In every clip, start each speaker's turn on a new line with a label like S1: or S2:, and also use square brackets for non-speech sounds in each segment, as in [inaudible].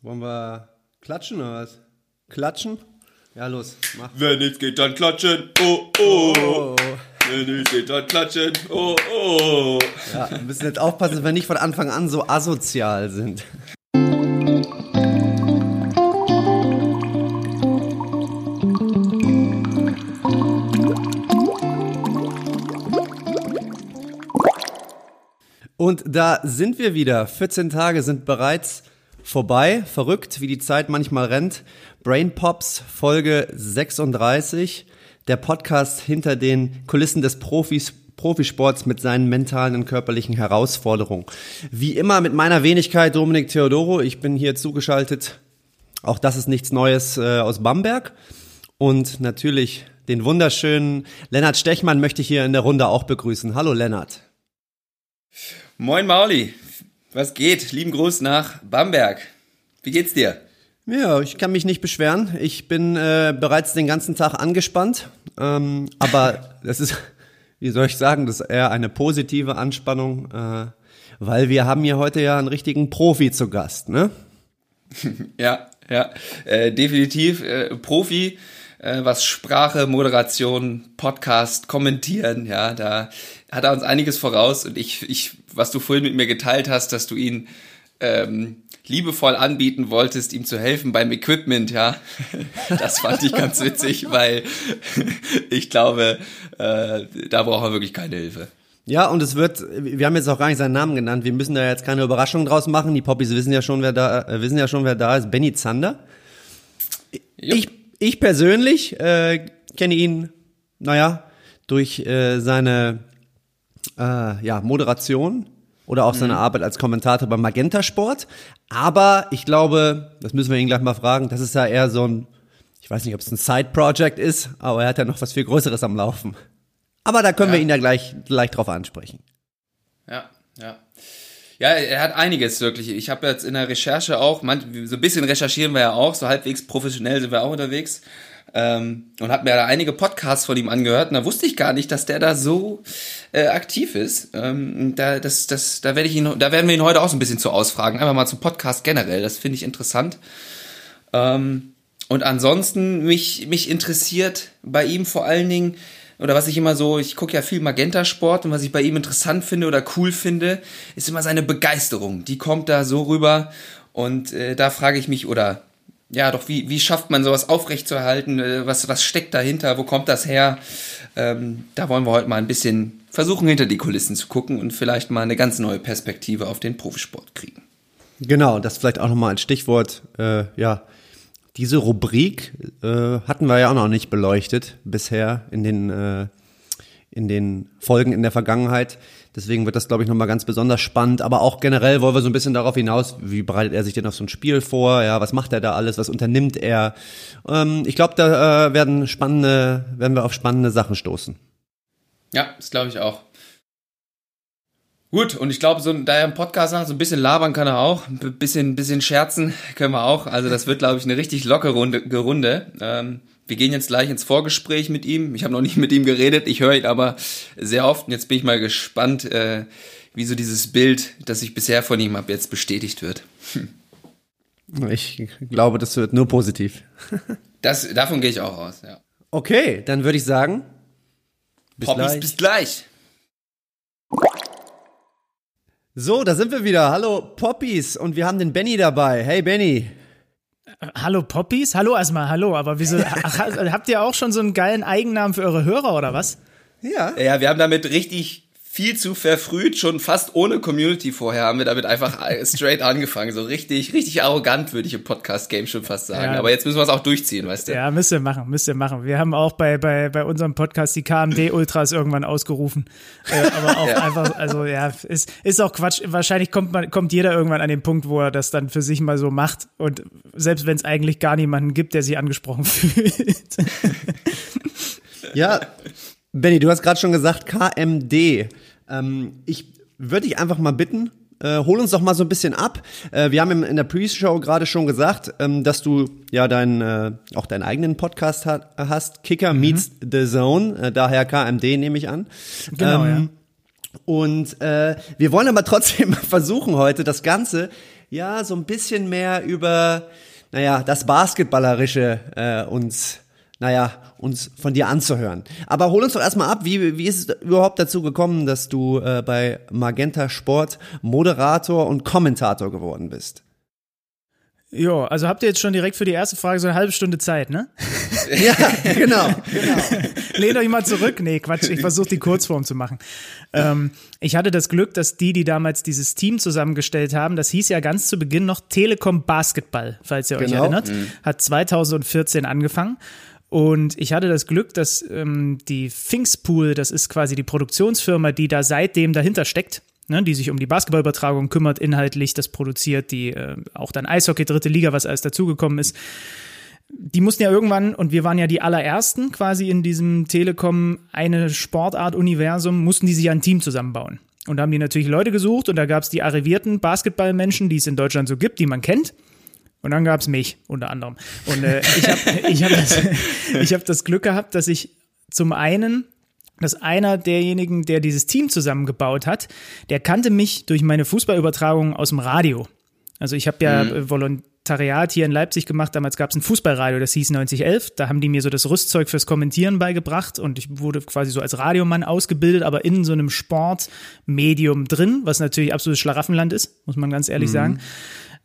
S1: Wollen wir klatschen oder was? Klatschen? Ja, los, mach.
S2: Wenn nichts geht, dann klatschen. Oh, oh. oh. Wenn nichts geht, dann klatschen. Oh, oh.
S1: Ja, wir müssen jetzt aufpassen, dass wir nicht von Anfang an so asozial sind. Und da sind wir wieder. 14 Tage sind bereits vorbei. Verrückt, wie die Zeit manchmal rennt. Brain Pops Folge 36. Der Podcast hinter den Kulissen des Profis, Profisports mit seinen mentalen und körperlichen Herausforderungen. Wie immer mit meiner Wenigkeit Dominik Theodoro. Ich bin hier zugeschaltet. Auch das ist nichts Neues äh, aus Bamberg. Und natürlich den wunderschönen Lennart Stechmann möchte ich hier in der Runde auch begrüßen. Hallo Lennart.
S2: Moin Mauli, was geht? Lieben Gruß nach Bamberg. Wie geht's dir?
S1: Ja, ich kann mich nicht beschweren. Ich bin äh, bereits den ganzen Tag angespannt, ähm, aber [laughs] das ist, wie soll ich sagen, das ist eher eine positive Anspannung, äh, weil wir haben hier heute ja einen richtigen Profi zu Gast, ne? [laughs]
S2: ja, ja, äh, definitiv äh, Profi äh, was Sprache, Moderation, Podcast, Kommentieren, ja, da hat er uns einiges voraus und ich, ich, was du vorhin mit mir geteilt hast, dass du ihn ähm, liebevoll anbieten wolltest, ihm zu helfen beim Equipment, ja, [laughs] das fand ich ganz witzig, weil [laughs] ich glaube, äh, da braucht er wirklich keine Hilfe.
S1: Ja, und es wird, wir haben jetzt auch gar nicht seinen Namen genannt, wir müssen da jetzt keine Überraschung draus machen. Die Poppies wissen ja schon, wer da, äh, wissen ja schon, wer da ist. Benny Zander. Jupp. Ich ich persönlich äh, kenne ihn, naja, durch äh, seine äh, ja, Moderation oder auch mhm. seine Arbeit als Kommentator beim Magenta Sport. Aber ich glaube, das müssen wir ihn gleich mal fragen, das ist ja eher so ein, ich weiß nicht, ob es ein Side-Project ist, aber er hat ja noch was viel Größeres am Laufen. Aber da können ja. wir ihn ja gleich, gleich drauf ansprechen.
S2: Ja, ja. Ja, er hat einiges wirklich. Ich habe jetzt in der Recherche auch, man, so ein bisschen recherchieren wir ja auch, so halbwegs professionell sind wir auch unterwegs. Ähm, und habe mir da einige Podcasts von ihm angehört und da wusste ich gar nicht, dass der da so äh, aktiv ist. Ähm, da, das, das, da werde ich ihn, da werden wir ihn heute auch so ein bisschen zu ausfragen. Einfach mal zum Podcast generell. Das finde ich interessant. Ähm, und ansonsten mich mich interessiert bei ihm vor allen Dingen oder was ich immer so, ich gucke ja viel Magenta-Sport und was ich bei ihm interessant finde oder cool finde, ist immer seine Begeisterung. Die kommt da so rüber und äh, da frage ich mich, oder ja, doch, wie, wie schafft man sowas aufrechtzuerhalten? Äh, was, was steckt dahinter? Wo kommt das her? Ähm, da wollen wir heute mal ein bisschen versuchen, hinter die Kulissen zu gucken und vielleicht mal eine ganz neue Perspektive auf den Profisport kriegen.
S1: Genau, das vielleicht auch nochmal als Stichwort, äh, ja, diese Rubrik äh, hatten wir ja auch noch nicht beleuchtet bisher in den, äh, in den Folgen in der Vergangenheit. Deswegen wird das, glaube ich, nochmal ganz besonders spannend. Aber auch generell wollen wir so ein bisschen darauf hinaus, wie bereitet er sich denn auf so ein Spiel vor? Ja, was macht er da alles? Was unternimmt er? Ähm, ich glaube, da äh, werden spannende, werden wir auf spannende Sachen stoßen.
S2: Ja, das glaube ich auch. Gut, und ich glaube, so da er im Podcast sagt, so ein bisschen labern kann er auch, ein bisschen, bisschen scherzen können wir auch. Also das wird, glaube ich, eine richtig lockere Runde. Runde. Ähm, wir gehen jetzt gleich ins Vorgespräch mit ihm. Ich habe noch nicht mit ihm geredet, ich höre ihn aber sehr oft. Und jetzt bin ich mal gespannt, äh, wie so dieses Bild, das ich bisher von ihm habe, jetzt bestätigt wird. Hm. [laughs]
S1: Ich glaube, das wird nur positiv. [laughs]
S2: das, davon gehe ich auch aus, ja.
S1: Okay, dann würde ich sagen,
S2: bis Poppis, gleich. bis gleich.
S1: So, da sind wir wieder. Hallo Poppies und wir haben den Benny dabei. Hey Benny.
S3: Hallo Poppies? Hallo erstmal, hallo. Aber wieso [laughs] habt ihr auch schon so einen geilen Eigennamen für eure Hörer oder was?
S2: Ja. Ja, wir haben damit richtig viel zu verfrüht, schon fast ohne Community vorher haben wir damit einfach straight angefangen. So richtig, richtig arrogant, würde ich im Podcast-Game schon fast sagen. Ja. Aber jetzt müssen wir es auch durchziehen, weißt du?
S3: Ja, müsst ihr machen, müsst ihr machen. Wir haben auch bei, bei, bei unserem Podcast die KMD-Ultras irgendwann ausgerufen. Äh, aber auch [laughs] ja. einfach, also ja, ist, ist auch Quatsch. Wahrscheinlich kommt man, kommt jeder irgendwann an den Punkt, wo er das dann für sich mal so macht. Und selbst wenn es eigentlich gar niemanden gibt, der sich angesprochen [laughs] fühlt.
S1: ja, Benny, du hast gerade schon gesagt, KMD. Ähm, ich würde dich einfach mal bitten, äh, hol uns doch mal so ein bisschen ab. Äh, wir haben in der Pre-Show gerade schon gesagt, ähm, dass du ja deinen äh, auch deinen eigenen Podcast hat, hast, Kicker mhm. meets the Zone, äh, daher KMD nehme ich an.
S3: Genau, ähm, ja.
S1: Und äh, wir wollen aber trotzdem [laughs] versuchen heute das Ganze ja, so ein bisschen mehr über, naja, das Basketballerische äh, uns, naja, uns von dir anzuhören. Aber hol uns doch erstmal ab, wie, wie ist es überhaupt dazu gekommen, dass du äh, bei Magenta Sport Moderator und Kommentator geworden bist?
S3: Ja, also habt ihr jetzt schon direkt für die erste Frage so eine halbe Stunde Zeit, ne? [laughs]
S1: ja, genau, genau. [laughs]
S3: Lehnt euch mal zurück. Nee, Quatsch, ich versuche die Kurzform zu machen. Ähm, ich hatte das Glück, dass die, die damals dieses Team zusammengestellt haben, das hieß ja ganz zu Beginn noch Telekom Basketball, falls ihr euch genau. erinnert, mhm. hat 2014 angefangen. Und ich hatte das Glück, dass ähm, die Finkspool, das ist quasi die Produktionsfirma, die da seitdem dahinter steckt, ne, die sich um die Basketballübertragung kümmert, inhaltlich das produziert, die äh, auch dann Eishockey, dritte Liga, was alles dazugekommen ist. Die mussten ja irgendwann, und wir waren ja die allerersten quasi in diesem Telekom eine Sportart-Universum, mussten die sich ein Team zusammenbauen. Und da haben die natürlich Leute gesucht und da gab es die arrivierten Basketballmenschen, die es in Deutschland so gibt, die man kennt. Und dann gab es mich unter anderem. Und äh, ich habe [laughs] ich hab das, ich hab das Glück gehabt, dass ich zum einen dass einer derjenigen, der dieses Team zusammengebaut hat, der kannte mich durch meine Fußballübertragung aus dem Radio. Also ich habe ja mhm. Volontariat hier in Leipzig gemacht, damals gab es ein Fußballradio, das hieß 9011, da haben die mir so das Rüstzeug fürs Kommentieren beigebracht und ich wurde quasi so als Radiomann ausgebildet, aber in so einem Sportmedium drin, was natürlich absolutes Schlaraffenland ist, muss man ganz ehrlich mhm. sagen.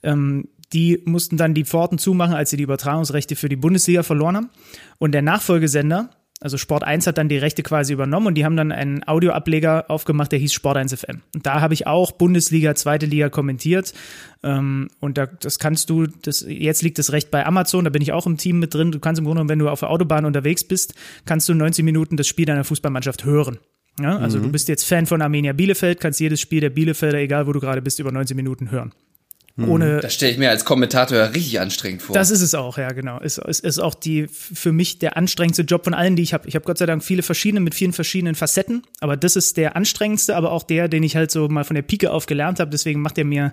S3: Ähm, die mussten dann die Pforten zumachen, als sie die Übertragungsrechte für die Bundesliga verloren haben. Und der Nachfolgesender, also Sport 1 hat dann die Rechte quasi übernommen und die haben dann einen Audioableger aufgemacht, der hieß Sport 1 FM. Und da habe ich auch Bundesliga, zweite Liga kommentiert. Ähm, und da, das kannst du, das, jetzt liegt das Recht bei Amazon, da bin ich auch im Team mit drin. Du kannst im Grunde, wenn du auf der Autobahn unterwegs bist, kannst du 90 Minuten das Spiel deiner Fußballmannschaft hören. Ja, also mhm. du bist jetzt Fan von Armenia Bielefeld, kannst jedes Spiel der Bielefelder, egal wo du gerade bist, über 90 Minuten hören.
S2: Hm. Ohne, das stelle ich mir als Kommentator richtig anstrengend vor.
S3: Das ist es auch, ja, genau. Ist, ist, ist auch die für mich der anstrengendste Job von allen, die ich habe. Ich habe Gott sei Dank viele verschiedene mit vielen verschiedenen Facetten, aber das ist der anstrengendste, aber auch der, den ich halt so mal von der Pike auf gelernt habe. Deswegen macht er mir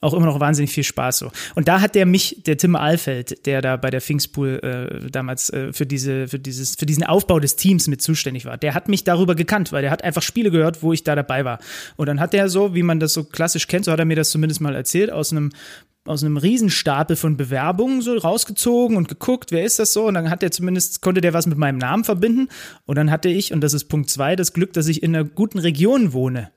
S3: auch immer noch wahnsinnig viel Spaß so. Und da hat der mich, der Tim Alfeld, der da bei der Pfingstpool äh, damals äh, für diese, für dieses, für diesen Aufbau des Teams mit zuständig war, der hat mich darüber gekannt, weil der hat einfach Spiele gehört, wo ich da dabei war. Und dann hat der so, wie man das so klassisch kennt, so hat er mir das zumindest mal erzählt, aus einem aus einem Riesenstapel von Bewerbungen so rausgezogen und geguckt, wer ist das so? Und dann hat er zumindest, konnte der was mit meinem Namen verbinden. Und dann hatte ich, und das ist Punkt zwei, das Glück, dass ich in einer guten Region wohne.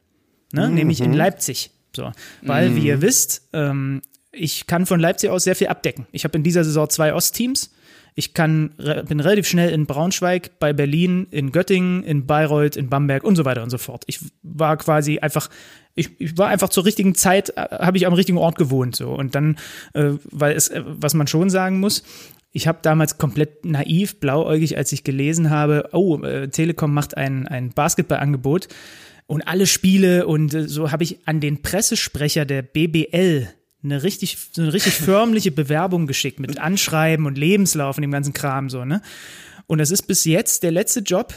S3: Ne? Mhm. Nämlich in Leipzig. So, weil, mhm. wie ihr wisst, ähm, ich kann von Leipzig aus sehr viel abdecken. Ich habe in dieser Saison zwei Ostteams. Ich kann, bin relativ schnell in Braunschweig, bei Berlin, in Göttingen, in Bayreuth, in Bamberg und so weiter und so fort. Ich war quasi einfach, ich, ich war einfach zur richtigen Zeit, äh, habe ich am richtigen Ort gewohnt. So. Und dann, äh, weil es, äh, was man schon sagen muss, ich habe damals komplett naiv, blauäugig, als ich gelesen habe, oh, äh, Telekom macht ein, ein Basketballangebot und alle Spiele und äh, so habe ich an den Pressesprecher der BBL eine richtig, so eine richtig [laughs] förmliche Bewerbung geschickt mit Anschreiben und Lebenslauf und dem ganzen Kram so, ne? Und das ist bis jetzt der letzte Job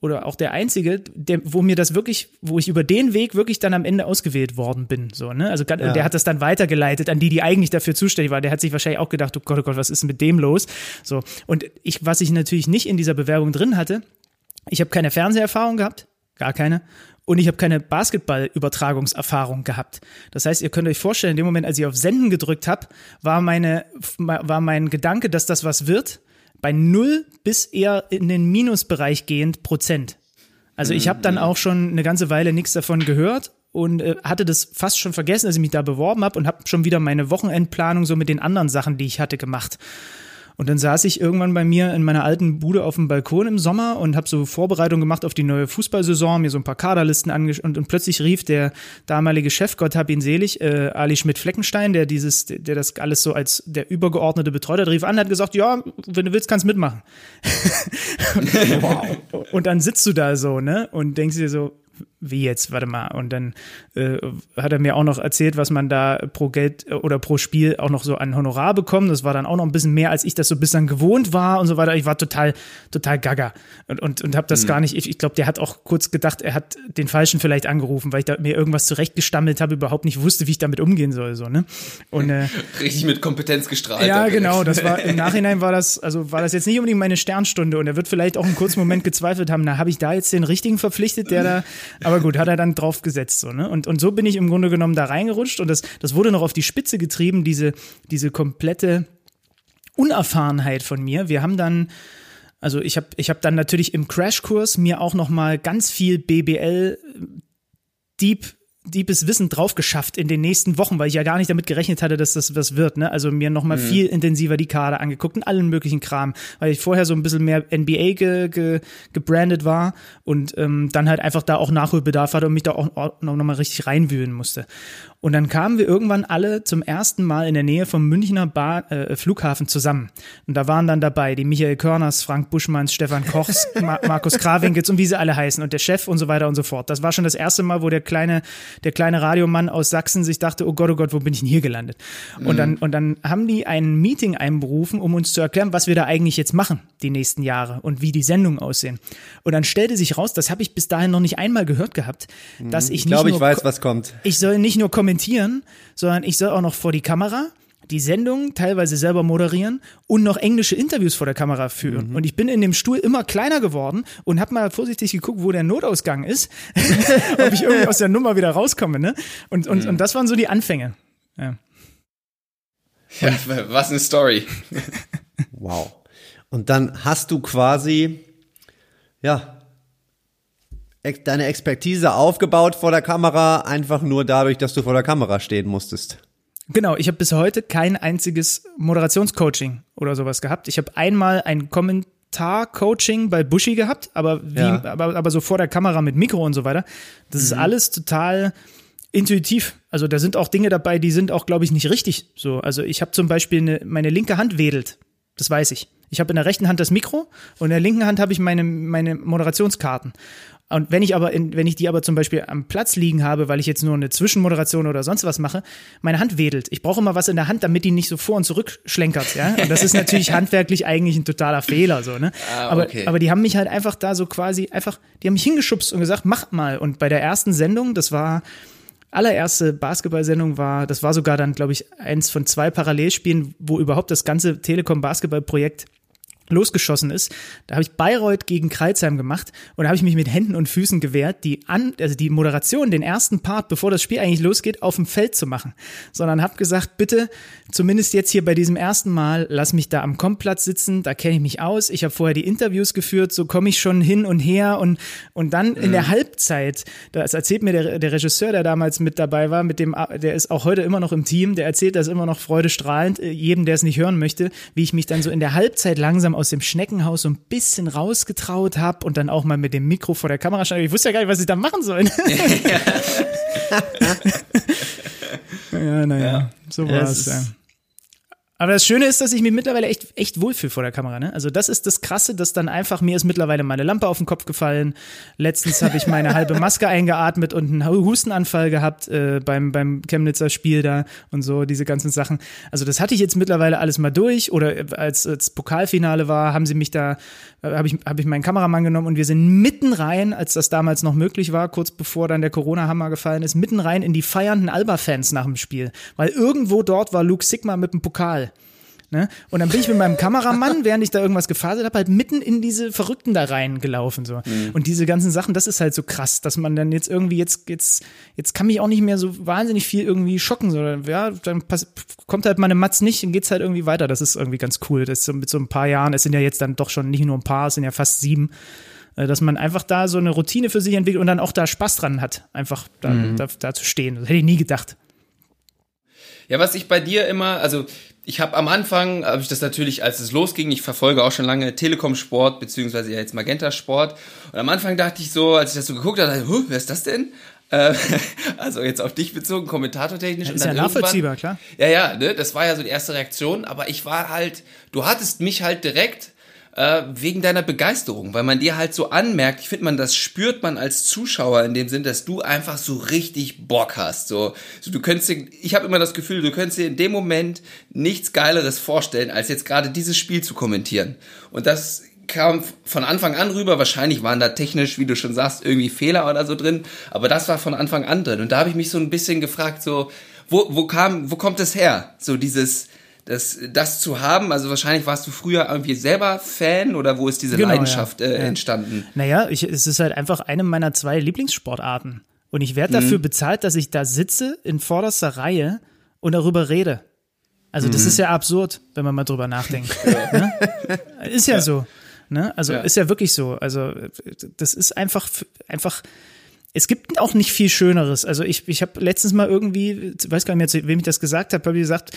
S3: oder auch der einzige, der, wo mir das wirklich, wo ich über den Weg wirklich dann am Ende ausgewählt worden bin, so, ne? Also ja. der hat das dann weitergeleitet an die, die eigentlich dafür zuständig war. Der hat sich wahrscheinlich auch gedacht, oh Gott, oh Gott, was ist mit dem los? So. Und ich, was ich natürlich nicht in dieser Bewerbung drin hatte, ich habe keine Fernseherfahrung gehabt, gar keine und ich habe keine Basketball-Übertragungserfahrung gehabt. Das heißt, ihr könnt euch vorstellen, in dem Moment, als ich auf Senden gedrückt habe, war meine war mein Gedanke, dass das was wird, bei null bis eher in den Minusbereich gehend Prozent. Also ich habe dann mhm. auch schon eine ganze Weile nichts davon gehört und äh, hatte das fast schon vergessen, als ich mich da beworben habe und habe schon wieder meine Wochenendplanung so mit den anderen Sachen, die ich hatte, gemacht. Und dann saß ich irgendwann bei mir in meiner alten Bude auf dem Balkon im Sommer und habe so Vorbereitungen gemacht auf die neue Fußballsaison, mir so ein paar Kaderlisten angeschaut und, und plötzlich rief der damalige Chef, Gott hab ihn selig, äh, Ali Schmidt-Fleckenstein, der dieses, der das alles so als der übergeordnete Betreuer hat, rief an, hat gesagt, ja, wenn du willst, kannst mitmachen. [laughs] wow. Und dann sitzt du da so, ne, und denkst dir so, wie jetzt, warte mal. Und dann äh, hat er mir auch noch erzählt, was man da pro Geld oder pro Spiel auch noch so an Honorar bekommt. Das war dann auch noch ein bisschen mehr, als ich das so bislang gewohnt war und so weiter. Ich war total, total gaga und, und, und habe das mhm. gar nicht, ich, ich glaube, der hat auch kurz gedacht, er hat den Falschen vielleicht angerufen, weil ich da mir irgendwas zurechtgestammelt habe, überhaupt nicht wusste, wie ich damit umgehen soll. So, ne?
S2: und, äh, [laughs] Richtig mit Kompetenz gestrahlt.
S3: Ja, genau. Das war, im [laughs] Nachhinein war das, also war das jetzt nicht unbedingt meine Sternstunde und er wird vielleicht auch einen kurzen Moment gezweifelt haben, na, habe ich da jetzt den Richtigen verpflichtet, der da Aber gut, hat er dann drauf gesetzt, so, ne? Und, und so bin ich im Grunde genommen da reingerutscht und das, das wurde noch auf die Spitze getrieben, diese, diese komplette Unerfahrenheit von mir. Wir haben dann, also ich habe ich hab dann natürlich im Crashkurs mir auch noch mal ganz viel BBL Deep deepes Wissen drauf geschafft in den nächsten Wochen, weil ich ja gar nicht damit gerechnet hatte, dass das was wird. Ne? Also mir nochmal mhm. viel intensiver die Kader angeguckt und allen möglichen Kram, weil ich vorher so ein bisschen mehr NBA ge, ge, gebrandet war und ähm, dann halt einfach da auch Nachholbedarf hatte und mich da auch nochmal richtig reinwühlen musste. Und dann kamen wir irgendwann alle zum ersten Mal in der Nähe vom Münchner Bar, äh, Flughafen zusammen. Und da waren dann dabei die Michael Körners, Frank Buschmanns, Stefan Kochs, [laughs] Ma Markus Krawinkels und wie sie alle heißen und der Chef und so weiter und so fort. Das war schon das erste Mal, wo der kleine, der kleine Radiomann aus Sachsen sich dachte, oh Gott, oh Gott, wo bin ich denn hier gelandet? Mhm. Und, dann, und dann haben die ein Meeting einberufen, um uns zu erklären, was wir da eigentlich jetzt machen, die nächsten Jahre und wie die Sendungen aussehen. Und dann stellte sich raus, das habe ich bis dahin noch nicht einmal gehört gehabt, dass mhm. ich,
S1: ich glaube, ich weiß, was kommt.
S3: Ich soll nicht nur kommentieren, kommentieren, sondern ich soll auch noch vor die Kamera die Sendung teilweise selber moderieren und noch englische Interviews vor der Kamera führen. Mhm. Und ich bin in dem Stuhl immer kleiner geworden und habe mal vorsichtig geguckt, wo der Notausgang ist, [laughs] ob ich irgendwie aus der Nummer wieder rauskomme. Ne? Und, und, mhm. und das waren so die Anfänge. Ja.
S2: ja was eine Story. [laughs]
S1: wow. Und dann hast du quasi, ja, deine Expertise aufgebaut vor der Kamera, einfach nur dadurch, dass du vor der Kamera stehen musstest.
S3: Genau, ich habe bis heute kein einziges Moderationscoaching oder sowas gehabt. Ich habe einmal ein Kommentar-Coaching bei Bushy gehabt, aber, wie, ja. aber, aber so vor der Kamera mit Mikro und so weiter. Das mhm. ist alles total intuitiv. Also da sind auch Dinge dabei, die sind auch, glaube ich, nicht richtig so. Also ich habe zum Beispiel eine, meine linke Hand wedelt. Das weiß ich. Ich habe in der rechten Hand das Mikro und in der linken Hand habe ich meine, meine Moderationskarten. Und wenn ich aber, in, wenn ich die aber zum Beispiel am Platz liegen habe, weil ich jetzt nur eine Zwischenmoderation oder sonst was mache, meine Hand wedelt. Ich brauche immer was in der Hand, damit die nicht so vor und zurück schlenkert, ja. Und das ist natürlich [laughs] handwerklich eigentlich ein totaler Fehler, so, ne. Ah, okay. aber, aber die haben mich halt einfach da so quasi einfach, die haben mich hingeschubst und gesagt, mach mal. Und bei der ersten Sendung, das war, allererste Basketballsendung war, das war sogar dann, glaube ich, eins von zwei Parallelspielen, wo überhaupt das ganze Telekom-Basketball-Projekt losgeschossen ist. Da habe ich Bayreuth gegen Kreilsheim gemacht und da habe ich mich mit Händen und Füßen gewehrt, die an, also die Moderation, den ersten Part, bevor das Spiel eigentlich losgeht, auf dem Feld zu machen. Sondern habe gesagt, bitte, zumindest jetzt hier bei diesem ersten Mal, lass mich da am Komplatz sitzen, da kenne ich mich aus. Ich habe vorher die Interviews geführt, so komme ich schon hin und her und, und dann mhm. in der mhm. Halbzeit, das erzählt mir der, der Regisseur, der damals mit dabei war, mit dem, der ist auch heute immer noch im Team, der erzählt das immer noch freudestrahlend, äh, jedem, der es nicht hören möchte, wie ich mich dann so in der Halbzeit langsam aus dem Schneckenhaus so ein bisschen rausgetraut habe und dann auch mal mit dem Mikro vor der Kamera stand. Ich wusste ja gar nicht, was ich da machen soll. [laughs] [laughs] ja, naja, ja. so war es. Ja. Aber das Schöne ist, dass ich mich mittlerweile echt, echt wohlfühle vor der Kamera. Ne? Also das ist das Krasse, dass dann einfach mir ist mittlerweile meine Lampe auf den Kopf gefallen. Letztens habe ich meine halbe Maske [laughs] eingeatmet und einen Hustenanfall gehabt äh, beim, beim Chemnitzer Spiel da und so, diese ganzen Sachen. Also das hatte ich jetzt mittlerweile alles mal durch. Oder als, als Pokalfinale war, haben sie mich da, äh, habe ich, hab ich meinen Kameramann genommen und wir sind mitten rein, als das damals noch möglich war, kurz bevor dann der Corona-Hammer gefallen ist, mitten rein in die feiernden Alba-Fans nach dem Spiel. Weil irgendwo dort war Luke Sigma mit dem Pokal. Ne? Und dann bin ich mit meinem Kameramann, [laughs] während ich da irgendwas gefaselt habe, halt mitten in diese Verrückten da reingelaufen. So. Mhm. Und diese ganzen Sachen, das ist halt so krass, dass man dann jetzt irgendwie, jetzt, jetzt, jetzt kann mich auch nicht mehr so wahnsinnig viel irgendwie schocken, sondern ja, dann pass, kommt halt meine Matz nicht und geht's halt irgendwie weiter. Das ist irgendwie ganz cool. Das ist so mit so ein paar Jahren, es sind ja jetzt dann doch schon nicht nur ein paar, es sind ja fast sieben äh, dass man einfach da so eine Routine für sich entwickelt und dann auch da Spaß dran hat, einfach da, mhm. da, da zu stehen. Das hätte ich nie gedacht.
S2: Ja, was ich bei dir immer, also ich habe am Anfang, habe ich das natürlich, als es losging, ich verfolge auch schon lange Telekom Sport, beziehungsweise ja jetzt Magenta Sport. Und am Anfang dachte ich so, als ich das so geguckt habe, huh, wer ist das denn? Äh, [laughs] also jetzt auf dich bezogen, kommentatortechnisch.
S3: Ja, ist ja nachvollziehbar, klar.
S2: Ja, ja, ne, das war ja so die erste Reaktion, aber ich war halt, du hattest mich halt direkt äh, wegen deiner Begeisterung, weil man dir halt so anmerkt, ich finde man, das spürt man als Zuschauer in dem Sinn, dass du einfach so richtig Bock hast. So, so du könntest dir, ich habe immer das Gefühl, du könntest dir in dem Moment nichts Geileres vorstellen, als jetzt gerade dieses Spiel zu kommentieren. Und das kam von Anfang an rüber. Wahrscheinlich waren da technisch, wie du schon sagst, irgendwie Fehler oder so drin. Aber das war von Anfang an drin. Und da habe ich mich so ein bisschen gefragt, so, wo, wo kam, wo kommt es her? So dieses, das, das zu haben? Also wahrscheinlich warst du früher irgendwie selber Fan oder wo ist diese genau, Leidenschaft ja. Äh, entstanden?
S3: Naja, ich, es ist halt einfach eine meiner zwei Lieblingssportarten. Und ich werde dafür mhm. bezahlt, dass ich da sitze in vorderster Reihe und darüber rede. Also das mhm. ist ja absurd, wenn man mal drüber nachdenkt. [laughs] Ne? Ist ja, ja, so. Ne? Also ist ja wirklich so. Also das ist einfach, einfach es gibt auch nicht viel Schöneres. Also ich, ich habe letztens mal irgendwie, weiß gar nicht mehr, wem ich das gesagt habe, habe ich gesagt,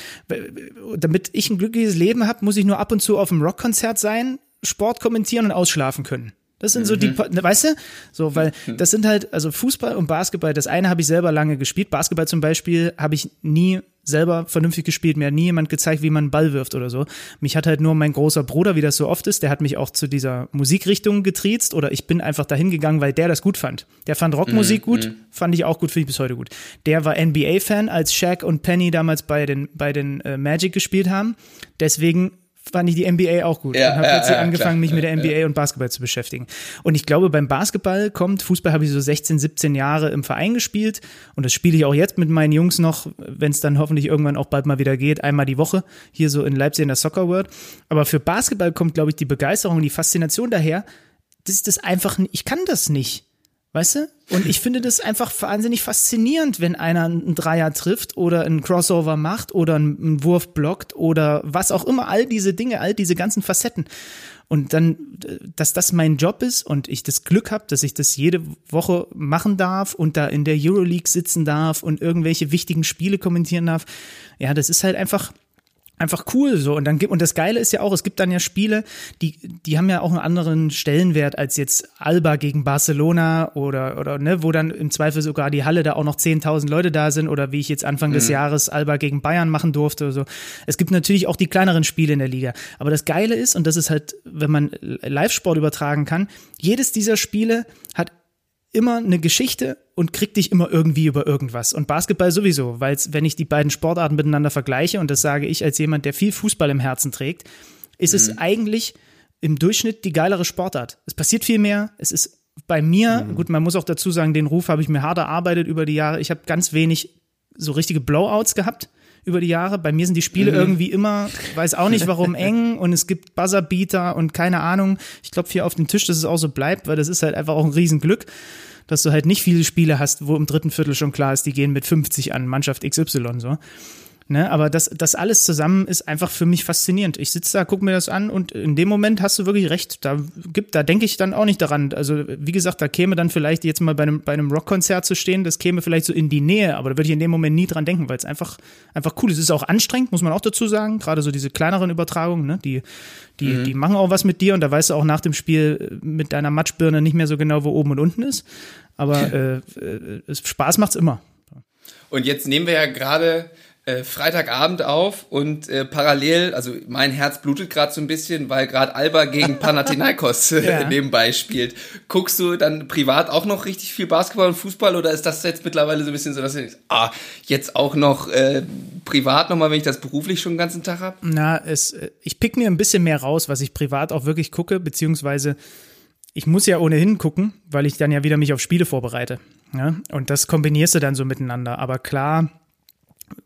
S3: damit ich ein glückliches Leben habe, muss ich nur ab und zu auf einem Rockkonzert sein, Sport kommentieren und ausschlafen können. Das sind so die, mhm. weißt du, so, weil mhm. [laughs] das sind halt, also Fußball und Basketball, das eine habe ich selber lange gespielt. Basketball zum Beispiel habe ich nie selber vernünftig gespielt. Mir hat nie jemand gezeigt, wie man einen Ball wirft oder so. Mich hat halt nur mein großer Bruder, wie das so oft ist, der hat mich auch zu dieser Musikrichtung getriezt oder ich bin einfach dahin gegangen, weil der das gut fand. Der fand Rockmusik mhm. gut, mhm. fand ich auch gut, finde ich bis heute gut. Der war NBA-Fan, als Shaq und Penny damals bei den, bei den äh, Magic gespielt haben. Deswegen fand ich die NBA auch gut ja, und habe ja, plötzlich ja, angefangen, mich mit der NBA und Basketball zu beschäftigen. Und ich glaube, beim Basketball kommt, Fußball habe ich so 16, 17 Jahre im Verein gespielt und das spiele ich auch jetzt mit meinen Jungs noch, wenn es dann hoffentlich irgendwann auch bald mal wieder geht, einmal die Woche, hier so in Leipzig in der Soccer World. Aber für Basketball kommt, glaube ich, die Begeisterung und die Faszination daher, das ist das einfach, ich kann das nicht. Weißt du? Und ich finde das einfach wahnsinnig faszinierend, wenn einer einen Dreier trifft oder einen Crossover macht oder einen Wurf blockt oder was auch immer, all diese Dinge, all diese ganzen Facetten. Und dann, dass das mein Job ist und ich das Glück habe, dass ich das jede Woche machen darf und da in der Euroleague sitzen darf und irgendwelche wichtigen Spiele kommentieren darf. Ja, das ist halt einfach, einfach cool so. Und dann gibt und das geile ist ja auch es gibt dann ja Spiele die die haben ja auch einen anderen Stellenwert als jetzt Alba gegen Barcelona oder oder ne wo dann im Zweifel sogar die Halle da auch noch 10.000 Leute da sind oder wie ich jetzt Anfang mhm. des Jahres Alba gegen Bayern machen durfte oder so. Es gibt natürlich auch die kleineren Spiele in der Liga. Aber das geile ist und das ist halt wenn man Live-Sport übertragen kann jedes dieser Spiele hat immer eine Geschichte und kriegt dich immer irgendwie über irgendwas. Und Basketball sowieso, weil wenn ich die beiden Sportarten miteinander vergleiche, und das sage ich als jemand, der viel Fußball im Herzen trägt, ist mhm. es eigentlich im Durchschnitt die geilere Sportart. Es passiert viel mehr, es ist bei mir, mhm. gut, man muss auch dazu sagen, den Ruf habe ich mir hart erarbeitet über die Jahre. Ich habe ganz wenig so richtige Blowouts gehabt über die Jahre. Bei mir sind die Spiele mhm. irgendwie immer, weiß auch nicht warum, [laughs] eng und es gibt Buzzerbeater und keine Ahnung. Ich klopfe hier auf den Tisch, dass es auch so bleibt, weil das ist halt einfach auch ein Riesenglück, dass du halt nicht viele Spiele hast, wo im dritten Viertel schon klar ist, die gehen mit 50 an Mannschaft XY so. Ne? Aber das, das alles zusammen ist einfach für mich faszinierend. Ich sitze da, gucke mir das an und in dem Moment hast du wirklich recht. Da gibt, da denke ich dann auch nicht daran. Also, wie gesagt, da käme dann vielleicht jetzt mal bei einem, bei einem Rockkonzert zu stehen, das käme vielleicht so in die Nähe, aber da würde ich in dem Moment nie dran denken, weil es einfach, einfach cool ist. Es ist auch anstrengend, muss man auch dazu sagen. Gerade so diese kleineren Übertragungen, ne? die, die, mhm. die machen auch was mit dir und da weißt du auch nach dem Spiel mit deiner Matschbirne nicht mehr so genau, wo oben und unten ist. Aber [laughs] äh, äh, Spaß macht's immer.
S2: Und jetzt nehmen wir ja gerade äh, Freitagabend auf und äh, parallel, also mein Herz blutet gerade so ein bisschen, weil gerade Alba gegen [laughs] Panathinaikos äh, ja. nebenbei spielt. Guckst du dann privat auch noch richtig viel Basketball und Fußball oder ist das jetzt mittlerweile so ein bisschen so, dass du denkst, ah, jetzt auch noch äh, privat nochmal, wenn ich das beruflich schon den ganzen Tag habe?
S3: Na, es, äh, ich pick mir ein bisschen mehr raus, was ich privat auch wirklich gucke, beziehungsweise ich muss ja ohnehin gucken, weil ich dann ja wieder mich auf Spiele vorbereite. Ja? Und das kombinierst du dann so miteinander. Aber klar,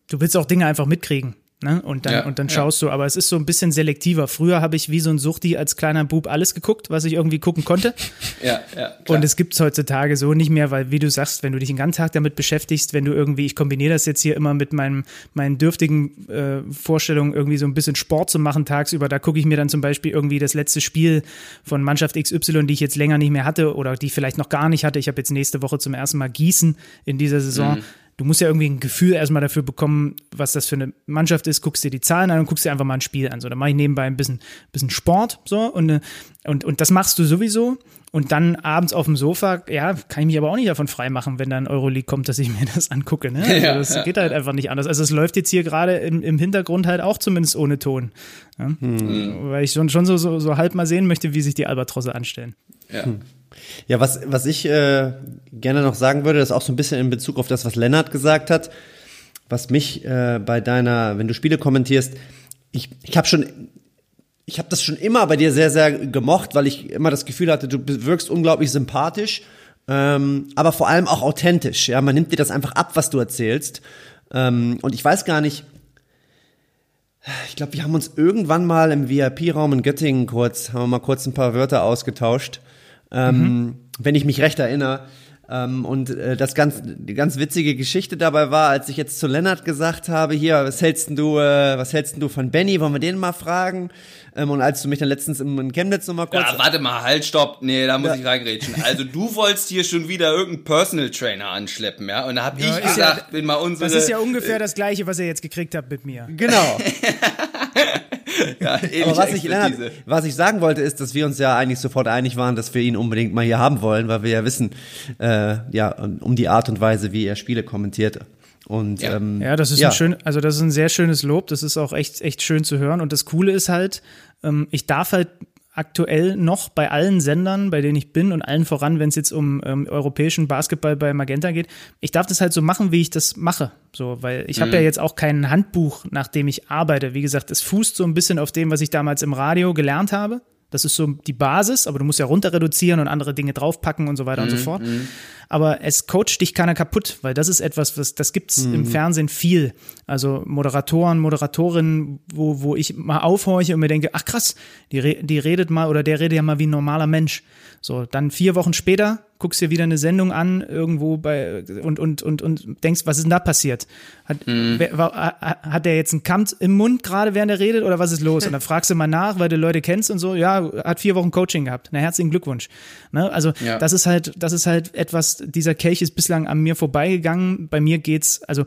S3: du willst auch Dinge einfach mitkriegen. Ne? Und dann, ja, und dann schaust ja. du, aber es ist so ein bisschen selektiver. Früher habe ich wie so ein Suchti als kleiner Bub alles geguckt, was ich irgendwie gucken konnte. [laughs]
S2: ja, ja. Klar.
S3: Und es gibt es heutzutage so nicht mehr, weil, wie du sagst, wenn du dich den ganzen Tag damit beschäftigst, wenn du irgendwie, ich kombiniere das jetzt hier immer mit meinem, meinen dürftigen äh, Vorstellungen, irgendwie so ein bisschen Sport zu machen tagsüber, da gucke ich mir dann zum Beispiel irgendwie das letzte Spiel von Mannschaft XY, die ich jetzt länger nicht mehr hatte oder die ich vielleicht noch gar nicht hatte. Ich habe jetzt nächste Woche zum ersten Mal Gießen in dieser Saison. Mhm du musst ja irgendwie ein Gefühl erstmal dafür bekommen, was das für eine Mannschaft ist, guckst dir die Zahlen an und guckst dir einfach mal ein Spiel an. So, dann mache ich nebenbei ein bisschen, bisschen Sport so und, äh, und, und das machst du sowieso. Und dann abends auf dem Sofa, ja, kann ich mich aber auch nicht davon freimachen, wenn dann Euroleague kommt, dass ich mir [laughs] das angucke. Ne? Also ja, das ja. geht halt einfach nicht anders. Also es läuft jetzt hier gerade im, im Hintergrund halt auch zumindest ohne Ton. Ja? Hm. Weil ich schon, schon so, so, so halb mal sehen möchte, wie sich die Albatrosse anstellen.
S1: Ja. Hm. Ja, was, was ich äh, gerne noch sagen würde, ist auch so ein bisschen in Bezug auf das, was Lennart gesagt hat, was mich äh, bei deiner, wenn du Spiele kommentierst, ich, ich habe schon, ich habe das schon immer bei dir sehr, sehr gemocht, weil ich immer das Gefühl hatte, du wirkst unglaublich sympathisch, ähm, aber vor allem auch authentisch. Ja, man nimmt dir das einfach ab, was du erzählst. Ähm, und ich weiß gar nicht, Ich glaube, wir haben uns irgendwann mal im VIP-Raum in Göttingen kurz, haben wir mal kurz ein paar Wörter ausgetauscht. Ähm, mhm. Wenn ich mich recht erinnere. Ähm, und äh, das ganz, die ganz witzige Geschichte dabei war, als ich jetzt zu Lennart gesagt habe, hier, was hältst du, äh, was hältst du von Benny? Wollen wir den mal fragen? Ähm, und als du mich dann letztens im, in Chemnitz nochmal kurz.
S2: Ja, warte mal, halt, stopp. Nee, da muss ja. ich reingrätschen. Also du wolltest hier schon wieder irgendeinen Personal Trainer anschleppen, ja? Und da hab ja, ich gesagt, ja, bin mal unsere.
S3: Das ist ja ungefähr das gleiche, was ihr jetzt gekriegt habt mit mir.
S1: Genau. [laughs] [laughs] ja, Aber was ich, Lennart, was ich sagen wollte, ist, dass wir uns ja eigentlich sofort einig waren, dass wir ihn unbedingt mal hier haben wollen, weil wir ja wissen, äh, ja, um die Art und Weise, wie er Spiele kommentiert. Und,
S3: ja.
S1: Ähm,
S3: ja, das ist ja. ein schön, also das ist ein sehr schönes Lob. Das ist auch echt, echt schön zu hören. Und das Coole ist halt, ähm, ich darf halt aktuell noch bei allen Sendern, bei denen ich bin und allen voran, wenn es jetzt um ähm, europäischen Basketball bei Magenta geht, ich darf das halt so machen, wie ich das mache. So, weil ich mhm. habe ja jetzt auch kein Handbuch, nach dem ich arbeite. Wie gesagt, es fußt so ein bisschen auf dem, was ich damals im Radio gelernt habe. Das ist so die Basis, aber du musst ja runter reduzieren und andere Dinge draufpacken und so weiter mhm, und so mhm, fort. Mhm. Aber es coacht dich keiner kaputt, weil das ist etwas, was das gibt's mhm. im Fernsehen viel. Also Moderatoren, Moderatorinnen, wo, wo ich mal aufhorche und mir denke, ach krass, die, die redet mal oder der redet ja mal wie ein normaler Mensch. So, dann vier Wochen später guckst dir wieder eine Sendung an irgendwo bei und und und und denkst, was ist denn da passiert? Hat, mhm. wer, war, hat der jetzt einen Kampf im Mund gerade während er redet oder was ist los? Und dann [laughs] fragst du mal nach, weil du Leute kennst und so. Ja, hat vier Wochen Coaching gehabt. Na herzlichen Glückwunsch. Ne? Also ja. das ist halt das ist halt etwas. Dieser Kelch ist bislang an mir vorbeigegangen. Bei mir geht's also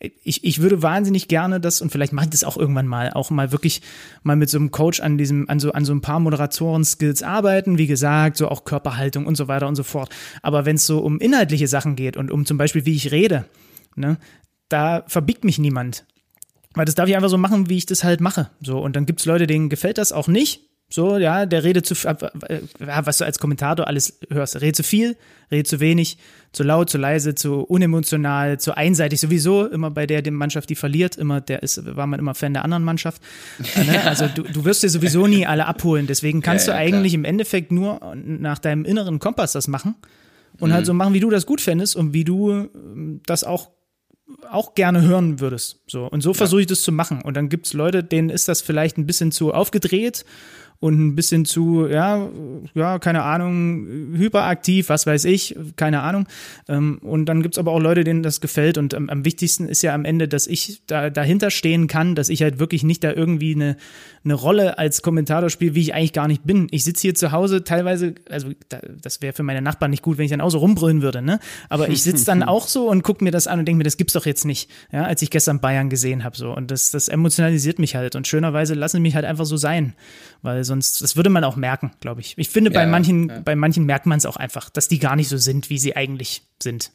S3: ich, ich würde wahnsinnig gerne das und vielleicht mache ich das auch irgendwann mal, auch mal wirklich mal mit so einem Coach an diesem, an so, an so ein paar Moderatoren-Skills arbeiten, wie gesagt, so auch Körperhaltung und so weiter und so fort. Aber wenn es so um inhaltliche Sachen geht und um zum Beispiel, wie ich rede, ne, da verbiegt mich niemand. Weil das darf ich einfach so machen, wie ich das halt mache. So, und dann gibt's Leute, denen gefällt das auch nicht. So, ja, der redet zu äh, was du als Kommentator alles hörst, redet zu viel, redet zu wenig, zu laut, zu leise, zu unemotional, zu einseitig sowieso, immer bei der, der Mannschaft, die verliert, immer, der ist, war man immer Fan der anderen Mannschaft. ne? [laughs] Also du, du wirst dir sowieso nie alle abholen. Deswegen kannst ja, ja, du eigentlich klar. im Endeffekt nur nach deinem inneren Kompass das machen und halt mhm. halt so machen, wie du das gut fändest und wie du ähm, das auch auch gerne hören würdest. So. Und so versuche ich das zu machen. Und dann gibt's Leute, denen ist das vielleicht ein bisschen zu aufgedreht und ein bisschen zu, ja, ja, keine Ahnung, hyperaktiv, was weiß ich, keine Ahnung. Ähm, und dann gibt's aber auch Leute, denen das gefällt. Und am, am wichtigsten ist ja am Ende, dass ich da dahinter stehen kann, dass ich halt wirklich nicht da irgendwie eine, eine Rolle als Kommentator spiele, wie ich eigentlich gar nicht bin. Ich sitze hier zu Hause teilweise, also das wäre für meine Nachbarn nicht gut, wenn ich dann auch so rumbrüllen würde, ne? Aber ich sitze dann [laughs] auch so und gucke mir das an und denke mir, das gibt's doch jetzt nicht, ja, als ich gestern Bayern gesehen habe. So. Und das, das emotionalisiert mich halt. Und schönerweise lassen mich halt einfach so sein. Weil sonst, das würde man auch merken, glaube ich. Ich finde, bei manchen, ja. bei manchen merkt man es auch einfach, dass die gar nicht so sind, wie sie eigentlich sind.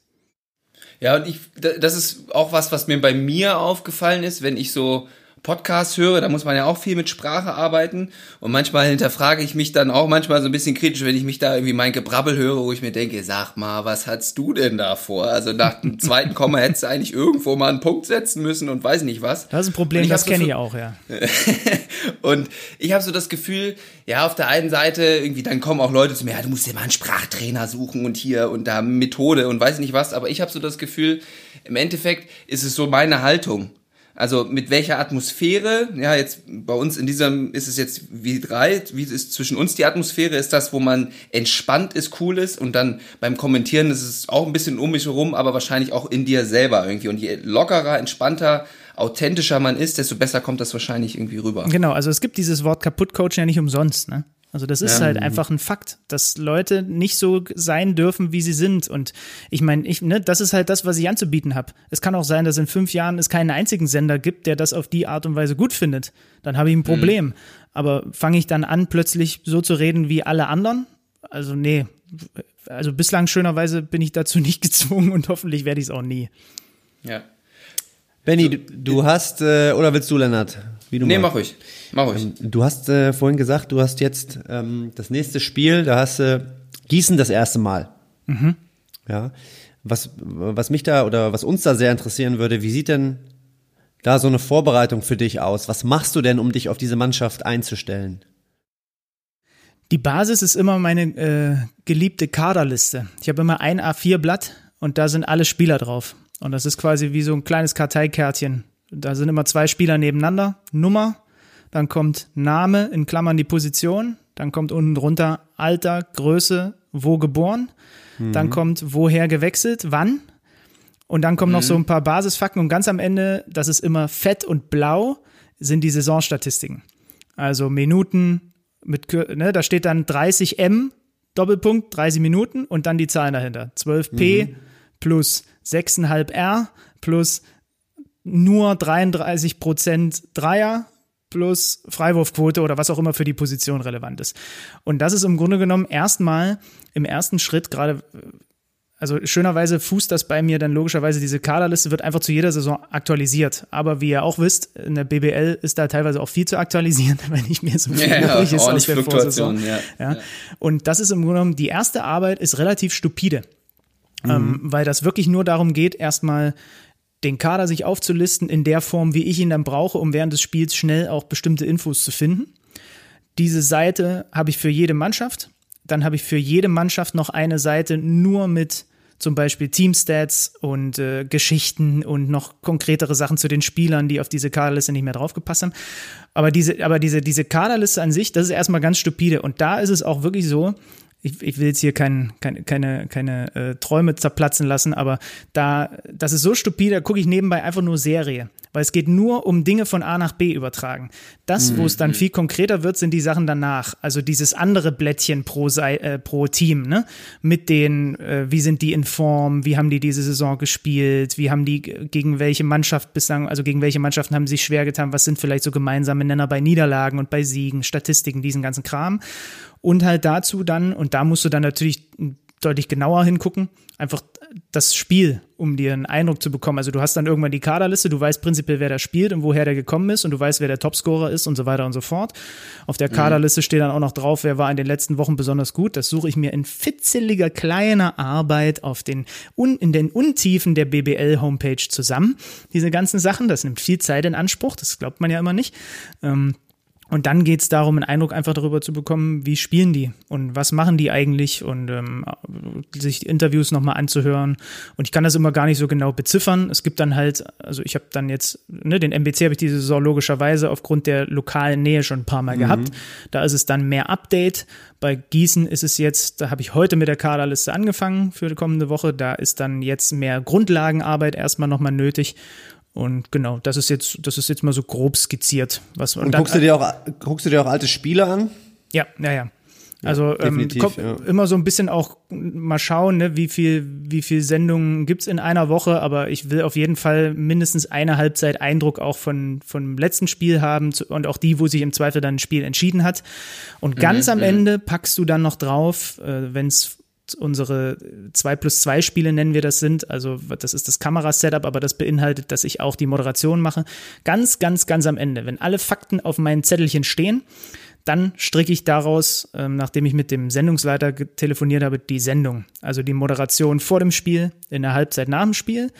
S2: Ja, und ich, das ist auch was, was mir bei mir aufgefallen ist, wenn ich so Podcast höre, da muss man ja auch viel mit Sprache arbeiten. Und manchmal hinterfrage ich mich dann auch manchmal so ein bisschen kritisch, wenn ich mich da irgendwie mein Gebrabbel höre, wo ich mir denke, sag mal, was hast du denn da vor? Also nach dem [laughs] zweiten Komma hättest du eigentlich irgendwo mal einen Punkt setzen müssen und weiß nicht was.
S3: Das ist ein Problem, das kenne ich auch, ja. [laughs]
S2: und ich habe so das Gefühl, ja, auf der einen Seite irgendwie, dann kommen auch Leute zu mir, ja, du musst dir mal einen Sprachtrainer suchen und hier und da Methode und weiß nicht was. Aber ich habe so das Gefühl, im Endeffekt ist es so meine Haltung. Also mit welcher Atmosphäre, ja, jetzt bei uns in diesem ist es jetzt wie drei, wie ist zwischen uns die Atmosphäre, ist das, wo man entspannt ist, cool ist und dann beim Kommentieren ist es auch ein bisschen um mich herum, aber wahrscheinlich auch in dir selber irgendwie. Und je lockerer, entspannter, authentischer man ist, desto besser kommt das wahrscheinlich irgendwie rüber.
S3: Genau, also es gibt dieses Wort Kaputt-Coach ja nicht umsonst, ne? Also das ist ja. halt einfach ein Fakt, dass Leute nicht so sein dürfen, wie sie sind. Und ich meine, ich, ne, das ist halt das, was ich anzubieten habe. Es kann auch sein, dass in fünf Jahren es keinen einzigen Sender gibt, der das auf die Art und Weise gut findet. Dann habe ich ein mhm. Problem. Mhm. Aber fange ich dann an, plötzlich so zu reden wie alle anderen? Also nee. Also bislang schönerweise bin ich dazu [laughs] nicht gezwungen und hoffentlich werde ich es auch nie.
S2: Ja.
S1: Benny, du, du hast, äh, oder willst du, Lennart?
S2: Wie du nee, mach ruhig. Mach ruhig.
S1: Ähm, du hast äh, vorhin gesagt, du hast jetzt ähm, das nächste Spiel, da hast du äh, Gießen das erste Mal. Mhm. Ja. Was, was mich da oder was uns da sehr interessieren würde, wie sieht denn da so eine Vorbereitung für dich aus? Was machst du denn, um dich auf diese Mannschaft einzustellen?
S3: Die Basis ist immer meine äh, geliebte Kaderliste. Ich habe immer ein A4-Blatt und da sind alle Spieler drauf. Und das ist quasi wie so ein kleines Karteikärtchen Da sind immer zwei Spieler nebeneinander. Nummer, dann kommt Name in Klammern die Position, dann kommt unten drunter Alter, Größe, wo geboren, mhm. dann kommt woher gewechselt, wann. Und dann kommen mhm. noch so ein paar Basisfakten und ganz am Ende, das ist immer fett und blau, sind die Saisonstatistiken. Also Minuten mit, ne, da steht dann 30 M, Doppelpunkt, 30 Minuten und dann die Zahlen dahinter. 12 P mhm. plus 6,5 R plus nur 33 Prozent Dreier plus Freiwurfquote oder was auch immer für die Position relevant ist. Und das ist im Grunde genommen erstmal im ersten Schritt gerade also schönerweise fußt das bei mir dann logischerweise, diese Kaderliste wird einfach zu jeder Saison aktualisiert. Aber wie ihr auch wisst, in der BBL ist da teilweise auch viel zu aktualisieren, [laughs] wenn ich mir so viel
S2: ja, ja, ist aus der Vorsaison.
S3: Ja, ja. Und das ist im Grunde genommen, die erste Arbeit ist relativ stupide. Mhm. Ähm, weil das wirklich nur darum geht, erstmal den Kader sich aufzulisten in der Form, wie ich ihn dann brauche, um während des Spiels schnell auch bestimmte Infos zu finden. Diese Seite habe ich für jede Mannschaft dann habe ich für jede Mannschaft noch eine Seite nur mit zum Beispiel Teamstats und äh, Geschichten und noch konkretere Sachen zu den Spielern, die auf diese Kaderliste nicht mehr draufgepasst haben. Aber diese, aber diese, diese Kaderliste an sich, das ist erstmal ganz stupide. Und da ist es auch wirklich so, ich, ich will jetzt hier kein, keine, keine, keine äh, Träume zerplatzen lassen, aber da, das ist so stupide, da gucke ich nebenbei einfach nur Serie weil es geht nur um Dinge von A nach B übertragen. Das, mhm. wo es dann viel konkreter wird, sind die Sachen danach. Also dieses andere Blättchen pro, äh, pro Team, ne? Mit den, äh, wie sind die in Form, wie haben die diese Saison gespielt, wie haben die gegen welche Mannschaft bislang, also gegen welche Mannschaften haben sie sich schwer getan, was sind vielleicht so gemeinsame Nenner bei Niederlagen und bei Siegen, Statistiken, diesen ganzen Kram. Und halt dazu dann, und da musst du dann natürlich deutlich genauer hingucken, einfach das Spiel, um dir einen Eindruck zu bekommen. Also du hast dann irgendwann die Kaderliste, du weißt prinzipiell, wer da spielt und woher der gekommen ist und du weißt, wer der Topscorer ist und so weiter und so fort. Auf der mhm. Kaderliste steht dann auch noch drauf, wer war in den letzten Wochen besonders gut. Das suche ich mir in fitzeliger kleiner Arbeit auf den in den Untiefen der BBL Homepage zusammen. Diese ganzen Sachen, das nimmt viel Zeit in Anspruch, das glaubt man ja immer nicht. Ähm, und dann geht es darum, einen Eindruck einfach darüber zu bekommen, wie spielen die und was machen die eigentlich und ähm, sich Interviews nochmal anzuhören. Und ich kann das immer gar nicht so genau beziffern. Es gibt dann halt, also ich habe dann jetzt, ne, den MBC habe ich diese Saison logischerweise aufgrund der lokalen Nähe schon ein paar Mal mhm. gehabt. Da ist es dann mehr Update. Bei Gießen ist es jetzt, da habe ich heute mit der Kaderliste angefangen für die kommende Woche. Da ist dann jetzt mehr Grundlagenarbeit erstmal nochmal nötig. Und genau, das ist jetzt, das ist jetzt mal so grob skizziert. Was,
S1: und, und dann, guckst, du dir auch, guckst du dir auch alte Spiele an?
S3: Ja, ja, ja. Also ähm, kommt ja. immer so ein bisschen auch mal schauen, ne, wie viel, wie viel Sendungen gibt's in einer Woche, aber ich will auf jeden Fall mindestens eine Halbzeit Eindruck auch von, vom letzten Spiel haben und auch die, wo sich im Zweifel dann ein Spiel entschieden hat. Und ganz mhm, am Ende packst du dann noch drauf, äh, wenn es unsere 2 plus 2 Spiele nennen wir das sind. Also das ist das Kamerasetup, aber das beinhaltet, dass ich auch die Moderation mache. Ganz, ganz, ganz am Ende, wenn alle Fakten auf meinen Zettelchen stehen, dann stricke ich daraus, ähm, nachdem ich mit dem Sendungsleiter telefoniert habe, die Sendung. Also die Moderation vor dem Spiel, in der Halbzeit nach dem Spiel.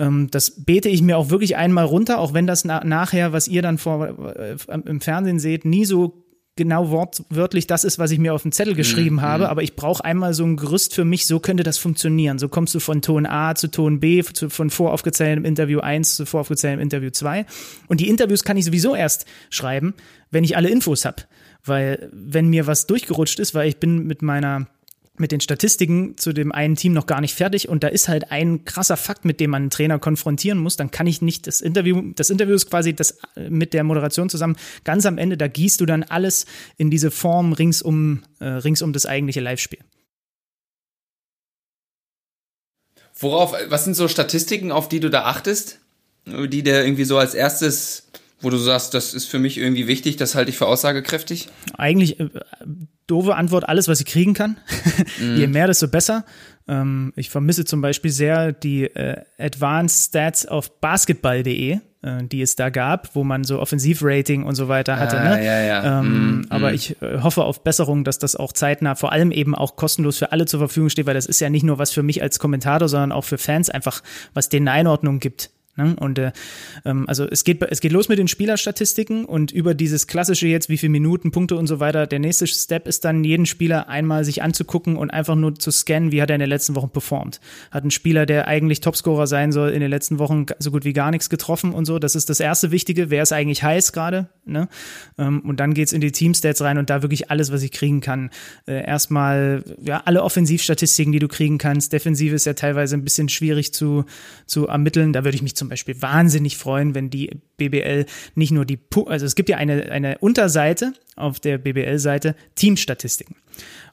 S3: Ähm, das bete ich mir auch wirklich einmal runter, auch wenn das na nachher, was ihr dann vor, äh, im Fernsehen seht, nie so genau wortwörtlich das ist, was ich mir auf den Zettel geschrieben mhm. habe, aber ich brauche einmal so ein Gerüst für mich, so könnte das funktionieren. So kommst du von Ton A zu Ton B, zu, von voraufgezähltem Interview 1 zu voraufgezähltem Interview 2. Und die Interviews kann ich sowieso erst schreiben, wenn ich alle Infos habe. Weil wenn mir was durchgerutscht ist, weil ich bin mit meiner mit den Statistiken zu dem einen Team noch gar nicht fertig und da ist halt ein krasser Fakt, mit dem man einen Trainer konfrontieren muss, dann kann ich nicht das Interview, das Interview ist quasi das äh, mit der Moderation zusammen, ganz am Ende, da gießt du dann alles in diese Form rings um, äh, rings um das eigentliche Live-Spiel.
S2: Worauf, was sind so Statistiken, auf die du da achtest, die dir irgendwie so als erstes wo du sagst, das ist für mich irgendwie wichtig, das halte ich für aussagekräftig?
S3: Eigentlich äh, doofe Antwort, alles, was ich kriegen kann. Mm. [laughs] Je mehr, desto besser. Ähm, ich vermisse zum Beispiel sehr die äh, Advanced Stats auf basketball.de, äh, die es da gab, wo man so Offensivrating und so weiter hatte.
S2: Ah,
S3: ne?
S2: ja, ja.
S3: Ähm, mm, aber mm. ich äh, hoffe auf Besserung, dass das auch zeitnah, vor allem eben auch kostenlos für alle zur Verfügung steht, weil das ist ja nicht nur was für mich als Kommentator, sondern auch für Fans einfach, was denen eine Einordnung gibt. Ne? Und äh, ähm, also es geht, es geht los mit den Spielerstatistiken und über dieses klassische jetzt, wie viele Minuten, Punkte und so weiter. Der nächste Step ist dann, jeden Spieler einmal sich anzugucken und einfach nur zu scannen, wie hat er in den letzten Wochen performt. Hat ein Spieler, der eigentlich Topscorer sein soll, in den letzten Wochen so gut wie gar nichts getroffen und so. Das ist das erste Wichtige. Wer ist eigentlich heiß gerade? Ne? Ähm, und dann geht's in die Teamstats rein und da wirklich alles, was ich kriegen kann. Äh, erstmal, ja, alle Offensivstatistiken, die du kriegen kannst. Defensive ist ja teilweise ein bisschen schwierig zu, zu ermitteln. Da würde ich mich zum Beispiel wahnsinnig freuen, wenn die BBL nicht nur die, also es gibt ja eine, eine Unterseite auf der BBL-Seite Teamstatistiken.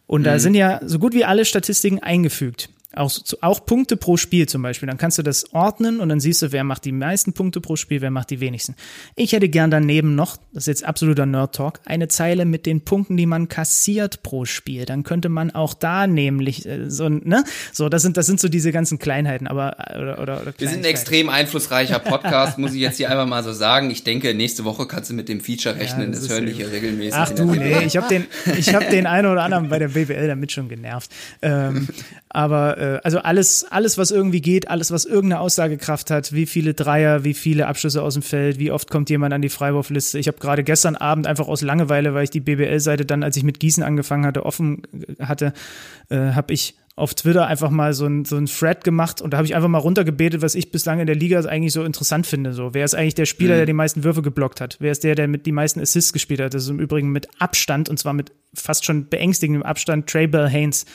S3: Und da mhm. sind ja so gut wie alle Statistiken eingefügt auch, auch Punkte pro Spiel zum Beispiel. Dann kannst du das ordnen und dann siehst du, wer macht die meisten Punkte pro Spiel, wer macht die wenigsten. Ich hätte gern daneben noch, das ist jetzt absoluter Nerd-Talk, eine Zeile mit den Punkten, die man kassiert pro Spiel. Dann könnte man auch da nämlich äh, so, ne? So, das sind, das sind so diese ganzen Kleinheiten, aber, äh, oder, oder, oder
S2: Wir sind ein extrem einflussreicher Podcast, [laughs] muss ich jetzt hier einfach mal so sagen. Ich denke, nächste Woche kannst du mit dem Feature rechnen, ja, das, das hören wir hier regelmäßig.
S3: Ach du, nee, ich habe den, ich habe den [laughs] einen oder anderen bei der BWL damit schon genervt. Ähm, [laughs] aber äh, also alles, alles, was irgendwie geht, alles, was irgendeine Aussagekraft hat, wie viele Dreier, wie viele Abschlüsse aus dem Feld, wie oft kommt jemand an die Freiwurfliste. Ich habe gerade gestern Abend einfach aus Langeweile, weil ich die BBL-Seite dann, als ich mit Gießen angefangen hatte, offen hatte, äh, habe ich auf Twitter einfach mal so ein, so ein Thread gemacht und da habe ich einfach mal runtergebetet, was ich bislang in der Liga eigentlich so interessant finde. So, wer ist eigentlich der Spieler, mhm. der die meisten Würfe geblockt hat? Wer ist der, der mit die meisten Assists gespielt hat? Das ist im Übrigen mit Abstand und zwar mit fast schon beängstigendem Abstand Trey Bell Haynes.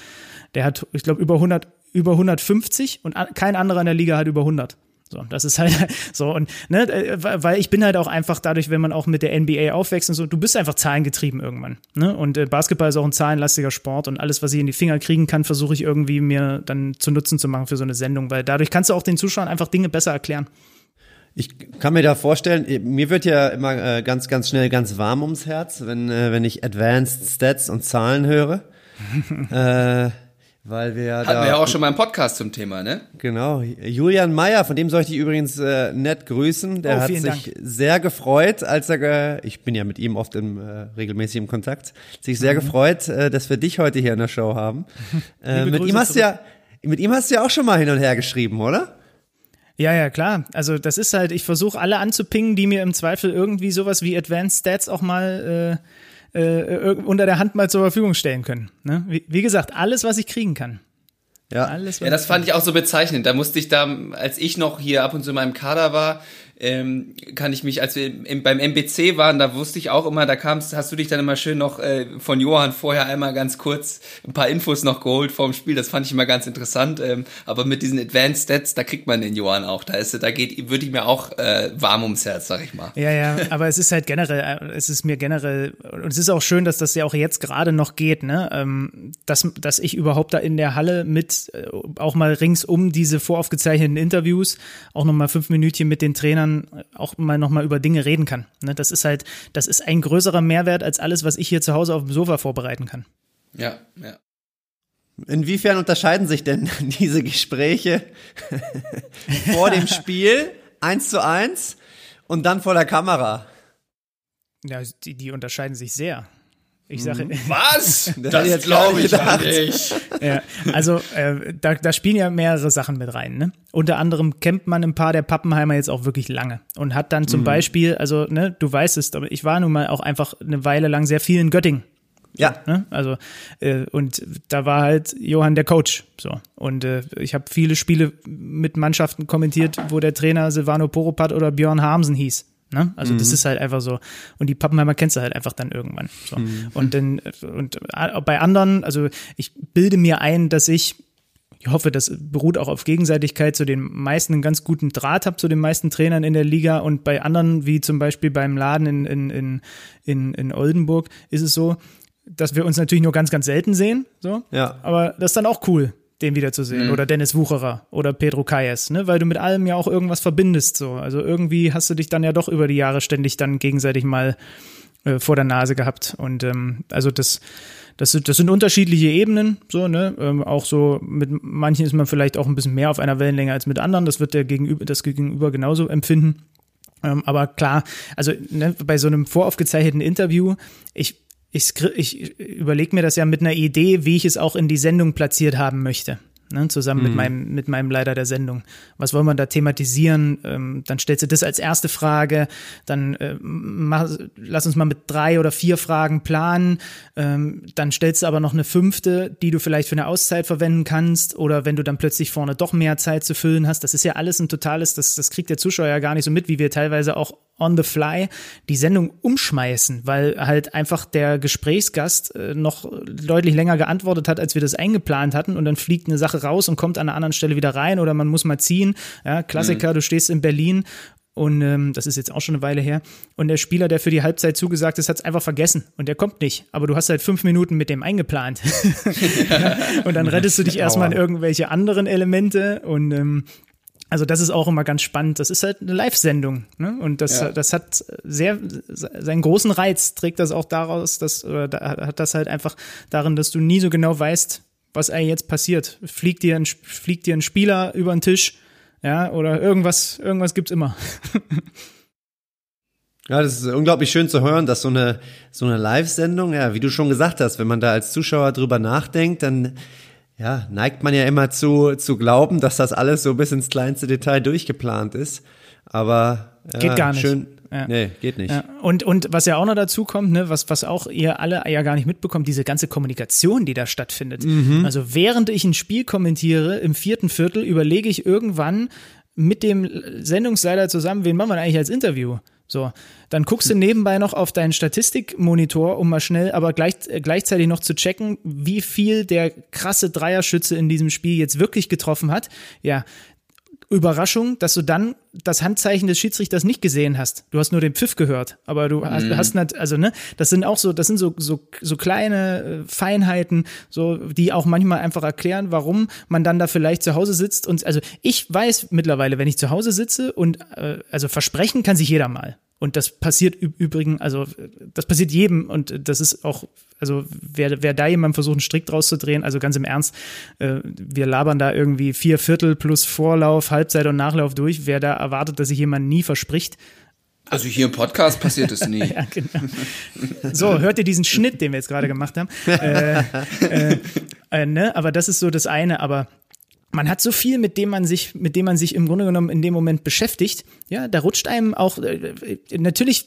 S3: Der hat, ich glaube, über 100, über 150 und kein anderer in der Liga hat über 100. So, das ist halt [laughs] so und ne, äh, weil ich bin halt auch einfach dadurch, wenn man auch mit der NBA aufwächst und so, du bist einfach zahlengetrieben irgendwann. Ne? Und äh, Basketball ist auch ein zahlenlastiger Sport und alles, was ich in die Finger kriegen kann, versuche ich irgendwie mir dann zu Nutzen zu machen für so eine Sendung, weil dadurch kannst du auch den Zuschauern einfach Dinge besser erklären.
S1: Ich kann mir da vorstellen, mir wird ja immer äh, ganz, ganz schnell ganz warm ums Herz, wenn, äh, wenn ich Advanced Stats und Zahlen höre. [laughs] äh, weil wir
S2: Hatten da, wir ja auch schon mal einen Podcast zum Thema, ne?
S1: Genau. Julian Meyer, von dem sollte ich übrigens äh, nett grüßen. Der oh, hat sich Dank. sehr gefreut, als er, ich bin ja mit ihm oft im, äh, regelmäßig im Kontakt, sich sehr mhm. gefreut, äh, dass wir dich heute hier in der Show haben. [laughs] äh, mit ihm hast du ja, mit ihm hast du ja auch schon mal hin und her geschrieben, oder?
S3: Ja, ja, klar. Also das ist halt, ich versuche alle anzupingen, die mir im Zweifel irgendwie sowas wie Advanced Stats auch mal äh, äh, unter der Hand mal zur Verfügung stellen können. Ne? Wie, wie gesagt, alles, was ich kriegen kann.
S2: Ja, alles, ja das fand ich auch so bezeichnend. Da musste ich da, als ich noch hier ab und zu in meinem Kader war, ähm, kann ich mich, als wir im, beim MBC waren, da wusste ich auch immer, da kamst, hast du dich dann immer schön noch äh, von Johann vorher einmal ganz kurz ein paar Infos noch geholt vorm Spiel. Das fand ich immer ganz interessant. Ähm, aber mit diesen Advanced Stats, da kriegt man den Johann auch. Da ist, da geht, würde ich mir auch äh, warm ums Herz, sag ich mal.
S3: Ja, ja. Aber es ist halt generell, äh, es ist mir generell und es ist auch schön, dass das ja auch jetzt gerade noch geht, ne? Ähm, dass, dass ich überhaupt da in der Halle mit äh, auch mal ringsum diese voraufgezeichneten Interviews auch noch mal fünf Minütchen mit den Trainern auch mal nochmal über Dinge reden kann. Ne, das ist halt, das ist ein größerer Mehrwert als alles, was ich hier zu Hause auf dem Sofa vorbereiten kann.
S2: Ja, ja.
S1: Inwiefern unterscheiden sich denn [laughs] diese Gespräche [laughs] vor dem Spiel eins zu eins und dann vor der Kamera?
S3: Ja, die, die unterscheiden sich sehr. Ich sage,
S2: hm. [laughs] was? Das, das glaube ich nicht. [laughs]
S3: Ja, also äh, da, da spielen ja mehrere Sachen mit rein. Ne? Unter anderem campt man im Paar der Pappenheimer jetzt auch wirklich lange und hat dann zum mhm. Beispiel, also ne, du weißt es, aber ich war nun mal auch einfach eine Weile lang sehr viel in Göttingen.
S1: Ja.
S3: Ne? Also äh, und da war halt Johann der Coach. So und äh, ich habe viele Spiele mit Mannschaften kommentiert, wo der Trainer Silvano Poropat oder Björn Harmsen hieß. Ne? Also mhm. das ist halt einfach so. Und die Pappenheimer kennst du halt einfach dann irgendwann. So. Mhm. Und dann, und bei anderen, also ich bilde mir ein, dass ich, ich hoffe, das beruht auch auf Gegenseitigkeit, zu den meisten einen ganz guten Draht habe, zu den meisten Trainern in der Liga. Und bei anderen, wie zum Beispiel beim Laden in, in, in, in, in Oldenburg, ist es so, dass wir uns natürlich nur ganz, ganz selten sehen. So.
S1: Ja.
S3: Aber das ist dann auch cool den wiederzusehen. Mhm. Oder Dennis Wucherer oder Pedro Calles, ne? Weil du mit allem ja auch irgendwas verbindest. So. Also irgendwie hast du dich dann ja doch über die Jahre ständig dann gegenseitig mal äh, vor der Nase gehabt. Und ähm, also das, das sind, das sind unterschiedliche Ebenen, so, ne? Ähm, auch so, mit manchen ist man vielleicht auch ein bisschen mehr auf einer Wellenlänge als mit anderen. Das wird der Gegenüber, das Gegenüber genauso empfinden. Ähm, aber klar, also ne, bei so einem voraufgezeichneten Interview, ich ich, ich überlege mir das ja mit einer Idee, wie ich es auch in die Sendung platziert haben möchte. ne, zusammen mhm. mit meinem mit meinem Leiter der Sendung. Was wollen wir da thematisieren? Ähm, dann stellst du das als erste Frage, dann äh, mach, lass uns mal mit drei oder vier Fragen planen. Ähm, dann stellst du aber noch eine fünfte, die du vielleicht für eine Auszeit verwenden kannst oder wenn du dann plötzlich vorne doch mehr Zeit zu füllen hast. Das ist ja alles ein totales, das, das kriegt der Zuschauer ja gar nicht so mit, wie wir teilweise auch on the fly die Sendung umschmeißen, weil halt einfach der Gesprächsgast äh, noch deutlich länger geantwortet hat, als wir das eingeplant hatten und dann fliegt eine Sache raus und kommt an einer anderen Stelle wieder rein oder man muss mal ziehen. Ja, Klassiker, mhm. du stehst in Berlin und ähm, das ist jetzt auch schon eine Weile her. Und der Spieler, der für die Halbzeit zugesagt ist, hat es einfach vergessen. Und der kommt nicht. Aber du hast halt fünf Minuten mit dem eingeplant. [laughs] [laughs] und dann rettest du dich erstmal in irgendwelche anderen Elemente. Und ähm, also das ist auch immer ganz spannend. Das ist halt eine Live-Sendung. Ne? Und das, ja. das hat sehr seinen großen Reiz, trägt das auch daraus, dass, oder da, hat das halt einfach darin, dass du nie so genau weißt, was eigentlich jetzt passiert. Fliegt dir ein, fliegt dir ein Spieler über den Tisch, ja, oder irgendwas, irgendwas gibt's immer. [laughs]
S1: Ja, das ist unglaublich schön zu hören, dass so eine, so eine Live-Sendung, ja, wie du schon gesagt hast, wenn man da als Zuschauer drüber nachdenkt, dann ja, neigt man ja immer zu, zu glauben, dass das alles so bis ins kleinste Detail durchgeplant ist. Aber ja,
S3: geht gar nicht.
S1: Schön,
S3: ja.
S1: Nee, geht nicht. Ja.
S3: Und, und was ja auch noch dazu kommt, ne, was, was auch ihr alle ja gar nicht mitbekommt, diese ganze Kommunikation, die da stattfindet. Mhm. Also während ich ein Spiel kommentiere, im vierten Viertel, überlege ich irgendwann mit dem Sendungsleiter zusammen, wen machen wir eigentlich als Interview? So, dann guckst du nebenbei noch auf deinen Statistikmonitor, um mal schnell, aber gleich, äh, gleichzeitig noch zu checken, wie viel der krasse Dreierschütze in diesem Spiel jetzt wirklich getroffen hat. Ja, Überraschung, dass du dann das Handzeichen des Schiedsrichters nicht gesehen hast. Du hast nur den Pfiff gehört, aber du hast, mhm. hast nicht, also ne, das sind auch so, das sind so so so kleine äh, Feinheiten, so die auch manchmal einfach erklären, warum man dann da vielleicht zu Hause sitzt und also ich weiß mittlerweile, wenn ich zu Hause sitze und äh, also versprechen kann sich jeder mal. Und das passiert übrigens, also das passiert jedem und das ist auch, also wer, wer da jemand versucht, einen Strick draus zu drehen, also ganz im Ernst, äh, wir labern da irgendwie vier Viertel plus Vorlauf, Halbzeit und Nachlauf durch. Wer da erwartet, dass sich jemand nie verspricht,
S2: also hier im Podcast passiert es nie. [laughs]
S3: ja, genau. So, hört ihr diesen Schnitt, den wir jetzt gerade gemacht haben? Äh, äh, äh, ne? Aber das ist so das eine. Aber man hat so viel, mit dem man sich, mit dem man sich im Grunde genommen in dem Moment beschäftigt. Ja, da rutscht einem auch, äh, natürlich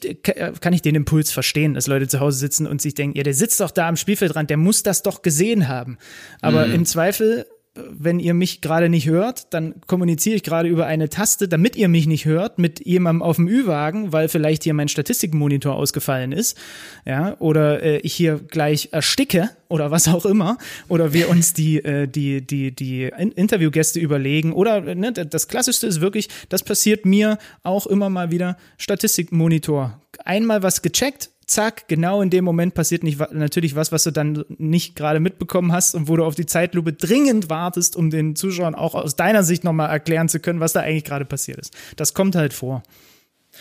S3: kann ich den Impuls verstehen, dass Leute zu Hause sitzen und sich denken, ja, der sitzt doch da am Spielfeldrand, der muss das doch gesehen haben. Aber mhm. im Zweifel wenn ihr mich gerade nicht hört, dann kommuniziere ich gerade über eine Taste, damit ihr mich nicht hört, mit jemandem auf dem Ü-Wagen, weil vielleicht hier mein Statistikmonitor ausgefallen ist, ja, oder äh, ich hier gleich ersticke oder was auch immer, oder wir uns die äh, die die die Interviewgäste überlegen oder ne, das Klassischste ist wirklich, das passiert mir auch immer mal wieder Statistikmonitor. Einmal was gecheckt, zack, genau in dem Moment passiert nicht natürlich was, was du dann nicht gerade mitbekommen hast und wo du auf die Zeitlupe dringend wartest, um den Zuschauern auch aus deiner Sicht nochmal erklären zu können, was da eigentlich gerade passiert ist. Das kommt halt vor.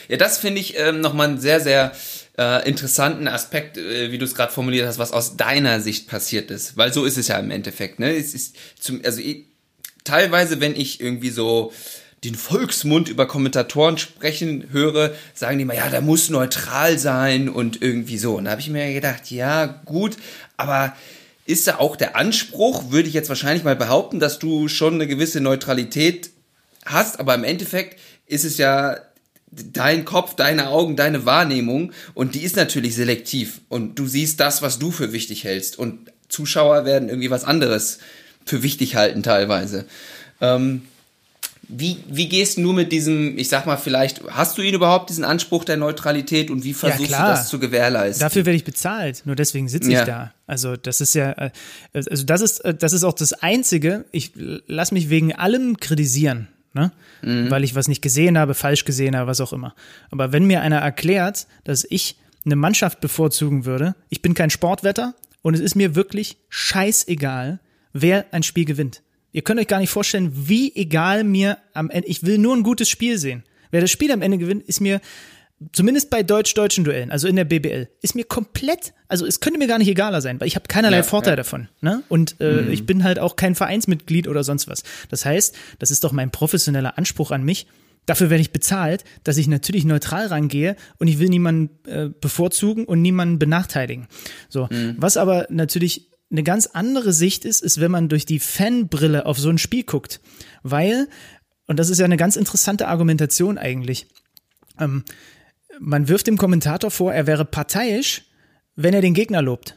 S2: Ja, das finde ich ähm, nochmal einen sehr, sehr äh, interessanten Aspekt, äh, wie du es gerade formuliert hast, was aus deiner Sicht passiert ist. Weil so ist es ja im Endeffekt. Ne? Es ist zum, also ich, teilweise, wenn ich irgendwie so den Volksmund über Kommentatoren sprechen höre, sagen die mal, ja, der muss neutral sein und irgendwie so. Und da habe ich mir gedacht, ja, gut, aber ist da auch der Anspruch, würde ich jetzt wahrscheinlich mal behaupten, dass du schon eine gewisse Neutralität hast, aber im Endeffekt ist es ja dein Kopf, deine Augen, deine Wahrnehmung und die ist natürlich selektiv und du siehst das, was du für wichtig hältst und Zuschauer werden irgendwie was anderes für wichtig halten teilweise. Ähm, wie, wie gehst du mit diesem, ich sag mal, vielleicht, hast du ihn überhaupt, diesen Anspruch der Neutralität und wie versuchst ja, du das zu gewährleisten?
S3: Dafür werde ich bezahlt, nur deswegen sitze ich ja. da. Also das ist ja, also das ist, das ist auch das Einzige, ich lass mich wegen allem kritisieren, ne? Mhm. Weil ich was nicht gesehen habe, falsch gesehen habe, was auch immer. Aber wenn mir einer erklärt, dass ich eine Mannschaft bevorzugen würde, ich bin kein Sportwetter und es ist mir wirklich scheißegal, wer ein Spiel gewinnt. Ihr könnt euch gar nicht vorstellen, wie egal mir am Ende, ich will nur ein gutes Spiel sehen. Wer das Spiel am Ende gewinnt, ist mir, zumindest bei deutsch-deutschen Duellen, also in der BBL, ist mir komplett, also es könnte mir gar nicht egaler sein, weil ich habe keinerlei ja, Vorteil ja. davon. Ne? Und äh, mhm. ich bin halt auch kein Vereinsmitglied oder sonst was. Das heißt, das ist doch mein professioneller Anspruch an mich. Dafür werde ich bezahlt, dass ich natürlich neutral rangehe und ich will niemanden äh, bevorzugen und niemanden benachteiligen. So, mhm. was aber natürlich eine ganz andere Sicht ist, ist, wenn man durch die Fanbrille auf so ein Spiel guckt. Weil, und das ist ja eine ganz interessante Argumentation eigentlich, ähm, man wirft dem Kommentator vor, er wäre parteiisch, wenn er den Gegner lobt.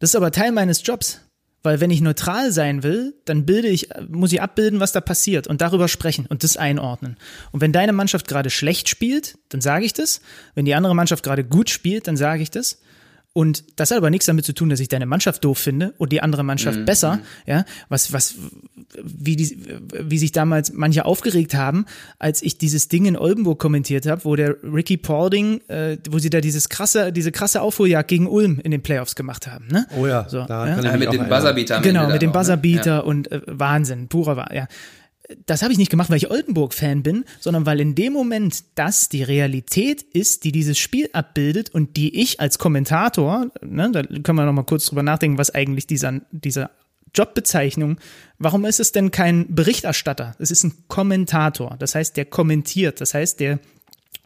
S3: Das ist aber Teil meines Jobs. Weil wenn ich neutral sein will, dann bilde ich, muss ich abbilden, was da passiert und darüber sprechen und das einordnen. Und wenn deine Mannschaft gerade schlecht spielt, dann sage ich das. Wenn die andere Mannschaft gerade gut spielt, dann sage ich das. Und das hat aber nichts damit zu tun, dass ich deine Mannschaft doof finde und die andere Mannschaft mhm. besser. Mhm. Ja, was, was, wie, die, wie sich damals manche aufgeregt haben, als ich dieses Ding in Oldenburg kommentiert habe, wo der Ricky Paulding, äh, wo sie da dieses krasse, diese krasse Aufholjagd gegen Ulm in den Playoffs gemacht haben. Ne?
S1: Oh ja,
S3: so,
S1: da
S3: ja?
S1: kann
S2: ja, mit dem Buzzerbeater.
S3: Genau, mit dem Buzzerbeater ne? und äh, Wahnsinn, purer Wahnsinn. Ja das habe ich nicht gemacht, weil ich Oldenburg-Fan bin, sondern weil in dem Moment das die Realität ist, die dieses Spiel abbildet und die ich als Kommentator, ne, da können wir noch mal kurz drüber nachdenken, was eigentlich dieser, dieser Jobbezeichnung, warum ist es denn kein Berichterstatter? Es ist ein Kommentator, das heißt, der kommentiert, das heißt, der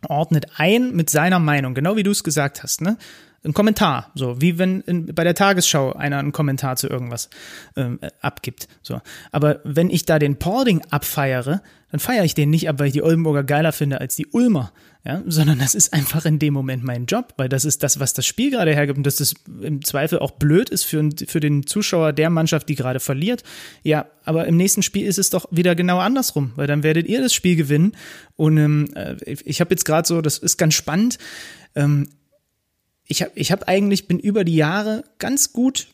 S3: ordnet ein mit seiner Meinung, genau wie du es gesagt hast, ne? Ein Kommentar, so wie wenn in, bei der Tagesschau einer einen Kommentar zu irgendwas ähm, äh, abgibt. So, aber wenn ich da den Pording abfeiere, dann feiere ich den nicht ab, weil ich die Oldenburger geiler finde als die Ulmer, ja, sondern das ist einfach in dem Moment mein Job, weil das ist das, was das Spiel gerade hergibt und dass das im Zweifel auch blöd ist für, für den Zuschauer der Mannschaft, die gerade verliert. Ja, aber im nächsten Spiel ist es doch wieder genau andersrum, weil dann werdet ihr das Spiel gewinnen und ähm, äh, ich habe jetzt gerade so, das ist ganz spannend. Ähm, ich habe ich hab eigentlich, bin über die Jahre ganz gut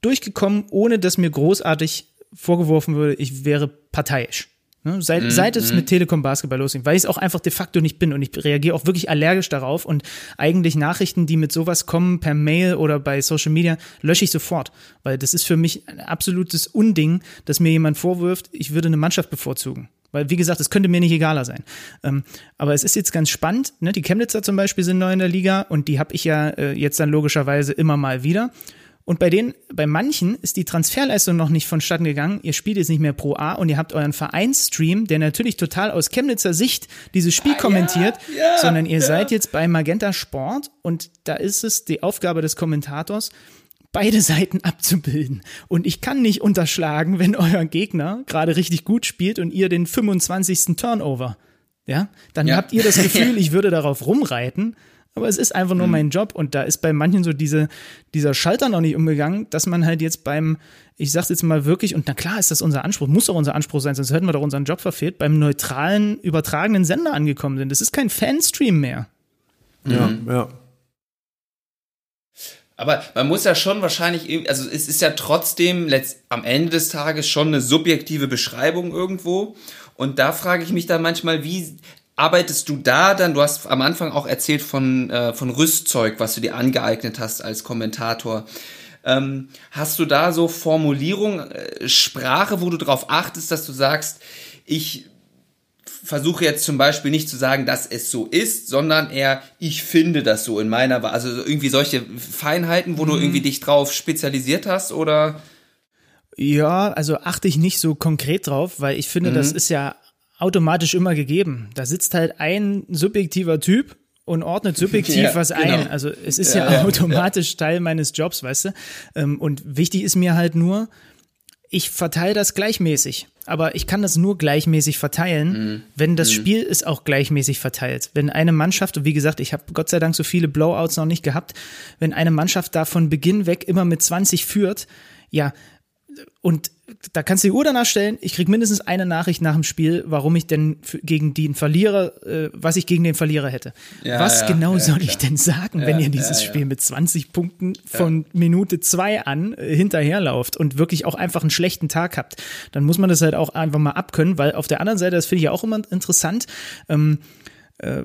S3: durchgekommen, ohne dass mir großartig vorgeworfen würde, ich wäre parteiisch. Ne? Seit, mm, seit es mm. mit Telekom Basketball losging, weil ich es auch einfach de facto nicht bin und ich reagiere auch wirklich allergisch darauf und eigentlich Nachrichten, die mit sowas kommen per Mail oder bei Social Media, lösche ich sofort, weil das ist für mich ein absolutes Unding, dass mir jemand vorwirft, ich würde eine Mannschaft bevorzugen. Weil, wie gesagt, es könnte mir nicht egaler sein. Ähm, aber es ist jetzt ganz spannend. Ne? Die Chemnitzer zum Beispiel sind neu in der Liga und die habe ich ja äh, jetzt dann logischerweise immer mal wieder. Und bei denen, bei manchen ist die Transferleistung noch nicht vonstatten gegangen. Ihr spielt jetzt nicht mehr Pro A und ihr habt euren Vereinsstream, der natürlich total aus Chemnitzer Sicht dieses Spiel ah, kommentiert, ja, ja, sondern ihr ja. seid jetzt bei Magenta Sport und da ist es die Aufgabe des Kommentators, beide Seiten abzubilden. Und ich kann nicht unterschlagen, wenn euer Gegner gerade richtig gut spielt und ihr den 25. Turnover. Ja, dann ja. habt ihr das [laughs] Gefühl, ich würde darauf rumreiten. Aber es ist einfach nur mhm. mein Job und da ist bei manchen so diese, dieser Schalter noch nicht umgegangen, dass man halt jetzt beim, ich sag's jetzt mal wirklich, und na klar ist das unser Anspruch, muss doch unser Anspruch sein, sonst hätten wir doch unseren Job verfehlt, beim neutralen, übertragenen Sender angekommen sind. Das ist kein Fanstream mehr.
S1: Ja, mhm. ja.
S2: Aber man muss ja schon wahrscheinlich, also es ist ja trotzdem letzt, am Ende des Tages schon eine subjektive Beschreibung irgendwo. Und da frage ich mich dann manchmal, wie arbeitest du da dann? Du hast am Anfang auch erzählt von, äh, von Rüstzeug, was du dir angeeignet hast als Kommentator. Ähm, hast du da so Formulierung, äh, Sprache, wo du darauf achtest, dass du sagst, ich versuche jetzt zum Beispiel nicht zu sagen, dass es so ist, sondern eher, ich finde das so in meiner, also irgendwie solche Feinheiten, wo mhm. du irgendwie dich drauf spezialisiert hast oder?
S3: Ja, also achte ich nicht so konkret drauf, weil ich finde, mhm. das ist ja automatisch immer gegeben. Da sitzt halt ein subjektiver Typ und ordnet [laughs] subjektiv ja, was ein. Genau. Also es ist ja, ja [laughs] automatisch ja. Teil meines Jobs, weißt du. Ähm, und wichtig ist mir halt nur, ich verteile das gleichmäßig. Aber ich kann das nur gleichmäßig verteilen, mhm. wenn das mhm. Spiel ist auch gleichmäßig verteilt. Wenn eine Mannschaft, und wie gesagt, ich habe Gott sei Dank so viele Blowouts noch nicht gehabt, wenn eine Mannschaft da von Beginn weg immer mit 20 führt, ja, und da kannst du die Uhr danach stellen, ich krieg mindestens eine Nachricht nach dem Spiel, warum ich denn gegen den Verlierer, äh, was ich gegen den Verlierer hätte. Ja, was ja, genau ja, soll ich denn sagen, wenn ihr dieses Spiel mit 20 Punkten von Minute zwei an äh, hinterherlauft und wirklich auch einfach einen schlechten Tag habt? Dann muss man das halt auch einfach mal abkönnen, weil auf der anderen Seite, das finde ich ja auch immer interessant, ähm, äh,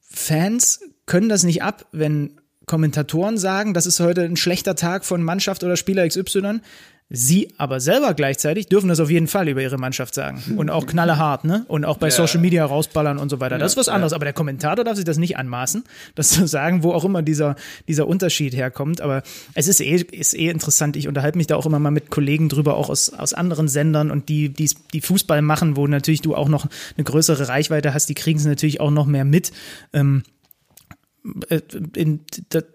S3: Fans können das nicht ab, wenn Kommentatoren sagen, das ist heute ein schlechter Tag von Mannschaft oder Spieler XY. Sie aber selber gleichzeitig dürfen das auf jeden Fall über ihre Mannschaft sagen. Und auch knallehart, ne? Und auch bei ja. Social Media rausballern und so weiter. Das ist was anderes. Aber der Kommentator darf sich das nicht anmaßen, das zu sagen, wo auch immer dieser, dieser Unterschied herkommt. Aber es ist eh, ist eh interessant. Ich unterhalte mich da auch immer mal mit Kollegen drüber, auch aus, aus anderen Sendern und die, die, die Fußball machen, wo natürlich du auch noch eine größere Reichweite hast, die kriegen es natürlich auch noch mehr mit. Ähm, äh, in,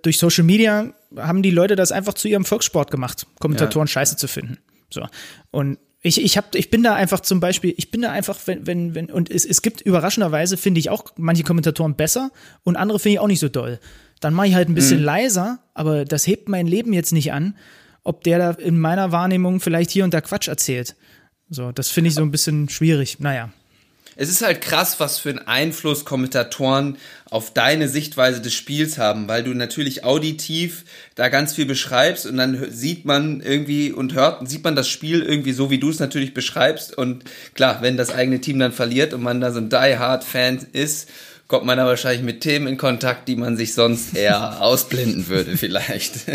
S3: durch Social Media haben die Leute das einfach zu ihrem Volkssport gemacht, Kommentatoren ja. scheiße zu finden. So. Und ich, ich, hab, ich bin da einfach zum Beispiel, ich bin da einfach, wenn, wenn, wenn, und es, es gibt überraschenderweise, finde ich auch manche Kommentatoren besser und andere finde ich auch nicht so doll. Dann mache ich halt ein bisschen mhm. leiser, aber das hebt mein Leben jetzt nicht an, ob der da in meiner Wahrnehmung vielleicht hier und da Quatsch erzählt. So, das finde ich so ein bisschen schwierig. Naja
S2: es ist halt krass, was für einen Einfluss Kommentatoren auf deine Sichtweise des Spiels haben, weil du natürlich auditiv da ganz viel beschreibst und dann sieht man irgendwie und hört, sieht man das Spiel irgendwie so, wie du es natürlich beschreibst und klar, wenn das eigene Team dann verliert und man da so ein Die-Hard-Fan ist, kommt man da wahrscheinlich mit Themen in Kontakt, die man sich sonst eher [laughs] ausblenden würde vielleicht.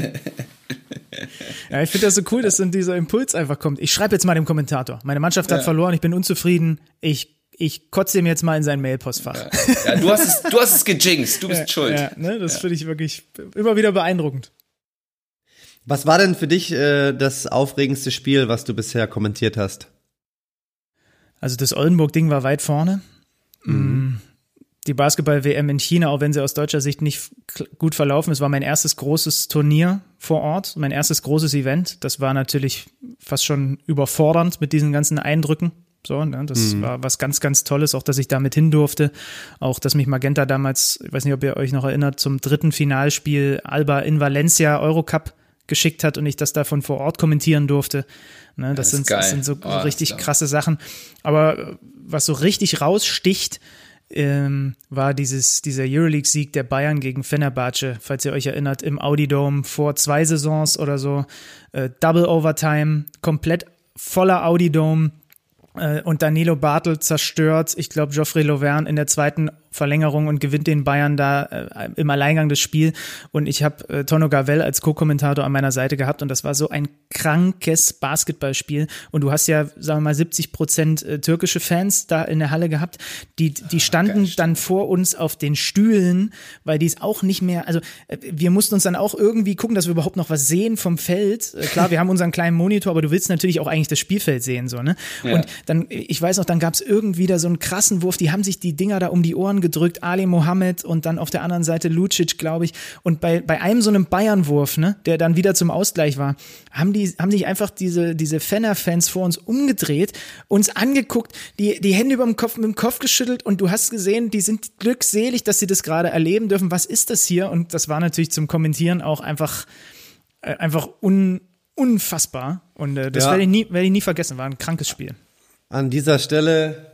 S3: Ja, ich finde das so cool, dass dann dieser Impuls einfach kommt. Ich schreibe jetzt mal dem Kommentator. Meine Mannschaft hat ja. verloren, ich bin unzufrieden. Ich ich kotze ihm jetzt mal in sein Mailpostfach. Ja,
S2: ja du, hast es, du hast es gejinxt, du bist
S3: ja,
S2: schuld.
S3: Ja, ne, das ja. finde ich wirklich immer wieder beeindruckend.
S1: Was war denn für dich äh, das aufregendste Spiel, was du bisher kommentiert hast?
S3: Also das Oldenburg-Ding war weit vorne. Mhm. Mm, die Basketball-WM in China, auch wenn sie aus deutscher Sicht nicht gut verlaufen ist, war mein erstes großes Turnier vor Ort, mein erstes großes Event. Das war natürlich fast schon überfordernd mit diesen ganzen Eindrücken. So, ne, das mhm. war was ganz, ganz Tolles, auch dass ich damit hin durfte. Auch, dass mich Magenta damals, ich weiß nicht, ob ihr euch noch erinnert, zum dritten Finalspiel Alba in Valencia Eurocup geschickt hat und ich das davon vor Ort kommentieren durfte. Ne, das, das, sind, das, sind, so oh, richtig krasse Sachen. Aber äh, was so richtig raussticht, ähm, war dieses, dieser Euroleague-Sieg der Bayern gegen Fenerbahce, falls ihr euch erinnert, im Audi Dome vor zwei Saisons oder so. Äh, Double Overtime, komplett voller Audi Dome und Danilo Bartel zerstört, ich glaube, Geoffrey Lauverne in der zweiten Verlängerung und gewinnt den Bayern da äh, im Alleingang das Spiel. Und ich habe äh, Tono Gavel als Co-Kommentator an meiner Seite gehabt und das war so ein krankes Basketballspiel. Und du hast ja, sagen wir mal, 70 Prozent äh, türkische Fans da in der Halle gehabt. Die, die ah, standen Geil. dann vor uns auf den Stühlen, weil die es auch nicht mehr, also äh, wir mussten uns dann auch irgendwie gucken, dass wir überhaupt noch was sehen vom Feld. Äh, klar, wir haben unseren kleinen Monitor, aber du willst natürlich auch eigentlich das Spielfeld sehen, so, ne? Ja. Und dann, ich weiß noch, dann gab es irgendwie da so einen krassen Wurf, die haben sich die Dinger da um die Ohren gedrückt, Ali Mohammed und dann auf der anderen Seite Lucic, glaube ich. Und bei, bei einem so einem Bayern-Wurf, ne, der dann wieder zum Ausgleich war, haben die, haben sich einfach diese, diese Fenner-Fans vor uns umgedreht, uns angeguckt, die, die Hände über dem Kopf, mit dem Kopf geschüttelt und du hast gesehen, die sind glückselig, dass sie das gerade erleben dürfen. Was ist das hier? Und das war natürlich zum Kommentieren auch einfach, äh, einfach un, unfassbar. Und äh, das ja. werde ich, nie, werde ich nie vergessen. War ein krankes Spiel.
S1: An dieser Stelle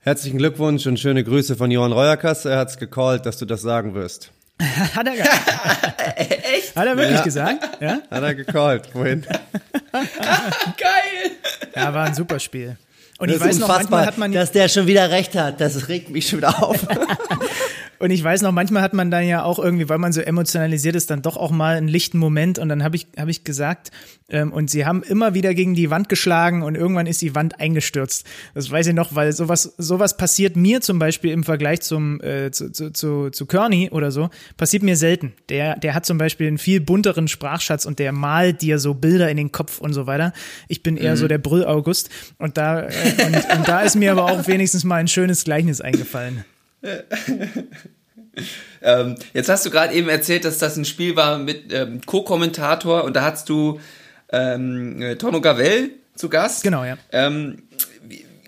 S1: Herzlichen Glückwunsch und schöne Grüße von Johann Reuerkas. Er hat's gecallt, dass du das sagen wirst. [laughs]
S3: hat er [laughs] Echt? Hat er wirklich ja. gesagt? Ja?
S1: Hat er gecallt, vorhin. [laughs]
S2: Geil!
S3: Ja, war ein super Spiel.
S1: Und das ich weiß noch, manchmal hat man dass der schon wieder recht hat. Das regt mich schon wieder auf.
S3: Und ich weiß noch, manchmal hat man dann ja auch irgendwie, weil man so emotionalisiert ist, dann doch auch mal einen lichten Moment. Und dann habe ich, hab ich gesagt, ähm, und sie haben immer wieder gegen die Wand geschlagen und irgendwann ist die Wand eingestürzt. Das weiß ich noch, weil sowas, sowas passiert mir zum Beispiel im Vergleich zum, äh, zu, zu, zu, zu Kearney oder so, passiert mir selten. Der, der hat zum Beispiel einen viel bunteren Sprachschatz und der malt dir so Bilder in den Kopf und so weiter. Ich bin eher mhm. so der Brüll-August. Und da, äh, und, und da ist mir aber auch wenigstens mal ein schönes Gleichnis eingefallen. [laughs]
S2: ähm, jetzt hast du gerade eben erzählt, dass das ein Spiel war mit ähm, Co-Kommentator und da hast du ähm, äh, Tono Gavel zu Gast.
S3: Genau, ja.
S2: Ähm,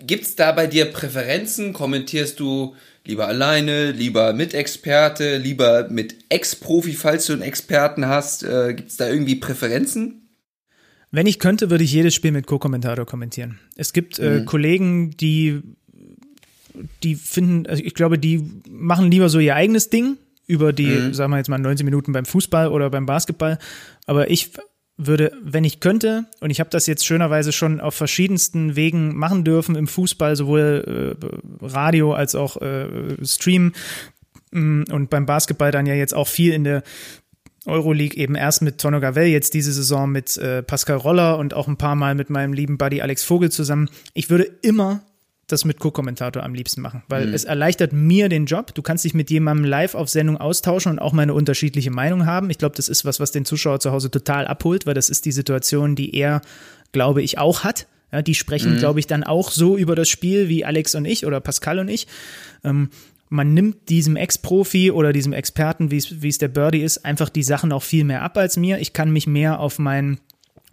S2: Gibt es da bei dir Präferenzen? Kommentierst du lieber alleine, lieber mit Experte, lieber mit Ex-Profi, falls du einen Experten hast? Äh, Gibt es da irgendwie Präferenzen?
S3: Wenn ich könnte, würde ich jedes Spiel mit Co-Kommentator kommentieren. Es gibt äh, mhm. Kollegen, die die finden, also ich glaube, die machen lieber so ihr eigenes Ding über die, mhm. sagen wir jetzt mal 90 Minuten beim Fußball oder beim Basketball. Aber ich würde, wenn ich könnte, und ich habe das jetzt schönerweise schon auf verschiedensten Wegen machen dürfen im Fußball, sowohl äh, Radio als auch äh, Stream mm, und beim Basketball dann ja jetzt auch viel in der Euroleague eben erst mit Tono Gavel, jetzt diese Saison mit äh, Pascal Roller und auch ein paar Mal mit meinem lieben Buddy Alex Vogel zusammen. Ich würde immer das mit Co-Kommentator am liebsten machen, weil mhm. es erleichtert mir den Job. Du kannst dich mit jemandem live auf Sendung austauschen und auch meine unterschiedliche Meinung haben. Ich glaube, das ist was, was den Zuschauer zu Hause total abholt, weil das ist die Situation, die er, glaube ich, auch hat. Ja, die sprechen, mhm. glaube ich, dann auch so über das Spiel wie Alex und ich oder Pascal und ich. Ähm, man nimmt diesem Ex-Profi oder diesem Experten, wie es der Birdie ist, einfach die Sachen auch viel mehr ab als mir. Ich kann mich mehr auf meinen,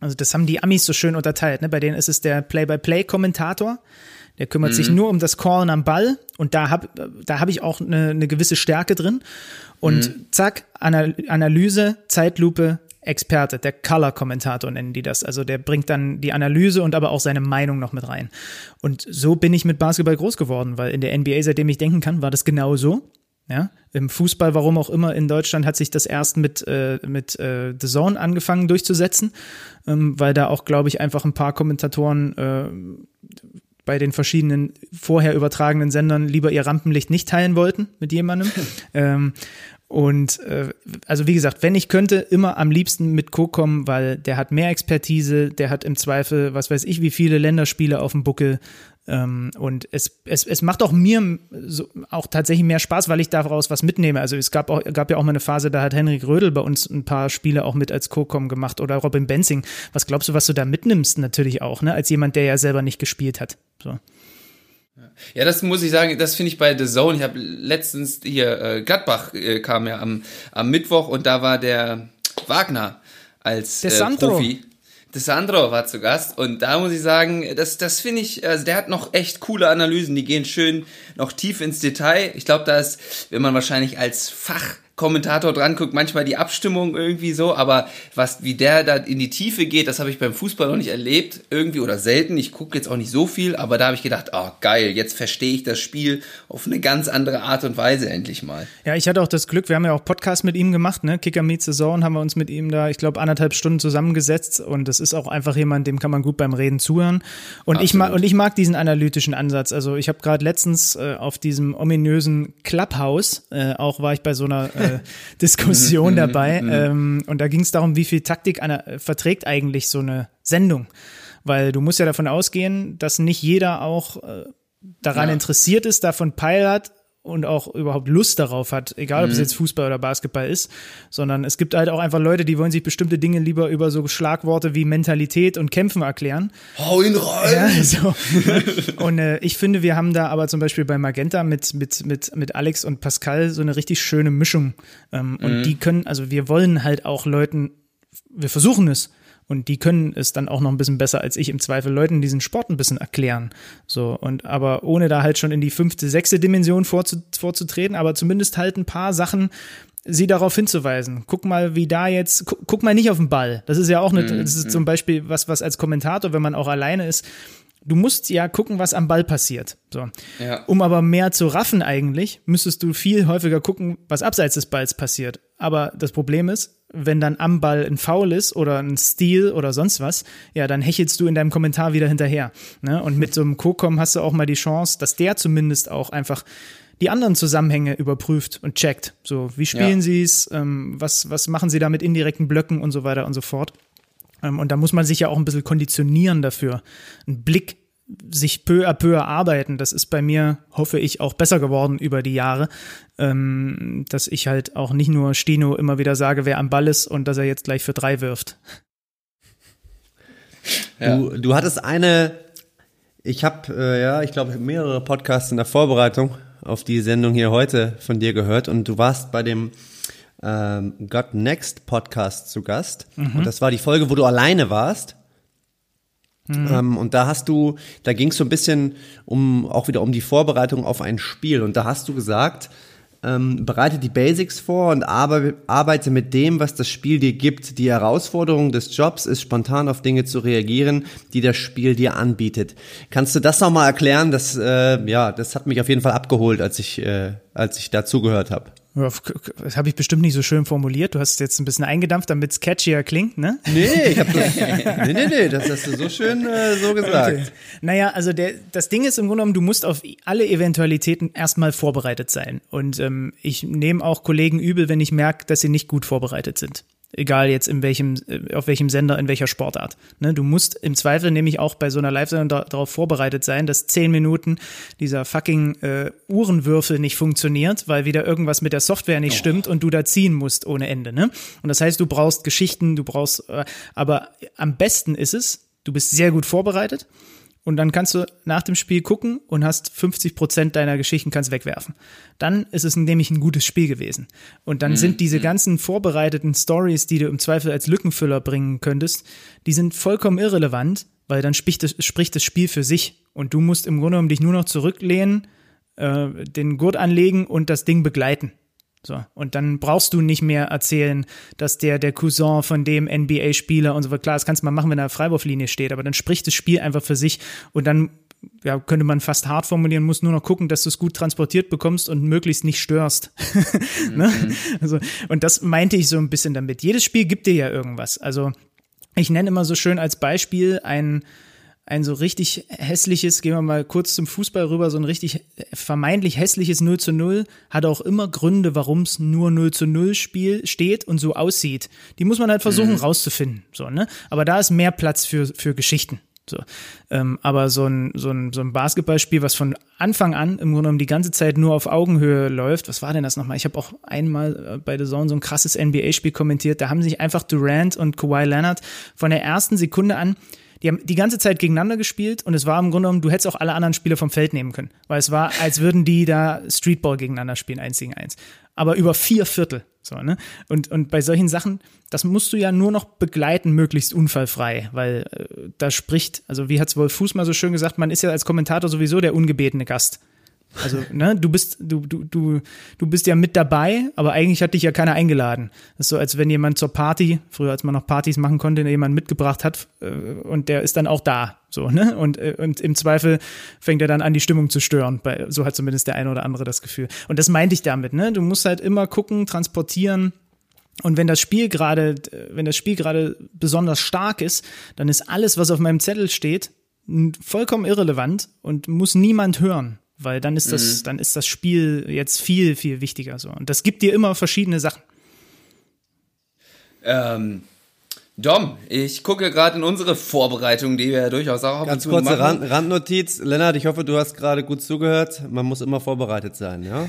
S3: also das haben die Amis so schön unterteilt, ne? Bei denen ist es der Play-by-Play-Kommentator. Der kümmert mhm. sich nur um das Callen am Ball und da habe da hab ich auch eine, eine gewisse Stärke drin. Und mhm. zack, Analyse, Zeitlupe, Experte, der Color-Kommentator nennen die das. Also der bringt dann die Analyse und aber auch seine Meinung noch mit rein. Und so bin ich mit Basketball groß geworden, weil in der NBA, seitdem ich denken kann, war das genau so. Ja, im Fußball, warum auch immer in Deutschland, hat sich das erst mit äh, mit äh, The Zone angefangen durchzusetzen, ähm, weil da auch, glaube ich, einfach ein paar Kommentatoren äh, bei den verschiedenen vorher übertragenen Sendern lieber ihr Rampenlicht nicht teilen wollten mit jemandem. [laughs] ähm, und äh, also wie gesagt, wenn ich könnte, immer am liebsten mit Co kommen, weil der hat mehr Expertise, der hat im Zweifel, was weiß ich, wie viele Länderspiele auf dem Buckel. Ähm, und es, es, es macht auch mir so, auch tatsächlich mehr Spaß, weil ich daraus was mitnehme. Also es gab, auch, gab ja auch mal eine Phase, da hat Henrik Rödel bei uns ein paar Spiele auch mit als Co-Com gemacht oder Robin Benzing. Was glaubst du, was du da mitnimmst natürlich auch, ne? Als jemand, der ja selber nicht gespielt hat. So.
S2: Ja, das muss ich sagen, das finde ich bei The Zone. Ich habe letztens hier, äh, Gladbach äh, kam ja am, am Mittwoch und da war der Wagner als äh, Profi. De Sandro war zu Gast und da muss ich sagen, das, das finde ich, also der hat noch echt coole Analysen, die gehen schön noch tief ins Detail. Ich glaube, da ist, wenn man wahrscheinlich als Fach Kommentator dran guckt, manchmal die Abstimmung irgendwie so, aber was, wie der da in die Tiefe geht, das habe ich beim Fußball noch nicht erlebt, irgendwie oder selten. Ich gucke jetzt auch nicht so viel, aber da habe ich gedacht, oh geil, jetzt verstehe ich das Spiel auf eine ganz andere Art und Weise endlich mal.
S3: Ja, ich hatte auch das Glück, wir haben ja auch Podcast mit ihm gemacht, ne? Kicker Meets Saison haben wir uns mit ihm da, ich glaube, anderthalb Stunden zusammengesetzt und das ist auch einfach jemand, dem kann man gut beim Reden zuhören. Und ich mag und ich mag diesen analytischen Ansatz. Also ich habe gerade letztens äh, auf diesem ominösen Clubhouse, äh, auch war ich bei so einer äh, [laughs] Diskussion mhm, dabei. Mhm. Ähm, und da ging es darum, wie viel Taktik einer, verträgt eigentlich so eine Sendung. Weil du musst ja davon ausgehen, dass nicht jeder auch äh, daran ja. interessiert ist, davon Peil hat, und auch überhaupt Lust darauf hat, egal ob mhm. es jetzt Fußball oder Basketball ist, sondern es gibt halt auch einfach Leute, die wollen sich bestimmte Dinge lieber über so Schlagworte wie Mentalität und Kämpfen erklären.
S2: Hau ihn rein! Ja, so. [laughs]
S3: und äh, ich finde, wir haben da aber zum Beispiel bei Magenta mit, mit, mit, mit Alex und Pascal so eine richtig schöne Mischung. Ähm, mhm. Und die können, also wir wollen halt auch Leuten, wir versuchen es, und die können es dann auch noch ein bisschen besser als ich im Zweifel Leuten diesen Sport ein bisschen erklären. So, und aber ohne da halt schon in die fünfte, sechste Dimension vorzu, vorzutreten, aber zumindest halt ein paar Sachen sie darauf hinzuweisen. Guck mal, wie da jetzt, guck, guck mal nicht auf den Ball. Das ist ja auch eine, mhm, das ist mhm. zum Beispiel was, was als Kommentator, wenn man auch alleine ist, du musst ja gucken, was am Ball passiert. So. Ja. Um aber mehr zu raffen eigentlich, müsstest du viel häufiger gucken, was abseits des Balls passiert. Aber das Problem ist, wenn dann am Ball ein Foul ist oder ein Steal oder sonst was, ja, dann hechelst du in deinem Kommentar wieder hinterher. Ne? Und mit so einem Co-Com hast du auch mal die Chance, dass der zumindest auch einfach die anderen Zusammenhänge überprüft und checkt. So, wie spielen ja. sie es, ähm, was, was machen sie da mit indirekten Blöcken und so weiter und so fort. Ähm, und da muss man sich ja auch ein bisschen konditionieren dafür. Ein Blick sich peu à peu erarbeiten. Das ist bei mir, hoffe ich, auch besser geworden über die Jahre, ähm, dass ich halt auch nicht nur Stino immer wieder sage, wer am Ball ist und dass er jetzt gleich für drei wirft. [laughs]
S1: Ja. Du, du hattest eine, ich habe, äh, ja, ich glaube, mehrere Podcasts in der Vorbereitung auf die Sendung hier heute von dir gehört und du warst bei dem ähm, Got Next Podcast zu Gast. Mhm. Und das war die Folge, wo du alleine warst. Mhm. Ähm, und da hast du, da ging es so ein bisschen um auch wieder um die Vorbereitung auf ein Spiel. Und da hast du gesagt, ähm, bereite die Basics vor und arbeite mit dem, was das Spiel dir gibt. Die Herausforderung des Jobs ist, spontan auf Dinge zu reagieren, die das Spiel dir anbietet. Kannst du das nochmal erklären? Das, äh, ja, das hat mich auf jeden Fall abgeholt, als ich, äh, als ich dazugehört habe.
S3: Das habe ich bestimmt nicht so schön formuliert. Du hast es jetzt ein bisschen eingedampft, damit es catchier klingt, ne?
S1: Nee, ich habe das. [laughs] nee, nee, nee, das hast du so schön äh, so gesagt. Okay.
S3: Naja, also der, das Ding ist im Grunde genommen, du musst auf alle Eventualitäten erstmal vorbereitet sein. Und ähm, ich nehme auch Kollegen übel, wenn ich merke, dass sie nicht gut vorbereitet sind. Egal jetzt in welchem, äh, auf welchem Sender, in welcher Sportart. Ne, du musst im Zweifel nämlich auch bei so einer Live-Sendung da, darauf vorbereitet sein, dass zehn Minuten dieser fucking äh, Uhrenwürfel nicht funktioniert, weil wieder irgendwas mit der Software nicht oh. stimmt und du da ziehen musst ohne Ende. Ne? Und das heißt, du brauchst Geschichten, du brauchst, äh, aber am besten ist es, du bist sehr gut vorbereitet und dann kannst du nach dem Spiel gucken und hast 50 Prozent deiner Geschichten kannst wegwerfen. Dann ist es nämlich ein gutes Spiel gewesen. Und dann mhm. sind diese mhm. ganzen vorbereiteten Stories, die du im Zweifel als Lückenfüller bringen könntest, die sind vollkommen irrelevant, weil dann spricht das, spricht das Spiel für sich. Und du musst im Grunde genommen dich nur noch zurücklehnen, äh, den Gurt anlegen und das Ding begleiten. So, und dann brauchst du nicht mehr erzählen, dass der der Cousin von dem NBA-Spieler und so weiter. Klar, das kannst du mal machen, wenn er Freiwurflinie steht, aber dann spricht das Spiel einfach für sich und dann ja, könnte man fast hart formulieren, muss nur noch gucken, dass du es gut transportiert bekommst und möglichst nicht störst. [laughs] ne? Mhm. also, und das meinte ich so ein bisschen damit. Jedes Spiel gibt dir ja irgendwas. Also ich nenne immer so schön als Beispiel ein ein so richtig hässliches, gehen wir mal kurz zum Fußball rüber, so ein richtig vermeintlich hässliches 0 zu 0 hat auch immer Gründe, warum es nur 0 zu 0 Spiel steht und so aussieht. Die muss man halt versuchen mhm. rauszufinden. So, ne? Aber da ist mehr Platz für, für Geschichten. So. Ähm, aber so ein, so, ein, so ein Basketballspiel, was von Anfang an im Grunde genommen die ganze Zeit nur auf Augenhöhe läuft, was war denn das nochmal? Ich habe auch einmal äh, bei The Zone so ein krasses NBA-Spiel kommentiert, da haben sich einfach Durant und Kawhi Leonard von der ersten Sekunde an die haben die ganze Zeit gegeneinander gespielt und es war im Grunde genommen, du hättest auch alle anderen Spieler vom Feld nehmen können. Weil es war, als würden die da Streetball gegeneinander spielen, eins gegen eins. Aber über vier Viertel. So, ne? Und, und bei solchen Sachen, das musst du ja nur noch begleiten, möglichst unfallfrei, weil äh, da spricht, also wie hat's Wolf Fuß mal so schön gesagt, man ist ja als Kommentator sowieso der ungebetene Gast. Also, [laughs] ne, du bist, du, du, du, du bist ja mit dabei, aber eigentlich hat dich ja keiner eingeladen. Das ist so, als wenn jemand zur Party, früher als man noch Partys machen konnte, jemand mitgebracht hat äh, und der ist dann auch da. So, ne? Und, äh, und im Zweifel fängt er dann an, die Stimmung zu stören. Bei, so hat zumindest der eine oder andere das Gefühl. Und das meinte ich damit, ne? Du musst halt immer gucken, transportieren, und wenn das Spiel gerade, wenn das Spiel gerade besonders stark ist, dann ist alles, was auf meinem Zettel steht, vollkommen irrelevant und muss niemand hören weil dann ist das, mhm. dann ist das Spiel jetzt viel, viel wichtiger so. Und das gibt dir immer verschiedene Sachen.
S2: Ähm, Dom, ich gucke gerade in unsere Vorbereitung, die wir ja durchaus auch
S1: Ganz kurze Rand, Randnotiz. Lennart, ich hoffe, du hast gerade gut zugehört. Man muss immer vorbereitet sein, ja?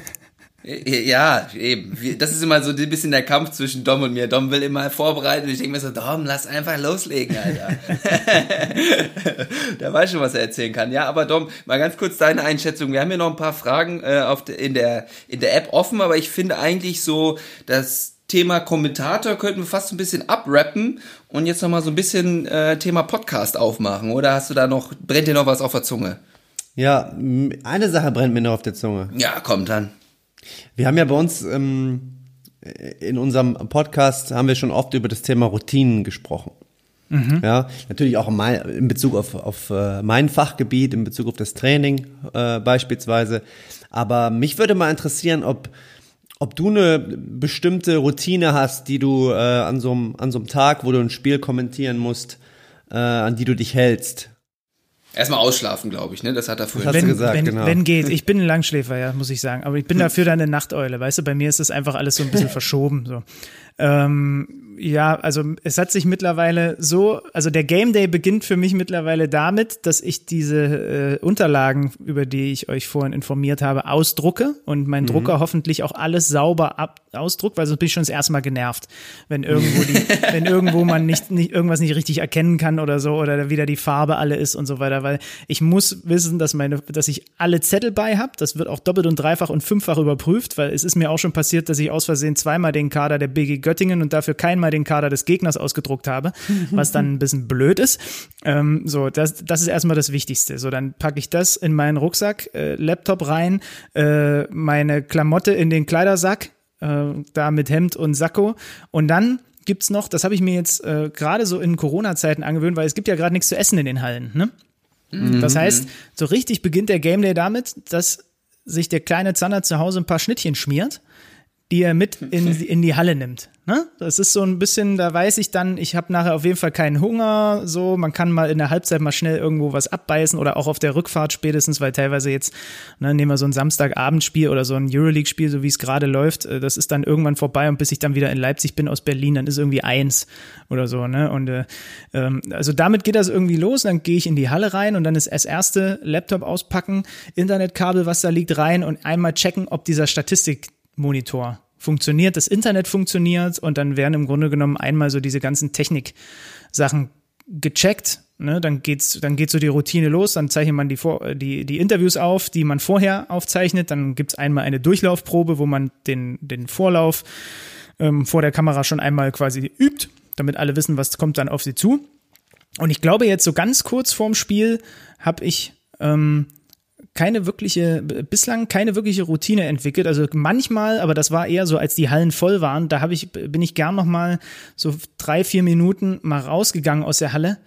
S2: Ja, eben. Das ist immer so ein bisschen der Kampf zwischen Dom und mir. Dom will immer vorbereiten und ich denke mir so, Dom, lass einfach loslegen, Alter. [laughs] der weiß schon, was er erzählen kann. Ja, aber Dom, mal ganz kurz deine Einschätzung. Wir haben hier noch ein paar Fragen äh, auf de, in, der, in der App offen, aber ich finde eigentlich so, das Thema Kommentator könnten wir fast ein bisschen abrappen und jetzt nochmal so ein bisschen äh, Thema Podcast aufmachen. Oder hast du da noch, brennt dir noch was auf der Zunge?
S1: Ja, eine Sache brennt mir noch auf der Zunge.
S2: Ja, komm dann.
S1: Wir haben ja bei uns ähm, in unserem Podcast haben wir schon oft über das Thema Routinen gesprochen. Mhm. Ja, natürlich auch in Bezug auf, auf äh, mein Fachgebiet, in Bezug auf das Training äh, beispielsweise. Aber mich würde mal interessieren, ob, ob du eine bestimmte Routine hast, die du äh, an, so einem, an so einem Tag, wo du ein Spiel kommentieren musst, äh, an die du dich hältst.
S2: Erstmal ausschlafen, glaube ich, ne? Das hat er vorhin
S3: wenn, gesagt, wenn, genau. wenn geht. Ich bin ein Langschläfer, ja, muss ich sagen. Aber ich bin [laughs] dafür dann eine Nachteule, weißt du? Bei mir ist das einfach alles so ein bisschen verschoben. So. Ähm, ja, also es hat sich mittlerweile so, also der Game Day beginnt für mich mittlerweile damit, dass ich diese äh, Unterlagen, über die ich euch vorhin informiert habe, ausdrucke und mein mhm. Drucker hoffentlich auch alles sauber ab ausdruckt, weil sonst bin ich schon das erste Mal genervt, wenn irgendwo die, [laughs] wenn irgendwo man nicht, nicht irgendwas nicht richtig erkennen kann oder so oder wieder die Farbe alle ist und so weiter, weil ich muss wissen, dass meine, dass ich alle Zettel bei habe. Das wird auch doppelt und dreifach und fünffach überprüft, weil es ist mir auch schon passiert, dass ich aus Versehen zweimal den Kader der BG Göttingen und dafür keinmal den Kader des Gegners ausgedruckt habe, [laughs] was dann ein bisschen blöd ist. Ähm, so, das, das ist erstmal das Wichtigste. So, dann packe ich das in meinen Rucksack, äh, Laptop rein, äh, meine Klamotte in den Kleidersack, äh, da mit Hemd und Sakko. Und dann gibt's noch, das habe ich mir jetzt äh, gerade so in Corona-Zeiten angewöhnt, weil es gibt ja gerade nichts zu essen in den Hallen. Ne? Mhm. Das heißt, so richtig beginnt der Game Day damit, dass sich der kleine Zander zu Hause ein paar Schnittchen schmiert, die er mit in, [laughs] in die Halle nimmt. Ne? Das ist so ein bisschen, da weiß ich dann, ich habe nachher auf jeden Fall keinen Hunger. So, man kann mal in der Halbzeit mal schnell irgendwo was abbeißen oder auch auf der Rückfahrt spätestens, weil teilweise jetzt, ne, nehmen wir so ein Samstagabendspiel oder so ein Euroleague-Spiel, so wie es gerade läuft, äh, das ist dann irgendwann vorbei und bis ich dann wieder in Leipzig bin aus Berlin, dann ist irgendwie eins oder so. Ne? Und äh, ähm, also damit geht das irgendwie los. Dann gehe ich in die Halle rein und dann ist als erste Laptop auspacken, Internetkabel, was da liegt, rein und einmal checken, ob dieser Statistikmonitor funktioniert, das Internet funktioniert und dann werden im Grunde genommen einmal so diese ganzen Technik-Sachen gecheckt. Ne, dann geht's, dann geht so die Routine los, dann zeichnet man die, Vor die, die Interviews auf, die man vorher aufzeichnet. Dann gibt's einmal eine Durchlaufprobe, wo man den, den Vorlauf ähm, vor der Kamera schon einmal quasi übt, damit alle wissen, was kommt dann auf sie zu. Und ich glaube, jetzt so ganz kurz vorm Spiel habe ich ähm, keine wirkliche, bislang keine wirkliche Routine entwickelt. Also manchmal, aber das war eher so, als die Hallen voll waren, da habe ich, bin ich gern noch mal so drei, vier Minuten mal rausgegangen aus der Halle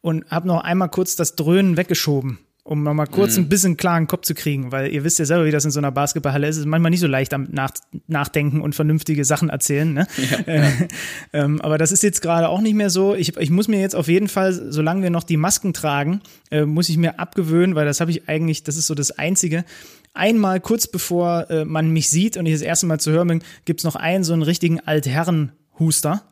S3: und habe noch einmal kurz das Dröhnen weggeschoben, um noch mal kurz mhm. ein bisschen klaren Kopf zu kriegen, weil ihr wisst ja selber, wie das in so einer Basketballhalle ist. Es ist manchmal nicht so leicht am nach, Nachdenken und vernünftige Sachen erzählen. Ne? Ja, ja. [laughs] ähm, aber das ist jetzt gerade auch nicht mehr so. Ich, ich muss mir jetzt auf jeden Fall, solange wir noch die Masken tragen, äh, muss ich mir abgewöhnen, weil das habe ich eigentlich, das ist so das Einzige, einmal kurz bevor äh, man mich sieht und ich das erste Mal zu hören bin, gibt's noch einen so einen richtigen Altherren-Huster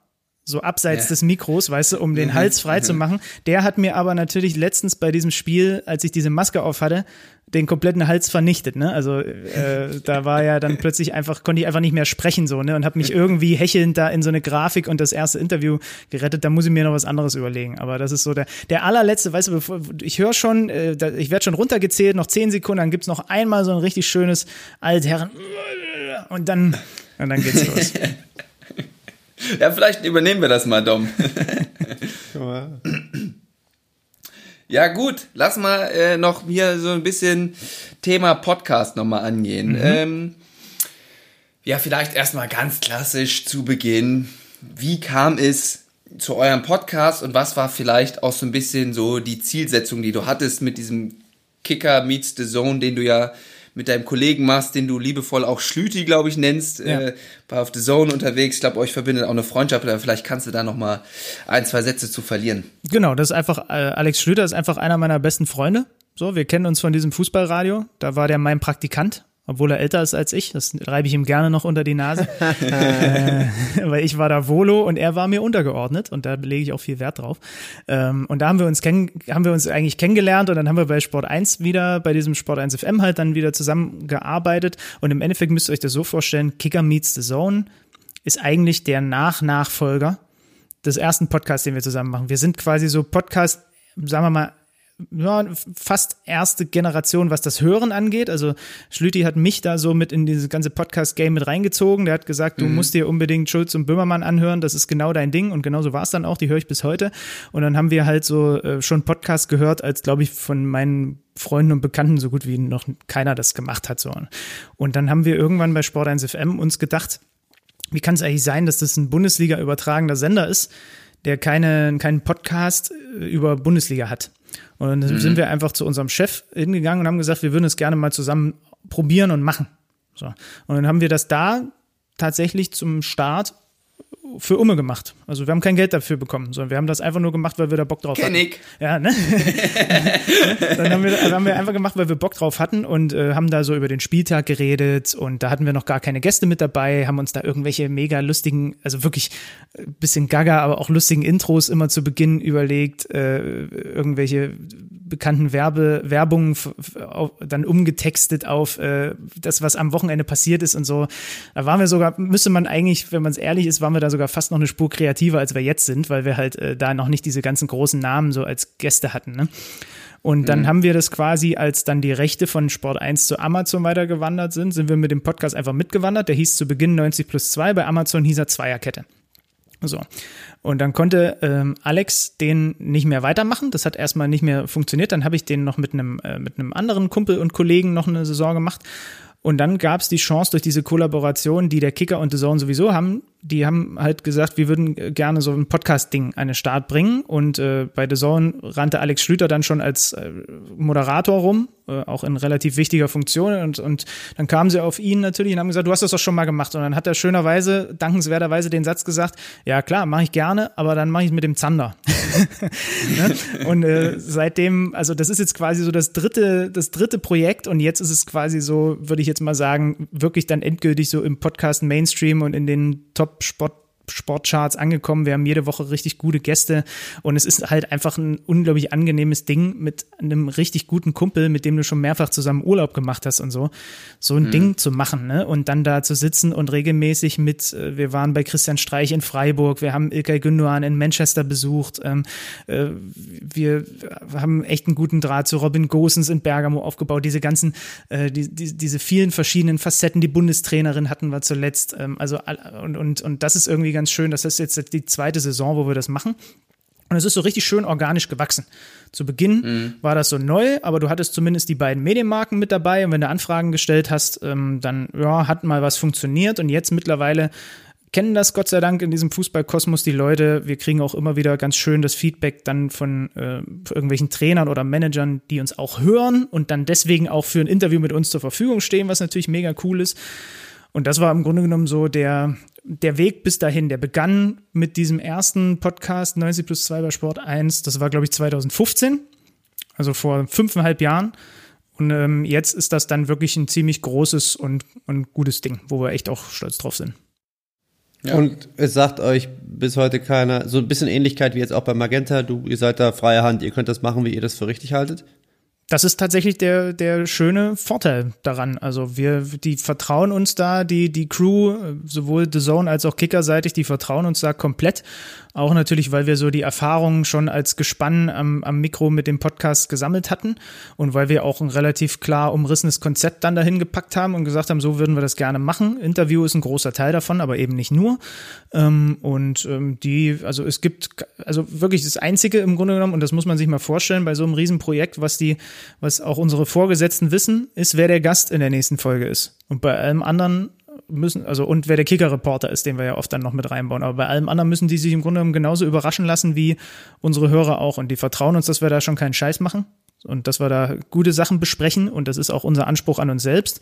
S3: so abseits ja. des Mikros, weißt du, um den mhm. Hals frei zu mhm. machen. Der hat mir aber natürlich letztens bei diesem Spiel, als ich diese Maske auf hatte, den kompletten Hals vernichtet, ne? Also äh, da war ja dann plötzlich einfach konnte ich einfach nicht mehr sprechen so, ne? Und habe mich irgendwie hechelnd da in so eine Grafik und das erste Interview gerettet. Da muss ich mir noch was anderes überlegen. Aber das ist so der der allerletzte, weißt du, bevor, ich höre schon, äh, da, ich werde schon runtergezählt, noch zehn Sekunden, dann gibt's noch einmal so ein richtig schönes Altherren und dann und dann geht's los. [laughs] [laughs]
S2: Ja, vielleicht übernehmen wir das mal, Dom. ja, gut, lass mal äh, noch hier so ein bisschen Thema Podcast nochmal angehen. Mhm. Ähm, ja, vielleicht erstmal ganz klassisch zu Beginn. Wie kam es zu eurem Podcast und was war vielleicht auch so ein bisschen so die Zielsetzung, die du hattest mit diesem Kicker meets the Zone, den du ja mit deinem Kollegen machst, den du liebevoll auch Schlüti, glaube ich, nennst, ja. äh, war auf The Zone unterwegs. Ich glaube, euch verbindet auch eine Freundschaft, aber vielleicht kannst du da noch mal ein, zwei Sätze zu verlieren.
S3: Genau, das ist einfach, äh, Alex Schlüter ist einfach einer meiner besten Freunde. So, wir kennen uns von diesem Fußballradio. Da war der mein Praktikant obwohl er älter ist als ich. Das reibe ich ihm gerne noch unter die Nase. [laughs] äh, weil ich war da Volo und er war mir untergeordnet und da lege ich auch viel Wert drauf. Ähm, und da haben wir uns haben wir uns eigentlich kennengelernt und dann haben wir bei Sport 1 wieder, bei diesem Sport 1 FM halt dann wieder zusammengearbeitet. Und im Endeffekt müsst ihr euch das so vorstellen, Kicker Meets the Zone ist eigentlich der Nach-Nachfolger des ersten Podcasts, den wir zusammen machen. Wir sind quasi so Podcast, sagen wir mal, ja, fast erste Generation, was das Hören angeht. Also Schlüti hat mich da so mit in dieses ganze Podcast-Game mit reingezogen. Der hat gesagt, du mhm. musst dir unbedingt Schulz und Böhmermann anhören, das ist genau dein Ding. Und genauso war es dann auch, die höre ich bis heute. Und dann haben wir halt so äh, schon Podcast gehört, als glaube ich von meinen Freunden und Bekannten so gut wie noch keiner das gemacht hat. So. Und dann haben wir irgendwann bei Sport 1 FM uns gedacht, wie kann es eigentlich sein, dass das ein Bundesliga übertragender Sender ist, der keine, keinen Podcast äh, über Bundesliga hat. Und dann mhm. sind wir einfach zu unserem Chef hingegangen und haben gesagt, wir würden es gerne mal zusammen probieren und machen. So. Und dann haben wir das da tatsächlich zum Start für Umme gemacht. Also wir haben kein Geld dafür bekommen, sondern wir haben das einfach nur gemacht, weil wir da Bock drauf
S2: Kenn
S3: hatten.
S2: Ich.
S3: Ja, ne? [laughs] Dann haben wir, haben wir einfach gemacht, weil wir Bock drauf hatten und äh, haben da so über den Spieltag geredet und da hatten wir noch gar keine Gäste mit dabei, haben uns da irgendwelche mega lustigen, also wirklich äh, bisschen gaga, aber auch lustigen Intros immer zu Beginn überlegt, äh, irgendwelche bekannten Werbe, Werbungen dann umgetextet auf äh, das, was am Wochenende passiert ist und so. Da waren wir sogar, müsste man eigentlich, wenn man es ehrlich ist, waren wir da sogar fast noch eine Spur kreativer, als wir jetzt sind, weil wir halt äh, da noch nicht diese ganzen großen Namen so als Gäste hatten. Ne? Und dann mhm. haben wir das quasi, als dann die Rechte von Sport 1 zu Amazon weitergewandert sind, sind wir mit dem Podcast einfach mitgewandert. Der hieß zu Beginn 90 plus 2, bei Amazon hieß er Zweierkette. So. Und dann konnte ähm, Alex den nicht mehr weitermachen. Das hat erstmal nicht mehr funktioniert. Dann habe ich den noch mit einem, äh, mit einem anderen Kumpel und Kollegen noch eine Saison gemacht. Und dann gab es die Chance durch diese Kollaboration, die der Kicker und The Zone sowieso haben, die haben halt gesagt, wir würden gerne so ein Podcast-Ding an den Start bringen. Und äh, bei The Zone rannte Alex Schlüter dann schon als äh, Moderator rum, äh, auch in relativ wichtiger Funktion. Und, und dann kamen sie auf ihn natürlich und haben gesagt, du hast das doch schon mal gemacht. Und dann hat er schönerweise, dankenswerterweise den Satz gesagt, ja klar, mache ich gerne, aber dann mache ich es mit dem Zander. [laughs] ne? Und äh, seitdem, also das ist jetzt quasi so das dritte, das dritte Projekt und jetzt ist es quasi so, würde ich jetzt mal sagen, wirklich dann endgültig so im Podcast Mainstream und in den Top Top-Sport Sportcharts angekommen. Wir haben jede Woche richtig gute Gäste und es ist halt einfach ein unglaublich angenehmes Ding mit einem richtig guten Kumpel, mit dem du schon mehrfach zusammen Urlaub gemacht hast und so, so ein mhm. Ding zu machen, ne? Und dann da zu sitzen und regelmäßig mit, äh, wir waren bei Christian Streich in Freiburg, wir haben Ilkay Gündogan in Manchester besucht, ähm, äh, wir haben echt einen guten Draht zu Robin Gosens in Bergamo aufgebaut, diese ganzen, äh, die, die, diese vielen verschiedenen Facetten, die Bundestrainerin hatten wir zuletzt, ähm, also und, und, und das ist irgendwie ganz schön. Das ist jetzt die zweite Saison, wo wir das machen. Und es ist so richtig schön organisch gewachsen. Zu Beginn mhm. war das so neu, aber du hattest zumindest die beiden Medienmarken mit dabei. Und wenn du Anfragen gestellt hast, ähm, dann ja, hat mal was funktioniert. Und jetzt mittlerweile kennen das Gott sei Dank in diesem Fußballkosmos die Leute. Wir kriegen auch immer wieder ganz schön das Feedback dann von äh, irgendwelchen Trainern oder Managern, die uns auch hören und dann deswegen auch für ein Interview mit uns zur Verfügung stehen, was natürlich mega cool ist. Und das war im Grunde genommen so der, der Weg bis dahin. Der begann mit diesem ersten Podcast 90 plus 2 bei Sport 1. Das war, glaube ich, 2015, also vor fünfeinhalb Jahren. Und ähm, jetzt ist das dann wirklich ein ziemlich großes und, und gutes Ding, wo wir echt auch stolz drauf sind.
S1: Ja. Und es sagt euch bis heute keiner, so ein bisschen Ähnlichkeit wie jetzt auch bei Magenta, du, ihr seid da freie Hand, ihr könnt das machen, wie ihr das für richtig haltet?
S3: Das ist tatsächlich der, der schöne Vorteil daran. Also wir, die vertrauen uns da, die, die Crew, sowohl The Zone als auch Kickerseitig, die vertrauen uns da komplett. Auch natürlich, weil wir so die Erfahrungen schon als Gespann am, am Mikro mit dem Podcast gesammelt hatten und weil wir auch ein relativ klar umrissenes Konzept dann dahin gepackt haben und gesagt haben, so würden wir das gerne machen. Interview ist ein großer Teil davon, aber eben nicht nur. Ähm, und ähm, die, also es gibt, also wirklich das Einzige im Grunde genommen, und das muss man sich mal vorstellen, bei so einem Riesenprojekt, was die, was auch unsere Vorgesetzten wissen, ist, wer der Gast in der nächsten Folge ist. Und bei allem anderen müssen, also und wer der Kicker-Reporter ist, den wir ja oft dann noch mit reinbauen. Aber bei allem anderen müssen die sich im Grunde genommen genauso überraschen lassen wie unsere Hörer auch. Und die vertrauen uns, dass wir da schon keinen Scheiß machen und dass wir da gute Sachen besprechen und das ist auch unser Anspruch an uns selbst.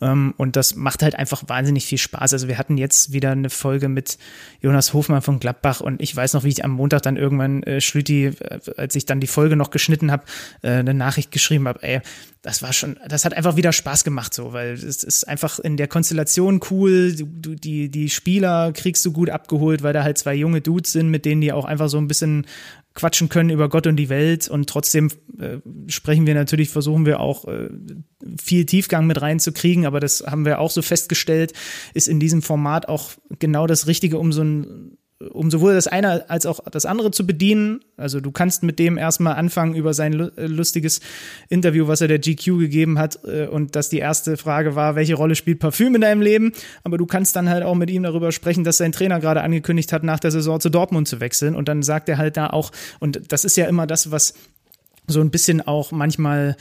S3: Ähm, und das macht halt einfach wahnsinnig viel Spaß. Also wir hatten jetzt wieder eine Folge mit Jonas Hofmann von Gladbach und ich weiß noch, wie ich am Montag dann irgendwann äh, Schlüti, äh, als ich dann die Folge noch geschnitten habe, äh, eine Nachricht geschrieben habe, ey, das war schon, das hat einfach wieder Spaß gemacht so, weil es ist einfach in der Konstellation cool, du, die, die Spieler kriegst du gut abgeholt, weil da halt zwei junge Dudes sind, mit denen die auch einfach so ein bisschen quatschen können über Gott und die Welt. Und trotzdem äh, sprechen wir natürlich, versuchen wir auch äh, viel Tiefgang mit reinzukriegen, aber das haben wir auch so festgestellt, ist in diesem Format auch genau das Richtige, um so ein um sowohl das eine als auch das andere zu bedienen. Also du kannst mit dem erstmal anfangen über sein äh, lustiges Interview, was er der GQ gegeben hat äh, und dass die erste Frage war, welche Rolle spielt Parfüm in deinem Leben? Aber du kannst dann halt auch mit ihm darüber sprechen, dass sein Trainer gerade angekündigt hat, nach der Saison zu Dortmund zu wechseln und dann sagt er halt da auch, und das ist ja immer das, was so ein bisschen auch manchmal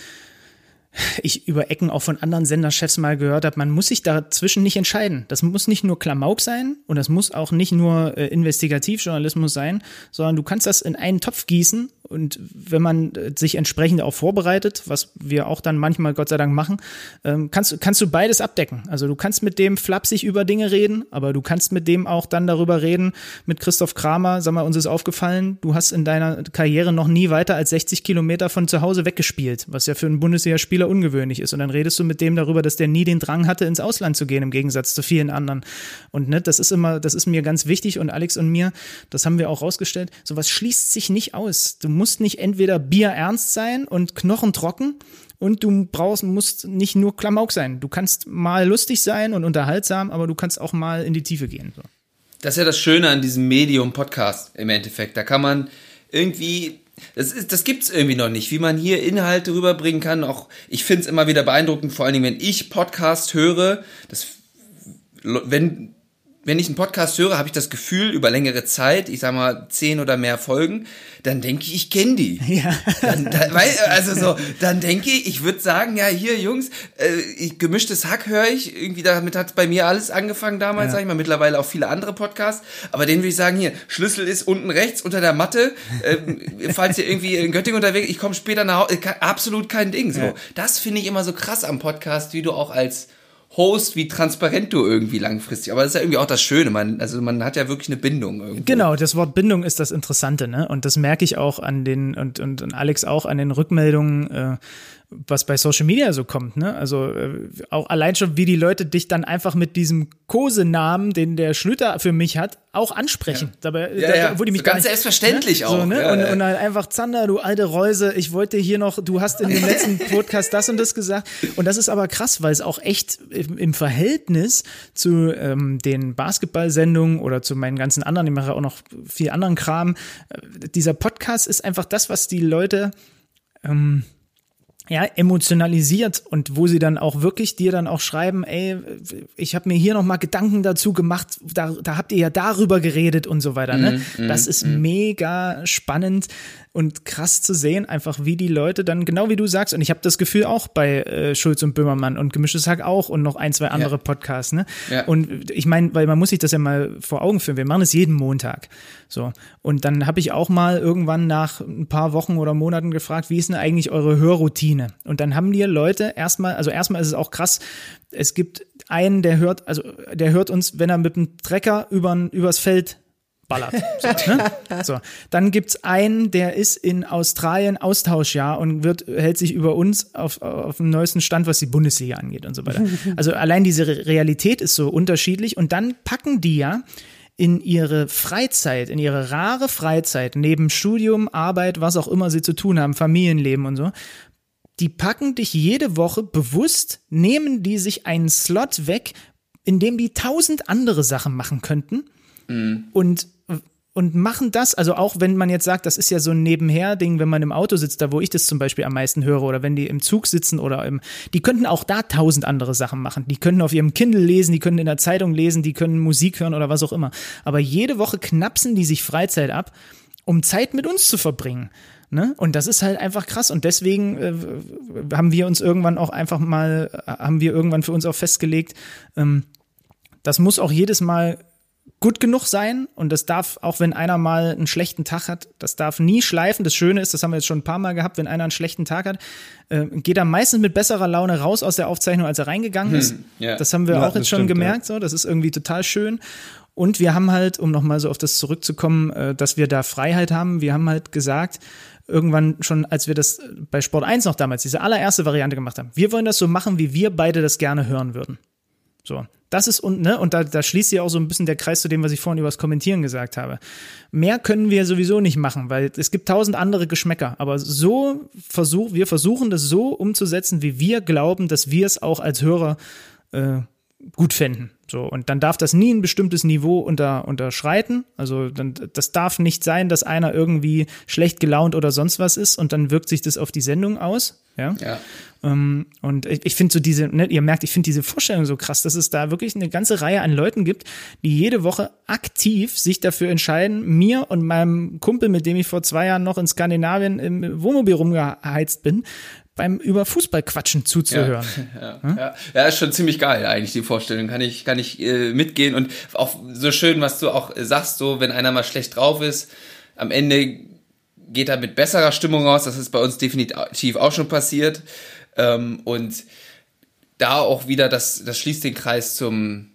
S3: ich über Ecken auch von anderen Senderchefs mal gehört habe, man muss sich dazwischen nicht entscheiden. Das muss nicht nur Klamauk sein und das muss auch nicht nur äh, Investigativjournalismus sein, sondern du kannst das in einen Topf gießen und wenn man äh, sich entsprechend auch vorbereitet, was wir auch dann manchmal Gott sei Dank machen, ähm, kannst, kannst du beides abdecken. Also du kannst mit dem flapsig über Dinge reden, aber du kannst mit dem auch dann darüber reden, mit Christoph Kramer, sag mal, uns ist aufgefallen, du hast in deiner Karriere noch nie weiter als 60 Kilometer von zu Hause weggespielt, was ja für einen Bundesligaspieler ungewöhnlich ist. Und dann redest du mit dem darüber, dass der nie den Drang hatte, ins Ausland zu gehen, im Gegensatz zu vielen anderen. Und ne, das ist immer, das ist mir ganz wichtig und Alex und mir, das haben wir auch rausgestellt, sowas schließt sich nicht aus. Du musst nicht entweder bierernst sein und knochentrocken und du brauchst, musst nicht nur Klamauk sein. Du kannst mal lustig sein und unterhaltsam, aber du kannst auch mal in die Tiefe gehen. So.
S2: Das ist ja das Schöne an diesem Medium-Podcast im Endeffekt. Da kann man irgendwie das, ist, das gibt's irgendwie noch nicht, wie man hier Inhalte rüberbringen kann. Auch ich finde es immer wieder beeindruckend, vor allen Dingen, wenn ich Podcast höre, das, wenn wenn ich einen Podcast höre, habe ich das Gefühl, über längere Zeit, ich sag mal zehn oder mehr Folgen, dann denke ich, ich kenne die. [laughs] Ja. Dann, dann, weil, also so, dann denke ich, ich würde sagen, ja, hier, Jungs, äh, ich, gemischtes Hack höre ich. Irgendwie damit hat bei mir alles angefangen damals, ja. sag ich mal, mittlerweile auch viele andere Podcasts. Aber den würde ich sagen, hier, Schlüssel ist unten rechts unter der Matte. Äh, [laughs] falls ihr irgendwie in Göttingen unterwegs, ich komme später nach Hause, absolut kein Ding. So. Ja. Das finde ich immer so krass am Podcast, wie du auch als Host, wie transparent du irgendwie langfristig. Aber das ist ja irgendwie auch das Schöne. Man, also man hat ja wirklich eine Bindung. Irgendwo.
S3: Genau, das Wort Bindung ist das Interessante, ne? Und das merke ich auch an den, und, und, und Alex auch an den Rückmeldungen. Äh, was bei Social Media so kommt, ne? Also äh, auch allein schon, wie die Leute dich dann einfach mit diesem Kosenamen, den der Schlüter für mich hat, auch ansprechen.
S2: Ja.
S3: Dabei,
S2: ja,
S3: da,
S2: ja.
S3: wo die mich
S2: so ganz
S3: nicht,
S2: selbstverständlich
S3: ne?
S2: auch.
S3: So, ne?
S2: Ja,
S3: und,
S2: ja.
S3: und dann einfach, Zander, du alte Reuse, ich wollte hier noch, du hast in dem letzten [laughs] Podcast das und das gesagt. Und das ist aber krass, weil es auch echt im, im Verhältnis zu ähm, den Basketballsendungen oder zu meinen ganzen anderen, ich mache auch noch viel anderen Kram, äh, dieser Podcast ist einfach das, was die Leute ähm, ja, emotionalisiert und wo sie dann auch wirklich dir dann auch schreiben, ey, ich habe mir hier noch mal Gedanken dazu gemacht, da, da habt ihr ja darüber geredet und so weiter. Ne?
S2: Mhm,
S3: das ist mega spannend und krass zu sehen, einfach wie die Leute dann, genau wie du sagst, und ich habe das Gefühl auch bei äh, Schulz und Böhmermann und Gemischtes Hack auch und noch ein, zwei andere
S2: Ja.
S3: Podcasts. Ne?
S2: Ja.
S3: Und ich meine, weil man muss sich das ja mal vor Augen führen, wir machen es jeden Montag. So. Und dann habe ich auch mal irgendwann nach ein paar Wochen oder Monaten gefragt, wie ist denn eigentlich eure Hörroutine? Und dann haben dir Leute erstmal, also erstmal ist es auch krass, es gibt einen, der hört, also der hört uns, wenn er mit dem Trecker übern, übers Feld ballert. [laughs] So, ne? so. Dann gibt's einen, der ist in Australien Austauschjahr und wird, hält sich über uns auf, auf dem neuesten Stand, was die Bundesliga angeht und so weiter. [laughs] Also allein diese Re Realität ist so unterschiedlich und dann packen die ja in ihre Freizeit, in ihre rare Freizeit, neben Studium, Arbeit, was auch immer sie zu tun haben, Familienleben und so, die packen dich jede Woche bewusst, nehmen die sich einen Slot weg, in dem die tausend andere Sachen machen könnten und und machen das, also auch wenn man jetzt sagt, das ist ja so ein Nebenher-Ding, wenn man im Auto sitzt, da wo ich das zum Beispiel am meisten höre, oder wenn die im Zug sitzen oder im, die könnten auch da tausend andere Sachen machen. Die können auf ihrem Kindle lesen, die können in der Zeitung lesen, die können Musik hören oder was auch immer. Aber jede Woche knapsen die sich Freizeit ab, um Zeit mit uns zu verbringen. Ne? Und das ist halt einfach krass. Und deswegen äh, haben wir uns irgendwann auch einfach mal, äh, haben wir irgendwann für uns auch festgelegt, ähm, das muss auch jedes Mal gut genug sein und das darf, auch wenn einer mal einen schlechten Tag hat, das darf nie schleifen. Das Schöne ist, das haben wir jetzt schon ein paar Mal gehabt, wenn einer einen schlechten Tag hat, äh, geht er meistens mit besserer Laune raus aus der Aufzeichnung, als er reingegangen ist.
S2: ja.
S3: Das haben wir
S1: Ja,
S3: auch jetzt schon
S1: stimmt,
S3: gemerkt, so, das ist irgendwie total schön. Und wir haben halt, um nochmal so auf das zurückzukommen, äh, dass wir da Freiheit haben, wir haben halt gesagt, irgendwann schon, als wir das bei Sport 1 noch damals, diese allererste Variante gemacht haben, wir wollen das so machen, wie wir beide das gerne hören würden. So. Das ist und ne und da, da schließt sich auch so ein bisschen der Kreis zu dem, was ich vorhin über das Kommentieren gesagt habe. Mehr können wir sowieso nicht machen, weil es gibt tausend andere Geschmäcker. Aber so versuch, wir versuchen das so umzusetzen, wie wir glauben, dass wir es auch als Hörer äh, gut fänden. So, und dann darf das nie ein bestimmtes Niveau unter, unterschreiten. Also dann, das darf nicht sein, dass einer irgendwie schlecht gelaunt oder sonst was ist und dann wirkt sich das auf die Sendung aus. Ja.
S2: Ja.
S3: Ähm, und ich, ich finde so diese, ne, ihr merkt, ich finde diese Vorstellung so krass, dass es da wirklich eine ganze Reihe an Leuten gibt, die jede Woche aktiv sich dafür entscheiden, mir und meinem Kumpel, mit dem ich vor zwei Jahren noch in Skandinavien im Wohnmobil rumgeheizt bin, beim über Fußball quatschen zuzuhören. [laughs]
S2: Ja, ja. ja, ist schon ziemlich geil eigentlich die Vorstellung. Kann ich, kann ich äh, mitgehen und auch so schön, was du auch äh, sagst, so wenn einer mal schlecht drauf ist, am Ende geht er mit besserer Stimmung raus. Das ist bei uns definitiv auch schon passiert. Ähm, und da auch wieder, das, das schließt den Kreis zum,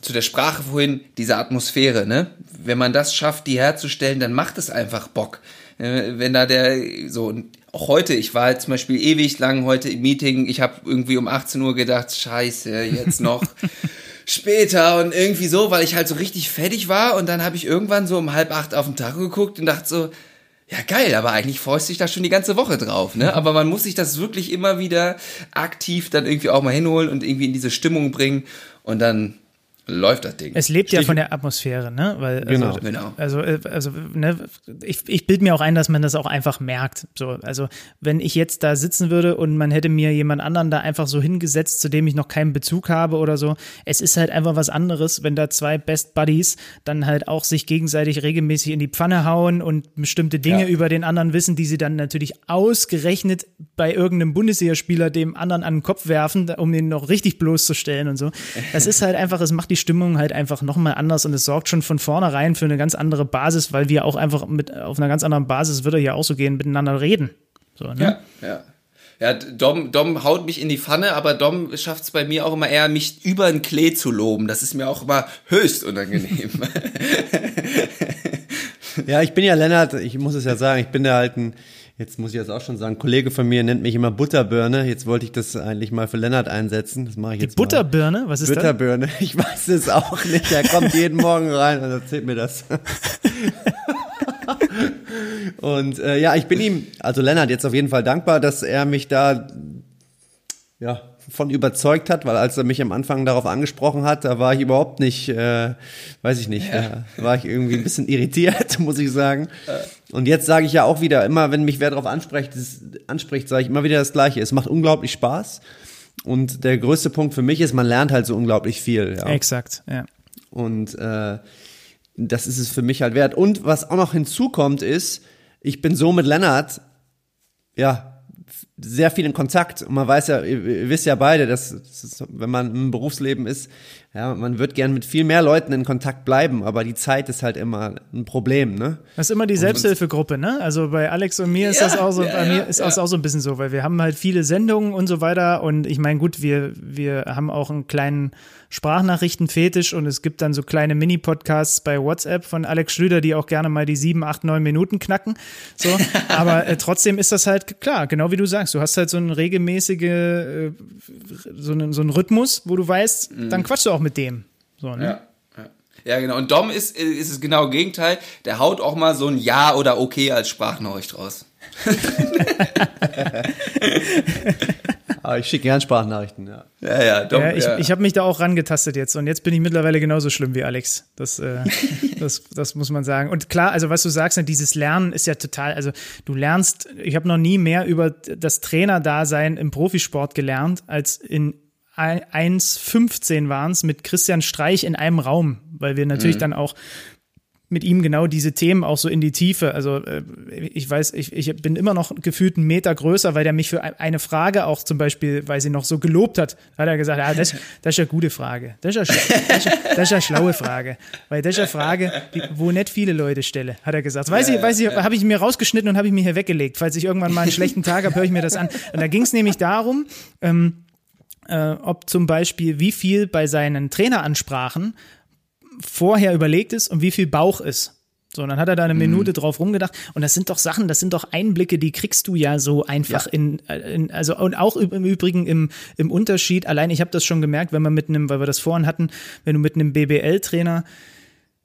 S2: zu der Sprache vorhin, diese Atmosphäre, ne? Wenn man das schafft, die herzustellen, dann macht es einfach Bock. Äh, Wenn da der, so, und auch heute, ich war halt zum Beispiel ewig lang heute im Meeting, ich habe irgendwie um 18 Uhr gedacht, scheiße, jetzt noch [laughs] später und irgendwie so, weil ich halt so richtig fertig war. Und dann habe ich irgendwann so um halb acht auf den Tag geguckt und dachte so, ja geil, aber eigentlich freust du dich da schon die ganze Woche drauf, ne? Aber man muss sich das wirklich immer wieder aktiv dann irgendwie auch mal hinholen und irgendwie in diese Stimmung bringen. Und dann läuft das Ding.
S3: Es lebt ja von der Atmosphäre, ne? Weil, also,
S1: Genau.
S2: Genau.
S3: Also, äh, also ne, ich, ich bilde mir auch ein, dass man das auch einfach merkt. So, also, wenn ich jetzt da sitzen würde und man hätte mir jemand anderen da einfach so hingesetzt, zu dem ich noch keinen Bezug habe oder so, es ist halt einfach was anderes, wenn da zwei Best Buddies dann halt auch sich gegenseitig regelmäßig in die Pfanne hauen und bestimmte Dinge
S2: Ja.
S3: über den anderen wissen, die sie dann natürlich ausgerechnet bei irgendeinem Bundesligaspieler dem anderen an den Kopf werfen, um ihn noch richtig bloßzustellen und so. Das ist halt einfach, es macht die Stimmung halt einfach nochmal anders und es sorgt schon von vornherein für eine ganz andere Basis, weil wir auch einfach mit auf einer ganz anderen Basis, würde ja auch so gehen, miteinander reden. So, ne?
S2: Ja, ja. Ja, Dom, Dom haut mich in die Pfanne, aber Dom schafft es bei mir auch immer eher, mich über den Klee zu loben. Das ist mir auch immer höchst unangenehm. [laughs] [laughs]
S1: Ja, ich bin ja Lennart, ich muss es ja sagen, ich bin ja halt ein Jetzt muss ich das auch schon sagen. Ein Kollege von mir nennt mich immer Butterbirne. Jetzt wollte ich das eigentlich mal für Lennart einsetzen. Das mache ich jetzt
S3: Die Butterbirne? Was ist
S1: Butterbirne. das? [laughs] Ich weiß es auch nicht. Er kommt jeden Morgen rein und erzählt mir das. [laughs] und äh, ja, ich bin ihm, also Lennart, jetzt auf jeden Fall dankbar, dass er mich da ja von überzeugt hat, weil als er mich am Anfang darauf angesprochen hat, da war ich überhaupt nicht, äh, weiß ich nicht, ja. da war ich irgendwie ein bisschen irritiert, [laughs] muss ich sagen. Und jetzt sage ich ja auch wieder, immer wenn mich wer darauf anspricht, anspricht, sage ich immer wieder das Gleiche. Es macht unglaublich Spaß. Und der größte Punkt für mich ist, man lernt halt so unglaublich viel. Ja.
S3: Exakt, ja.
S1: Und äh, das ist es für mich halt wert. Und was auch noch hinzukommt ist, ich bin so mit Lennart, ja, sehr viel in Kontakt. Und man weiß ja, ihr wisst ja beide, dass, dass wenn man im Berufsleben ist, ja, man wird gern mit viel mehr Leuten in Kontakt bleiben, aber die Zeit ist halt immer ein Problem, ne?
S3: Das ist immer die Selbsthilfegruppe, ne? Also bei Alex und mir ist ja, das auch so, ja, bei mir ist das auch so ein bisschen so, weil wir haben halt viele Sendungen und so weiter und ich meine, gut, wir, wir haben auch einen kleinen Sprachnachrichten-Fetisch und es gibt dann so kleine Mini-Podcasts bei WhatsApp von Alex Schlüter, die auch gerne mal die sieben, acht, neun Minuten knacken. So, [laughs] aber äh, trotzdem ist das halt klar, genau wie du sagst, du hast halt so einen regelmäßige, äh, so einen, so einen Rhythmus, wo du weißt, mhm. dann quatschst du auch mit dem. So, ne?
S2: Ja. Ja, genau. Und Dom ist, ist es genau Gegenteil. Der haut auch mal so ein Ja oder Okay als Sprachnachricht raus. [laughs] [laughs]
S1: Aber ich schicke gern Sprachnachrichten, ja.
S3: Ja, ja, doch, ja, ich, ja. ich habe mich da auch rangetastet jetzt und jetzt bin ich mittlerweile genauso schlimm wie Alex. Das, äh, [laughs] das, das muss man sagen. Und klar, also was du sagst, ne, dieses Lernen ist ja total, also du lernst, ich habe noch nie mehr über das Trainerdasein im Profisport gelernt, als in 1,15 waren es mit Christian Streich in einem Raum, weil wir natürlich mhm. dann auch mit ihm genau diese Themen auch so in die Tiefe. Also äh, ich weiß, ich, ich bin immer noch gefühlt einen Meter größer, weil der mich für eine Frage auch zum Beispiel, weil sie noch so gelobt hat, hat er gesagt, ah, das, das ist eine gute Frage. Das ist eine, das ist, das ist eine schlaue Frage. Weil das ist eine Frage, die, wo nicht viele Leute stelle, hat er gesagt. Weiß ich, weiß ich, habe ich mir rausgeschnitten und habe ich mir hier weggelegt. Falls ich irgendwann mal einen schlechten Tag habe, höre ich mir das an. Und da ging es nämlich darum, ähm, äh, ob zum Beispiel, wie viel bei seinen Traineransprachen vorher überlegt ist und wie viel Bauch ist. So, und dann hat er da eine mhm. Minute mhm. drauf rumgedacht. Und das sind doch Sachen, das sind doch Einblicke, die kriegst du ja so einfach ja. In, in, also und auch im Übrigen im, im Unterschied. Allein, ich habe das schon gemerkt, wenn man mit einem, weil wir das vorhin hatten, wenn du mit einem BBL-Trainer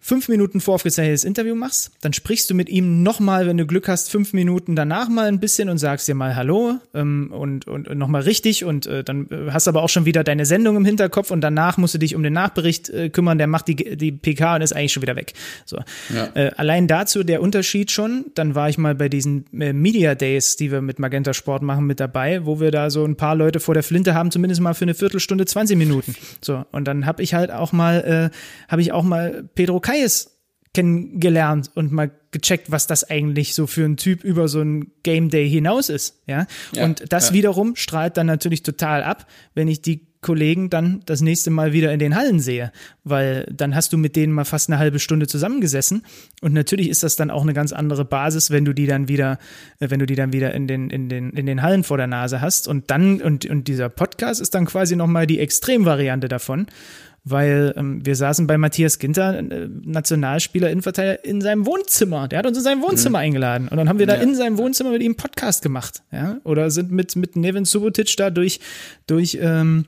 S3: fünf Minuten voraufgezeichnetes Interview machst, dann sprichst du mit ihm nochmal, wenn du Glück hast, fünf Minuten danach mal ein bisschen und sagst dir mal Hallo ähm, und, und, und nochmal richtig und äh, dann äh, hast aber auch schon wieder deine Sendung im Hinterkopf und danach musst du dich um den Nachbericht äh, kümmern, der macht die, die PK und ist eigentlich schon wieder weg. So. Ja. Äh, allein dazu der Unterschied schon, dann war ich mal bei diesen äh, Media Days, die wir mit Magenta Sport machen, mit dabei, wo wir da so ein paar Leute vor der Flinte haben, zumindest mal für eine Viertelstunde, 20 Minuten. So, und dann habe ich halt auch mal, äh, habe ich auch mal Pedro Kai Kais kennengelernt und mal gecheckt, was das eigentlich so für ein Typ über so ein Game Day hinaus ist, ja. ja und das ja. wiederum strahlt dann natürlich total ab, wenn ich die Kollegen dann das nächste Mal wieder in den Hallen sehe, weil dann hast du mit denen mal fast eine halbe Stunde zusammengesessen und natürlich ist das dann auch eine ganz andere Basis, wenn du die dann wieder, äh, wenn du die dann wieder in den in den in den Hallen vor der Nase hast und dann und und dieser Podcast ist dann quasi noch mal die Extremvariante davon weil ähm, wir saßen bei Matthias Ginter, äh, Nationalspieler, Innenverteidiger, in seinem Wohnzimmer. Der hat uns in sein Wohnzimmer mhm. eingeladen und dann haben wir da ja. in seinem Wohnzimmer mit ihm einen Podcast gemacht, ja, oder sind mit mit Nevin Subotic da durch durch ähm,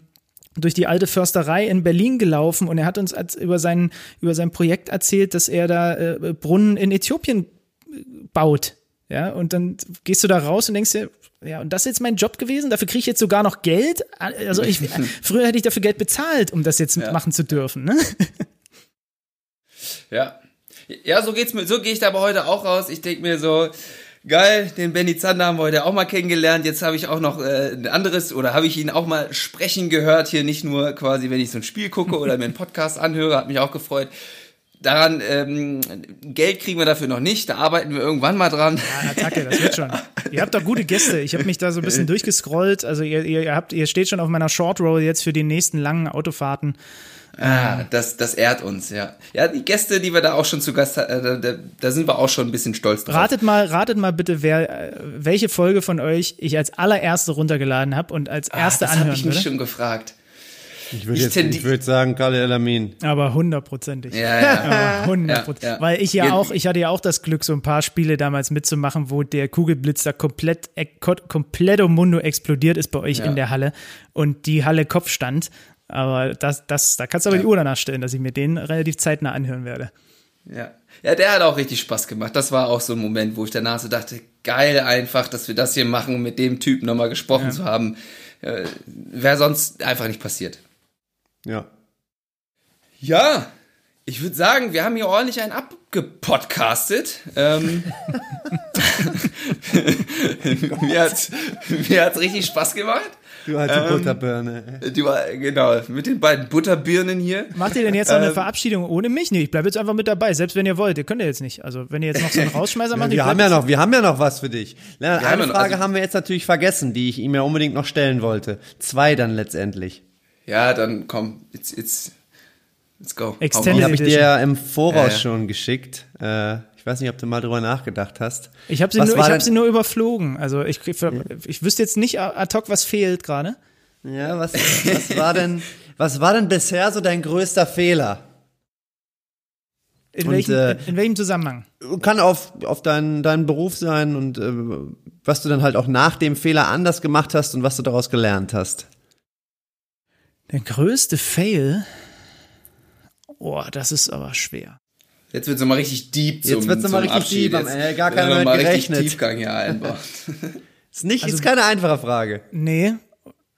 S3: durch die alte Försterei in Berlin gelaufen und er hat uns als, über sein über sein Projekt erzählt, dass er da äh, Brunnen in Äthiopien äh, baut. Ja, und dann gehst du da raus und denkst dir, ja, und das ist jetzt mein Job gewesen. Dafür kriege ich jetzt sogar noch Geld. Also ich, [laughs] früher hätte ich dafür Geld bezahlt, um das jetzt ja. machen zu dürfen. Ne? [laughs]
S2: Ja. Ja, so geht's mir, so gehe ich da aber heute auch raus. Ich denke mir so, geil, den Benny Zander haben wir heute auch mal kennengelernt. Jetzt habe ich auch noch äh, ein anderes oder habe ich ihn auch mal sprechen gehört hier, nicht nur quasi, wenn ich so ein Spiel gucke oder mir einen Podcast anhöre, hat mich auch gefreut daran, ähm, Geld kriegen wir dafür noch nicht, da arbeiten wir irgendwann mal dran.
S3: Ja, Attacke, das wird schon. ihr habt doch gute Gäste. Ich habe mich da so ein bisschen durchgescrollt. Also ihr, ihr habt, ihr steht schon auf meiner Short Roll jetzt für die nächsten langen Autofahrten.
S2: Ah, das, das ehrt uns, ja. Ja, die Gäste, die wir da auch schon zu Gast hatten, da, da, sind wir auch schon ein bisschen stolz drauf.
S3: Ratet mal, ratet mal bitte, wer, welche Folge von euch ich als allererste runtergeladen habe und als erste ah, das anhören Das habe ich
S2: mich schon gefragt.
S1: Ich würde ich würd sagen, Kalle Elamin.
S3: Aber hundertprozentig.
S2: Ja, ja.
S3: Hundertprozentig. Ja, ja. Weil ich ja auch, ich hatte ja auch das Glück, so ein paar Spiele damals mitzumachen, wo der Kugelblitzer komplett, äh, komplett um Mundo explodiert ist bei euch ja. in der Halle und die Halle Kopf stand. Aber das, das, da kannst du aber die Uhr danach stellen, dass ich mir den relativ zeitnah anhören werde.
S2: Ja. Ja, der hat auch richtig Spaß gemacht. Das war auch so ein Moment, wo ich danach so dachte, geil einfach, dass wir das hier machen, um mit dem Typen nochmal gesprochen zu haben. Äh, Wäre sonst einfach nicht passiert.
S1: Ja.
S2: Ja, ich würde sagen, wir haben hier ordentlich einen abgepodcastet. Ähm, [laughs] [laughs] mir hat mir hat's richtig Spaß gemacht.
S1: Du alte ähm, Butterbirne.
S2: Du, genau, mit den beiden Butterbirnen hier.
S3: Macht ihr denn jetzt noch eine ähm, Verabschiedung ohne mich? Nee, ich bleibe jetzt einfach mit dabei, selbst wenn ihr wollt. Ihr könnt ja jetzt nicht. Also, wenn ihr jetzt noch so einen Rausschmeißer macht.
S1: ja, wir haben ja noch, wir haben ja noch was für dich. Na, eine haben Frage also, haben wir jetzt natürlich vergessen, die ich ihm ja unbedingt noch stellen wollte. Zwei dann letztendlich.
S2: Ja, dann komm, it's, it's, let's go.
S1: Extended die habe ich dir ja im Voraus ja, ja. schon geschickt. Äh, ich weiß nicht, ob du mal drüber nachgedacht hast.
S3: Ich habe sie, nur, hab sie nur überflogen. Also ich, ich wüsste jetzt nicht ad hoc, was fehlt gerade.
S1: Ja, was, was, war denn, was war denn bisher so dein größter Fehler?
S3: In, und, welchem, äh, in welchem Zusammenhang?
S1: Kann auf, auf deinen dein Beruf sein und äh, was du dann halt auch nach dem Fehler anders gemacht hast und was du daraus gelernt hast.
S3: Der größte Fail? Oh, das ist aber schwer.
S2: Jetzt wird es nochmal richtig deep
S1: zum Jetzt wird es nochmal richtig Abschied. deep, am Ende gar keiner mehr gerechnet.
S2: Tiefgang hier [laughs] einbauen.
S1: ist nicht, also, ist keine einfache Frage.
S3: Nee,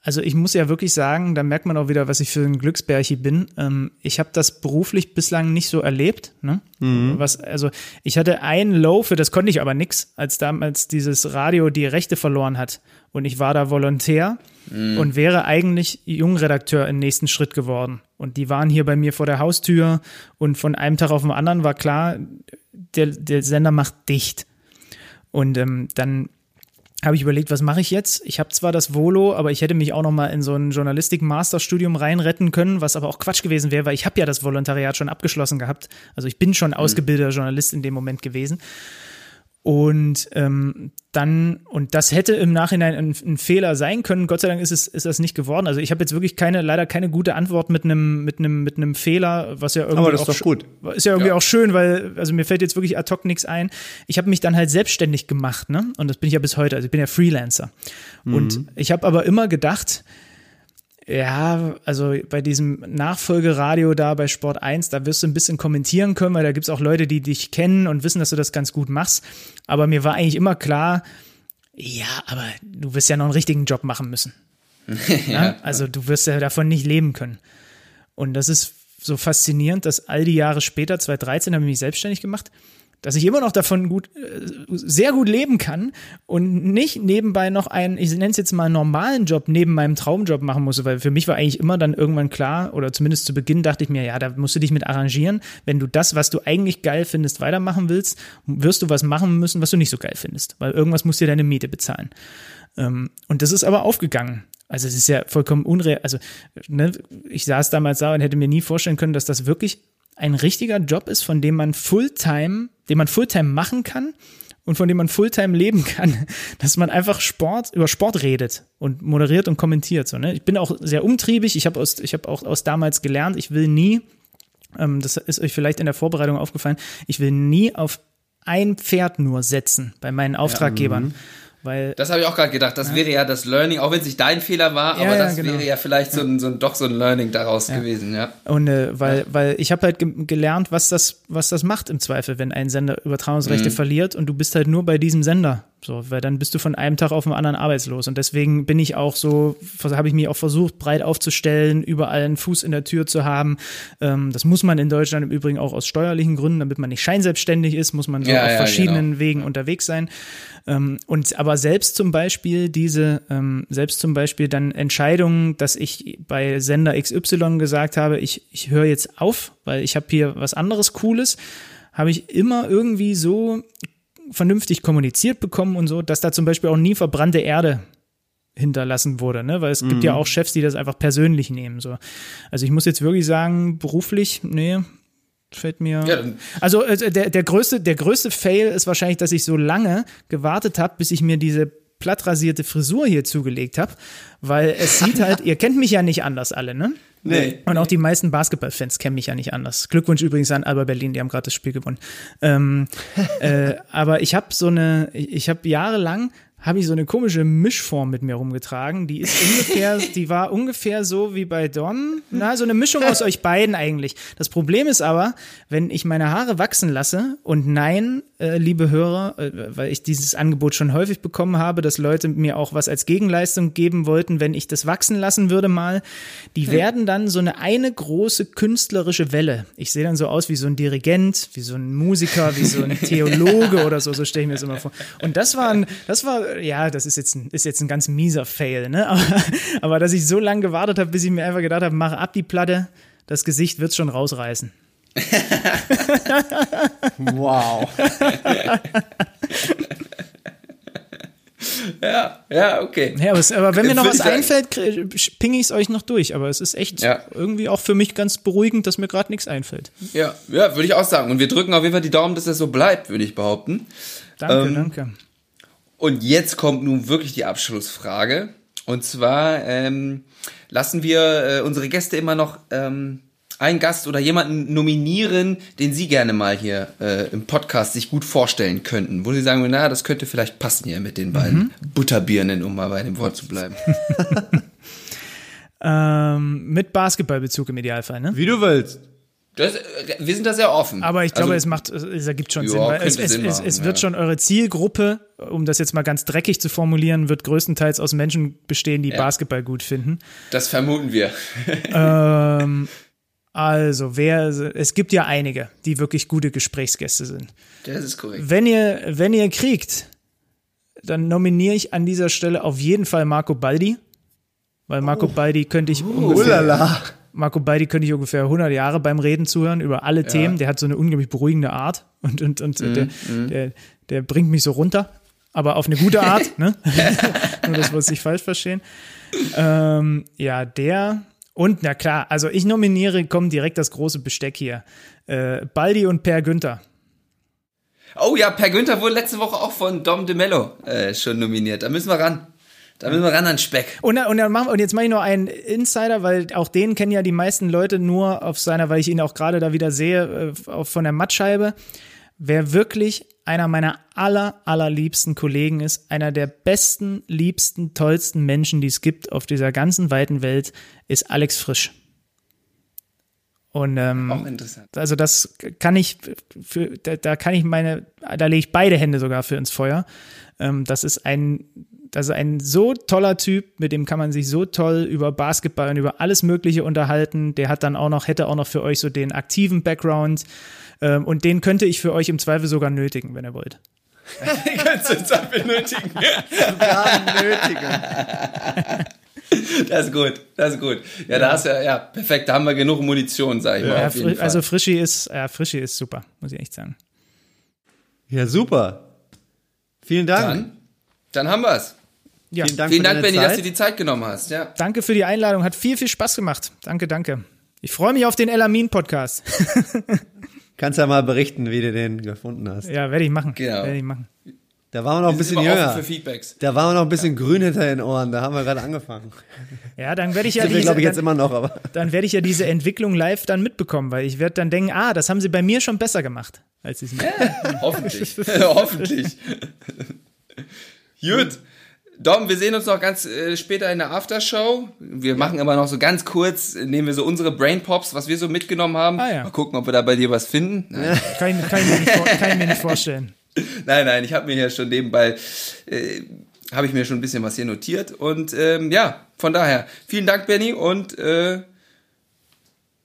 S3: also ich muss ja wirklich sagen, da merkt man auch wieder, was ich für ein Glücksbärchi bin. Ähm, ich habe das beruflich bislang nicht so erlebt. Ne? Mhm. Was, also ich hatte ein Low, für das konnte ich aber nix, als damals dieses Radio die Rechte verloren hat. Und ich war da Volontär mhm. und wäre eigentlich Jungredakteur im nächsten Schritt geworden. Und die waren hier bei mir vor der Haustür und von einem Tag auf den anderen war klar, der, der Sender macht dicht. Und ähm, dann habe ich überlegt, was mache ich jetzt? Ich habe zwar das Volo, aber ich hätte mich auch noch mal in so ein Journalistik-Masterstudium reinretten können, was aber auch Quatsch gewesen wäre, weil ich habe ja das Volontariat schon abgeschlossen gehabt. Also ich bin schon mhm. ausgebildeter Journalist in dem Moment gewesen. Und ähm, dann, und das hätte im Nachhinein ein, ein, Fehler sein können. Gott sei Dank ist es ist das nicht geworden. Also ich habe jetzt wirklich keine, leider keine gute Antwort mit einem mit einem mit einem Fehler, was ja irgendwie
S1: Aber das ist doch gut.
S3: Ist ja irgendwie ja. auch schön, weil also mir fällt jetzt wirklich ad hoc nichts ein. Ich habe mich dann halt selbstständig gemacht, ne? Und das bin ich ja bis heute. Also ich bin ja Freelancer. Mhm. Und ich habe aber immer gedacht, ja, also bei diesem Nachfolgeradio da bei Sport 1, da wirst du ein bisschen kommentieren können, weil da gibt's auch Leute, die dich kennen und wissen, dass du das ganz gut machst. Aber mir war eigentlich immer klar, ja, aber du wirst ja noch einen richtigen Job machen müssen. [laughs] ja, also du wirst ja davon nicht leben können. Und das ist so faszinierend, dass all die Jahre später, 2013, habe ich mich selbstständig gemacht dass ich immer noch davon gut, äh, sehr gut leben kann und nicht nebenbei noch einen, ich nenne es jetzt mal normalen Job neben meinem Traumjob machen muss, weil für mich war eigentlich immer dann irgendwann klar, oder zumindest zu Beginn dachte ich mir, ja, da musst du dich mit arrangieren. Wenn du das, was du eigentlich geil findest, weitermachen willst, wirst du was machen müssen, was du nicht so geil findest, weil irgendwas muss dir deine Miete bezahlen. Ähm, und das ist aber aufgegangen. Also es ist ja vollkommen unreal. Also ne, ich saß damals da und hätte mir nie vorstellen können, dass das wirklich ein richtiger Job ist, von dem man Fulltime, den man Fulltime machen kann und von dem man Fulltime leben kann, [laughs] dass man einfach Sport über Sport redet und moderiert und kommentiert. So, ne? Ich bin auch sehr umtriebig. Ich habe aus, ich habe auch aus damals gelernt. Ich will nie, ähm, das ist euch vielleicht in der Vorbereitung aufgefallen, ich will nie auf ein Pferd nur setzen bei meinen Auftraggebern. Ja, mhm. Weil,
S2: das habe ich auch gerade gedacht. Das ja. wäre ja das Learning, auch wenn es nicht dein Fehler war, ja, aber das genau. wäre ja vielleicht so ein, so ein, doch so ein Learning daraus gewesen, ja.
S3: Und äh, weil, weil ich habe halt ge gelernt, was das, was das macht im Zweifel, wenn ein Sender Übertragungsrechte mhm. verliert und du bist halt nur bei diesem Sender. So, weil dann bist du von einem Tag auf den anderen arbeitslos. Und deswegen bin ich auch so, habe ich mich auch versucht, breit aufzustellen, überall einen Fuß in der Tür zu haben. Ähm, das muss man in Deutschland im Übrigen auch aus steuerlichen Gründen, damit man nicht scheinselbstständig ist, muss man so ja, auf ja, verschiedenen genau. Wegen unterwegs sein. Ähm, und aber selbst zum Beispiel diese, ähm, selbst zum Beispiel dann Entscheidungen, dass ich bei Sender XY gesagt habe, ich, ich höre jetzt auf, weil ich habe hier was anderes Cooles, habe ich immer irgendwie so vernünftig kommuniziert bekommen und so, dass da zum Beispiel auch nie verbrannte Erde hinterlassen wurde, ne? Weil es mhm. gibt ja mhm. auch Chefs, die das einfach persönlich nehmen. So. Also ich muss jetzt wirklich sagen, beruflich, nee, fällt mir. Ja, also äh, der, der größte, der größte Fail ist wahrscheinlich, dass ich so lange gewartet habe, bis ich mir diese plattrasierte Frisur hier zugelegt habe, weil es sieht [laughs] halt, ihr kennt mich ja nicht anders alle, ne?
S1: Nee.
S3: Und auch die meisten Basketballfans kennen mich ja nicht anders. Glückwunsch übrigens an Alba Berlin, die haben gerade das Spiel gewonnen. Ähm, [laughs] äh, aber ich habe so eine, ich habe jahrelang habe ich so eine komische Mischform mit mir rumgetragen. Die ist ungefähr, [laughs] die war ungefähr so wie bei Don. Na, so eine Mischung aus euch beiden eigentlich. Das Problem ist aber, wenn ich meine Haare wachsen lasse und nein, äh, liebe Hörer, äh, weil ich dieses Angebot schon häufig bekommen habe, dass Leute mir auch was als Gegenleistung geben wollten, wenn ich das wachsen lassen würde mal, die werden dann so eine eine große künstlerische Welle. Ich sehe dann so aus wie so ein Dirigent, wie so ein Musiker, wie so ein [laughs] Theologe oder so, so stelle ich mir das immer vor. Und das war ein, das war ja, das ist jetzt ein, ist jetzt ein ganz mieser Fail, ne? [laughs] Aber, aber dass ich so lange gewartet habe, bis ich mir einfach gedacht habe, mache ab die Platte, das Gesicht wird's schon rausreißen. [laughs]
S1: Wow. [laughs]
S2: Ja, ja, okay.
S3: Ja, aber, es, aber wenn mir noch was einfällt, pinge ich es euch noch durch. Aber es ist echt
S2: Ja.
S3: irgendwie auch für mich ganz beruhigend, dass mir gerade nichts einfällt.
S2: Ja, ja, würde ich auch sagen. Und wir drücken auf jeden Fall die Daumen, dass das so bleibt, würde ich behaupten.
S3: Danke,
S2: Ähm,
S3: danke.
S2: Und jetzt kommt nun wirklich die Abschlussfrage. Und zwar ähm, lassen wir äh, unsere Gäste immer noch ähm, einen Gast oder jemanden nominieren, den sie gerne mal hier äh, im Podcast sich gut vorstellen könnten. Wo sie sagen, na, das könnte vielleicht passen hier mit den beiden Butterbirnen, um mal bei dem Wort zu bleiben. [laughs] [laughs]
S3: Ähm, mit Basketballbezug im Idealfall, ne?
S1: Wie du willst.
S2: Das, äh, wir sind da sehr offen.
S3: Aber ich glaube,
S2: Also,
S3: es macht, es ergibt schon
S2: Ja,
S3: Sinn, weil es, es,
S2: Sinn
S3: es, es wird
S2: ja.
S3: schon eure Zielgruppe, um das jetzt mal ganz dreckig zu formulieren, wird größtenteils aus Menschen bestehen, die Basketball gut finden.
S2: Das vermuten wir. [laughs]
S3: ähm, also, wer, es gibt ja einige, die wirklich gute Gesprächsgäste sind.
S2: Das ist korrekt.
S3: Wenn ihr, wenn ihr kriegt, dann nominiere ich an dieser Stelle auf jeden Fall Marco Baldi. Weil Marco Baldi könnte ich ungefähr,
S1: Ulala.
S3: Marco Baldi könnte ich ungefähr 100 Jahre beim Reden zuhören über alle Themen. Der hat so eine unglaublich beruhigende Art und, und, und der, der, der bringt mich so runter. Aber auf eine gute Art, [laughs] ne? [laughs] Nur, dass wir uns nicht falsch verstehen. Ähm, ja, der. Und, na klar, also ich nominiere, kommt direkt das große Besteck hier. Äh, Baldi und Per Günther.
S2: Oh ja, Per Günther wurde letzte Woche auch von Dom DeMello äh, schon nominiert. Da müssen wir ran. Da müssen wir ran an Speck.
S3: Und, und, dann machen, und jetzt mache ich noch einen Insider, weil auch den kennen ja die meisten Leute nur auf seiner, weil ich ihn auch gerade da wieder sehe, äh, von der Mattscheibe. Wer wirklich einer meiner aller, allerliebsten Kollegen ist, einer der besten, liebsten, tollsten Menschen, die es gibt auf dieser ganzen weiten Welt, ist Alex Frisch. Und ähm,
S2: Auch interessant.
S3: also das kann ich für, da, da kann ich meine, da lege ich beide Hände sogar für ins Feuer. Ähm, das ist ein, das ist ein so toller Typ, mit dem kann man sich so toll über Basketball und über alles Mögliche unterhalten. Der hat dann auch noch, hätte auch noch für euch so den aktiven Background. Ähm, und den könnte ich für euch im Zweifel sogar nötigen, wenn ihr wollt. [laughs]
S2: Die ganze Zeit benötigen. Das ist gut, das ist gut. Ja, da hast du ja, ja, perfekt, da haben wir genug Munition, sag ich mal.
S3: Ja,
S2: auf jeden
S3: Fri-
S2: Fall.
S3: also Frischi ist, ja, Frischi ist super, muss ich echt sagen.
S1: Ja, super. Vielen Dank.
S2: dann, dann haben wir's.
S3: Ja,
S1: Vielen Dank
S2: Vielen
S1: für
S2: Dank, Benny, dass du die Zeit genommen hast. Ja.
S3: danke für die Einladung, hat viel, viel Spaß gemacht. Danke, danke. Ich freue mich auf den Elamin Podcast. [laughs]
S1: Kannst ja mal berichten, wie du den gefunden hast.
S3: Ja, werde ich machen.
S2: Genau.
S3: Werde ich machen.
S1: Da waren wir noch ein bisschen jünger.
S2: für Feedbacks.
S1: Da waren wir noch ein bisschen grün hinter den Ohren. Da haben wir gerade angefangen.
S3: Ja, dann werde ich ja diese,
S1: glaube ich, jetzt
S3: dann,
S1: immer noch, aber. [laughs]
S3: dann werde ich ja diese Entwicklung live dann mitbekommen, weil ich werde dann denken, ah, das haben sie bei mir schon besser gemacht, als sie es
S2: Hoffentlich. [laughs] Hoffentlich. Gut. Dom, wir sehen uns noch ganz äh, später in der Aftershow. Wir machen immer noch so ganz kurz, nehmen wir so unsere Brain Pops, was wir so mitgenommen haben.
S3: Ah, ja.
S2: Mal gucken, ob wir da bei dir was finden. Nein,
S3: kann, ich, kann, ich mir nicht kann ich mir nicht vorstellen. [laughs]
S2: nein, nein ich habe mir ja schon nebenbei, äh, habe ich mir schon ein bisschen was hier notiert. Und ähm, ja, von daher, vielen Dank, Benny, und äh,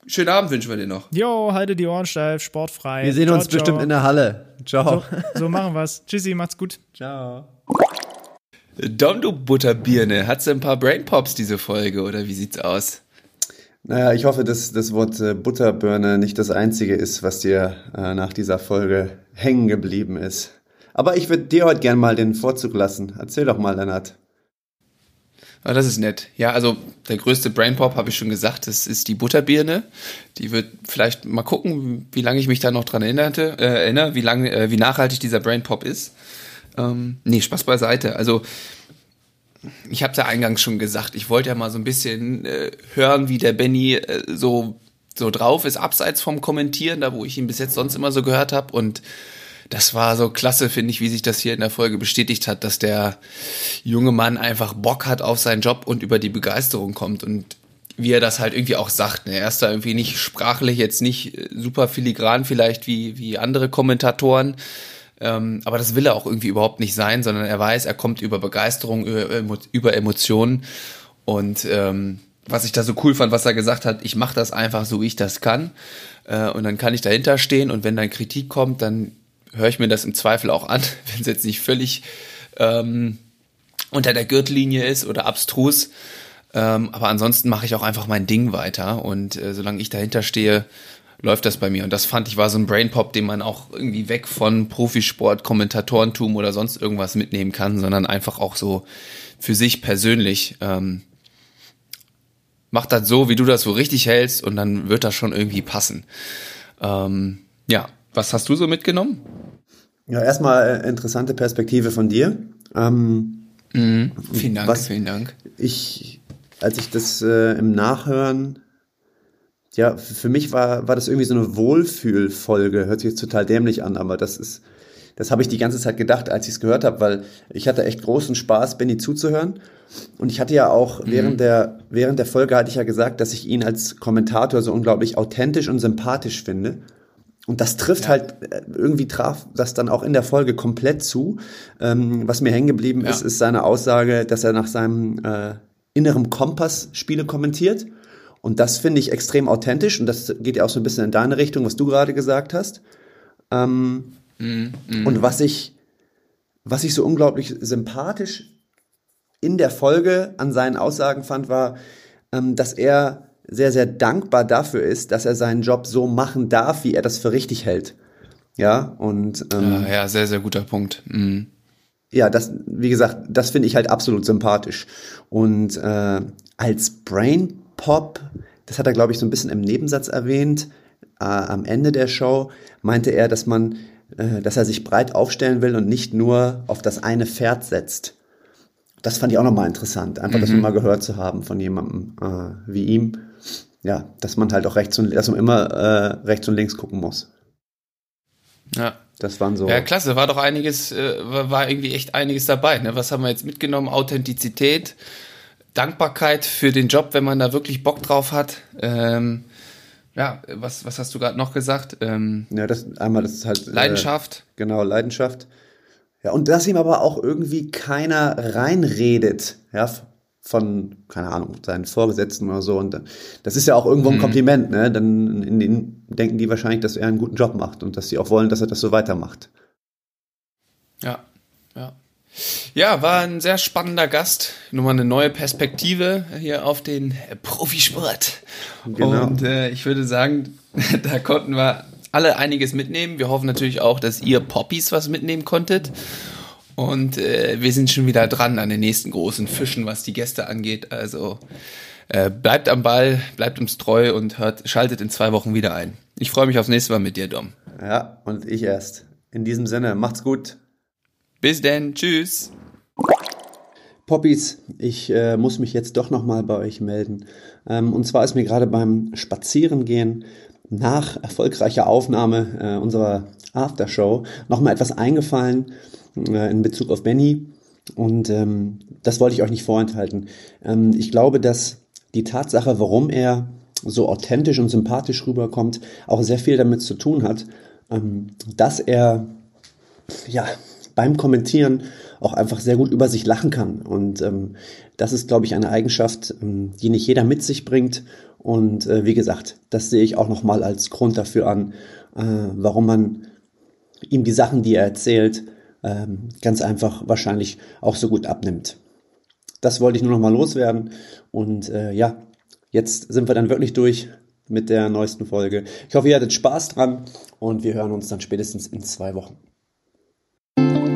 S2: schönen Abend wünschen wir dir noch.
S3: Jo, halte die Ohren steif, sportfrei.
S1: Wir sehen
S3: Ciao,
S1: uns
S3: ciao.
S1: bestimmt in der Halle. Ciao.
S3: So, so machen wir's. Tschüssi, macht's gut.
S1: Ciao.
S2: Dom, du Butterbirne, hat's ein paar Brain Pops diese Folge oder wie sieht's aus?
S4: Naja, ich hoffe, dass das Wort äh, Butterbirne nicht das einzige ist, was dir äh, nach dieser Folge hängen geblieben ist. Aber ich würde dir heute gern mal den Vorzug lassen. Erzähl doch mal, Lennart.
S2: Ah, das ist nett. Ja, also der größte Brain Pop habe ich schon gesagt, das ist die Butterbirne. Die wird vielleicht mal gucken, wie lange ich mich da noch dran erinnerte, äh, erinnere, wie lange, äh, wie nachhaltig dieser Brain Pop ist. Ähm, nee, Spaß beiseite. Also ich habe ja eingangs schon gesagt, ich wollte ja mal so ein bisschen äh, hören, wie der Benny äh, so so drauf ist, abseits vom Kommentieren, da wo ich ihn bis jetzt sonst immer so gehört habe. Und das war so klasse, finde ich, wie sich das hier in der Folge bestätigt hat, dass der junge Mann einfach Bock hat auf seinen Job und über die Begeisterung kommt. Und wie er das halt irgendwie auch sagt. Ne? Er ist da irgendwie nicht sprachlich jetzt nicht äh, super filigran vielleicht wie, wie andere Kommentatoren. Ähm, aber das will er auch irgendwie überhaupt nicht sein, sondern er weiß, er kommt über Begeisterung, über, über Emotionen. Und ähm, was ich da so cool fand, was er gesagt hat, ich mache das einfach so, wie ich das kann. Äh, und dann kann ich dahinter stehen und wenn dann Kritik kommt, dann höre ich mir das im Zweifel auch an, [laughs] wenn es jetzt nicht völlig ähm, unter der Gürtellinie ist oder abstrus. Ähm, aber ansonsten mache ich auch einfach mein Ding weiter und äh, solange ich dahinter stehe, läuft das bei mir. Und das fand ich war so ein Brainpop, den man auch irgendwie weg von Profisport, Kommentatorentum oder sonst irgendwas mitnehmen kann, sondern einfach auch so für sich persönlich. Ähm, mach das so, wie du das so richtig hältst und dann wird das schon irgendwie passen. Ähm, ja, was hast du so mitgenommen?
S1: Ja, erstmal äh, interessante Perspektive von dir. Ähm,
S2: mhm. Vielen Dank, vielen Dank.
S1: Ich, als ich das äh, im Nachhören, ja, für mich war, war das irgendwie so eine Wohlfühlfolge. Hört sich jetzt total dämlich an, aber das ist, das habe ich die ganze Zeit gedacht, als ich es gehört habe, weil ich hatte echt großen Spaß, Benny zuzuhören. Und ich hatte ja auch mhm. während der während der Folge hatte ich ja gesagt, dass ich ihn als Kommentator so unglaublich authentisch und sympathisch finde. Und das trifft ja. halt, äh, irgendwie traf das dann auch in der Folge komplett zu. Ähm, was mir hängen geblieben ja. ist, ist seine Aussage, dass er nach seinem äh, innerem Kompass Spiele kommentiert. Und das finde ich extrem authentisch und das geht ja auch so ein bisschen in deine Richtung, was du gerade gesagt hast. Ähm, mm, mm. Und was ich, was ich so unglaublich sympathisch in der Folge an seinen Aussagen fand, war, ähm, dass er sehr, sehr dankbar dafür ist, dass er seinen Job so machen darf, wie er das für richtig hält. Ja, und
S2: ähm, ja, ja, sehr, sehr guter Punkt. Mhm.
S1: Ja, das, wie gesagt, das finde ich halt absolut sympathisch. Und äh, als Brain Pop, das hat er, glaube ich, so ein bisschen im Nebensatz erwähnt, äh, am Ende der Show, meinte er, dass man, äh, dass er sich breit aufstellen will und nicht nur auf das eine Pferd setzt das fand ich auch nochmal interessant, einfach mhm. das mal gehört zu haben von jemandem äh, wie ihm. Ja, dass man halt auch rechts und dass man immer äh, rechts und links gucken muss.
S2: Ja.
S1: Das waren so.
S2: Ja, klasse, war doch einiges, äh, war irgendwie echt einiges dabei. Ne? Was haben wir jetzt mitgenommen? Authentizität, Dankbarkeit für den Job, wenn man da wirklich Bock drauf hat. Ähm, ja, was, was hast du gerade noch gesagt? Ähm,
S1: ja, das einmal das ist halt
S2: Leidenschaft.
S1: Äh, genau, Leidenschaft. Ja, und dass ihm aber auch irgendwie keiner reinredet, ja, von, keine Ahnung, seinen Vorgesetzten oder so. Und das ist ja auch irgendwo ein mhm. Kompliment, ne? Dann in den denken die wahrscheinlich, dass er einen guten Job macht und dass sie auch wollen, dass er das so weitermacht.
S2: Ja, ja. War ein sehr spannender Gast. Nochmal eine neue Perspektive hier auf den Profisport. Genau. Und äh, ich würde sagen, [laughs] da konnten wir alle einiges mitnehmen. Wir hoffen natürlich auch, dass ihr Poppies was mitnehmen konntet. Und äh, wir sind schon wieder dran an den nächsten großen Fischen, was die Gäste angeht. Also äh, bleibt am Ball, bleibt uns treu und hört, schaltet in zwei Wochen wieder ein. Ich freue mich aufs nächste Mal mit dir, Dom.
S1: Ja, und ich erst. In diesem Sinne, macht's gut.
S2: Bis denn, tschüss.
S1: Poppies, ich äh, muss mich jetzt doch nochmal bei euch melden. Ähm, und zwar ist mir gerade beim Spazierengehen nach erfolgreicher Aufnahme äh, unserer Aftershow nochmal etwas eingefallen äh, in Bezug auf Benny. Und ähm, das wollte ich euch nicht vorenthalten. Ähm, ich glaube, dass die Tatsache, warum er so authentisch und sympathisch rüberkommt, auch sehr viel damit zu tun hat, ähm, dass er ja beim Kommentieren auch einfach sehr gut über sich lachen kann. Und ähm, das ist, glaube ich, eine Eigenschaft, ähm, die nicht jeder mit sich bringt und äh, wie gesagt, das sehe ich auch nochmal als Grund dafür an, äh, warum man ihm die Sachen, die er erzählt, äh, ganz einfach wahrscheinlich auch so gut abnimmt. Das wollte ich nur nochmal loswerden. Und äh, ja, jetzt sind wir dann wirklich durch mit der neuesten Folge. Ich hoffe, ihr hattet Spaß dran und wir hören uns dann spätestens in zwei Wochen. Thank you.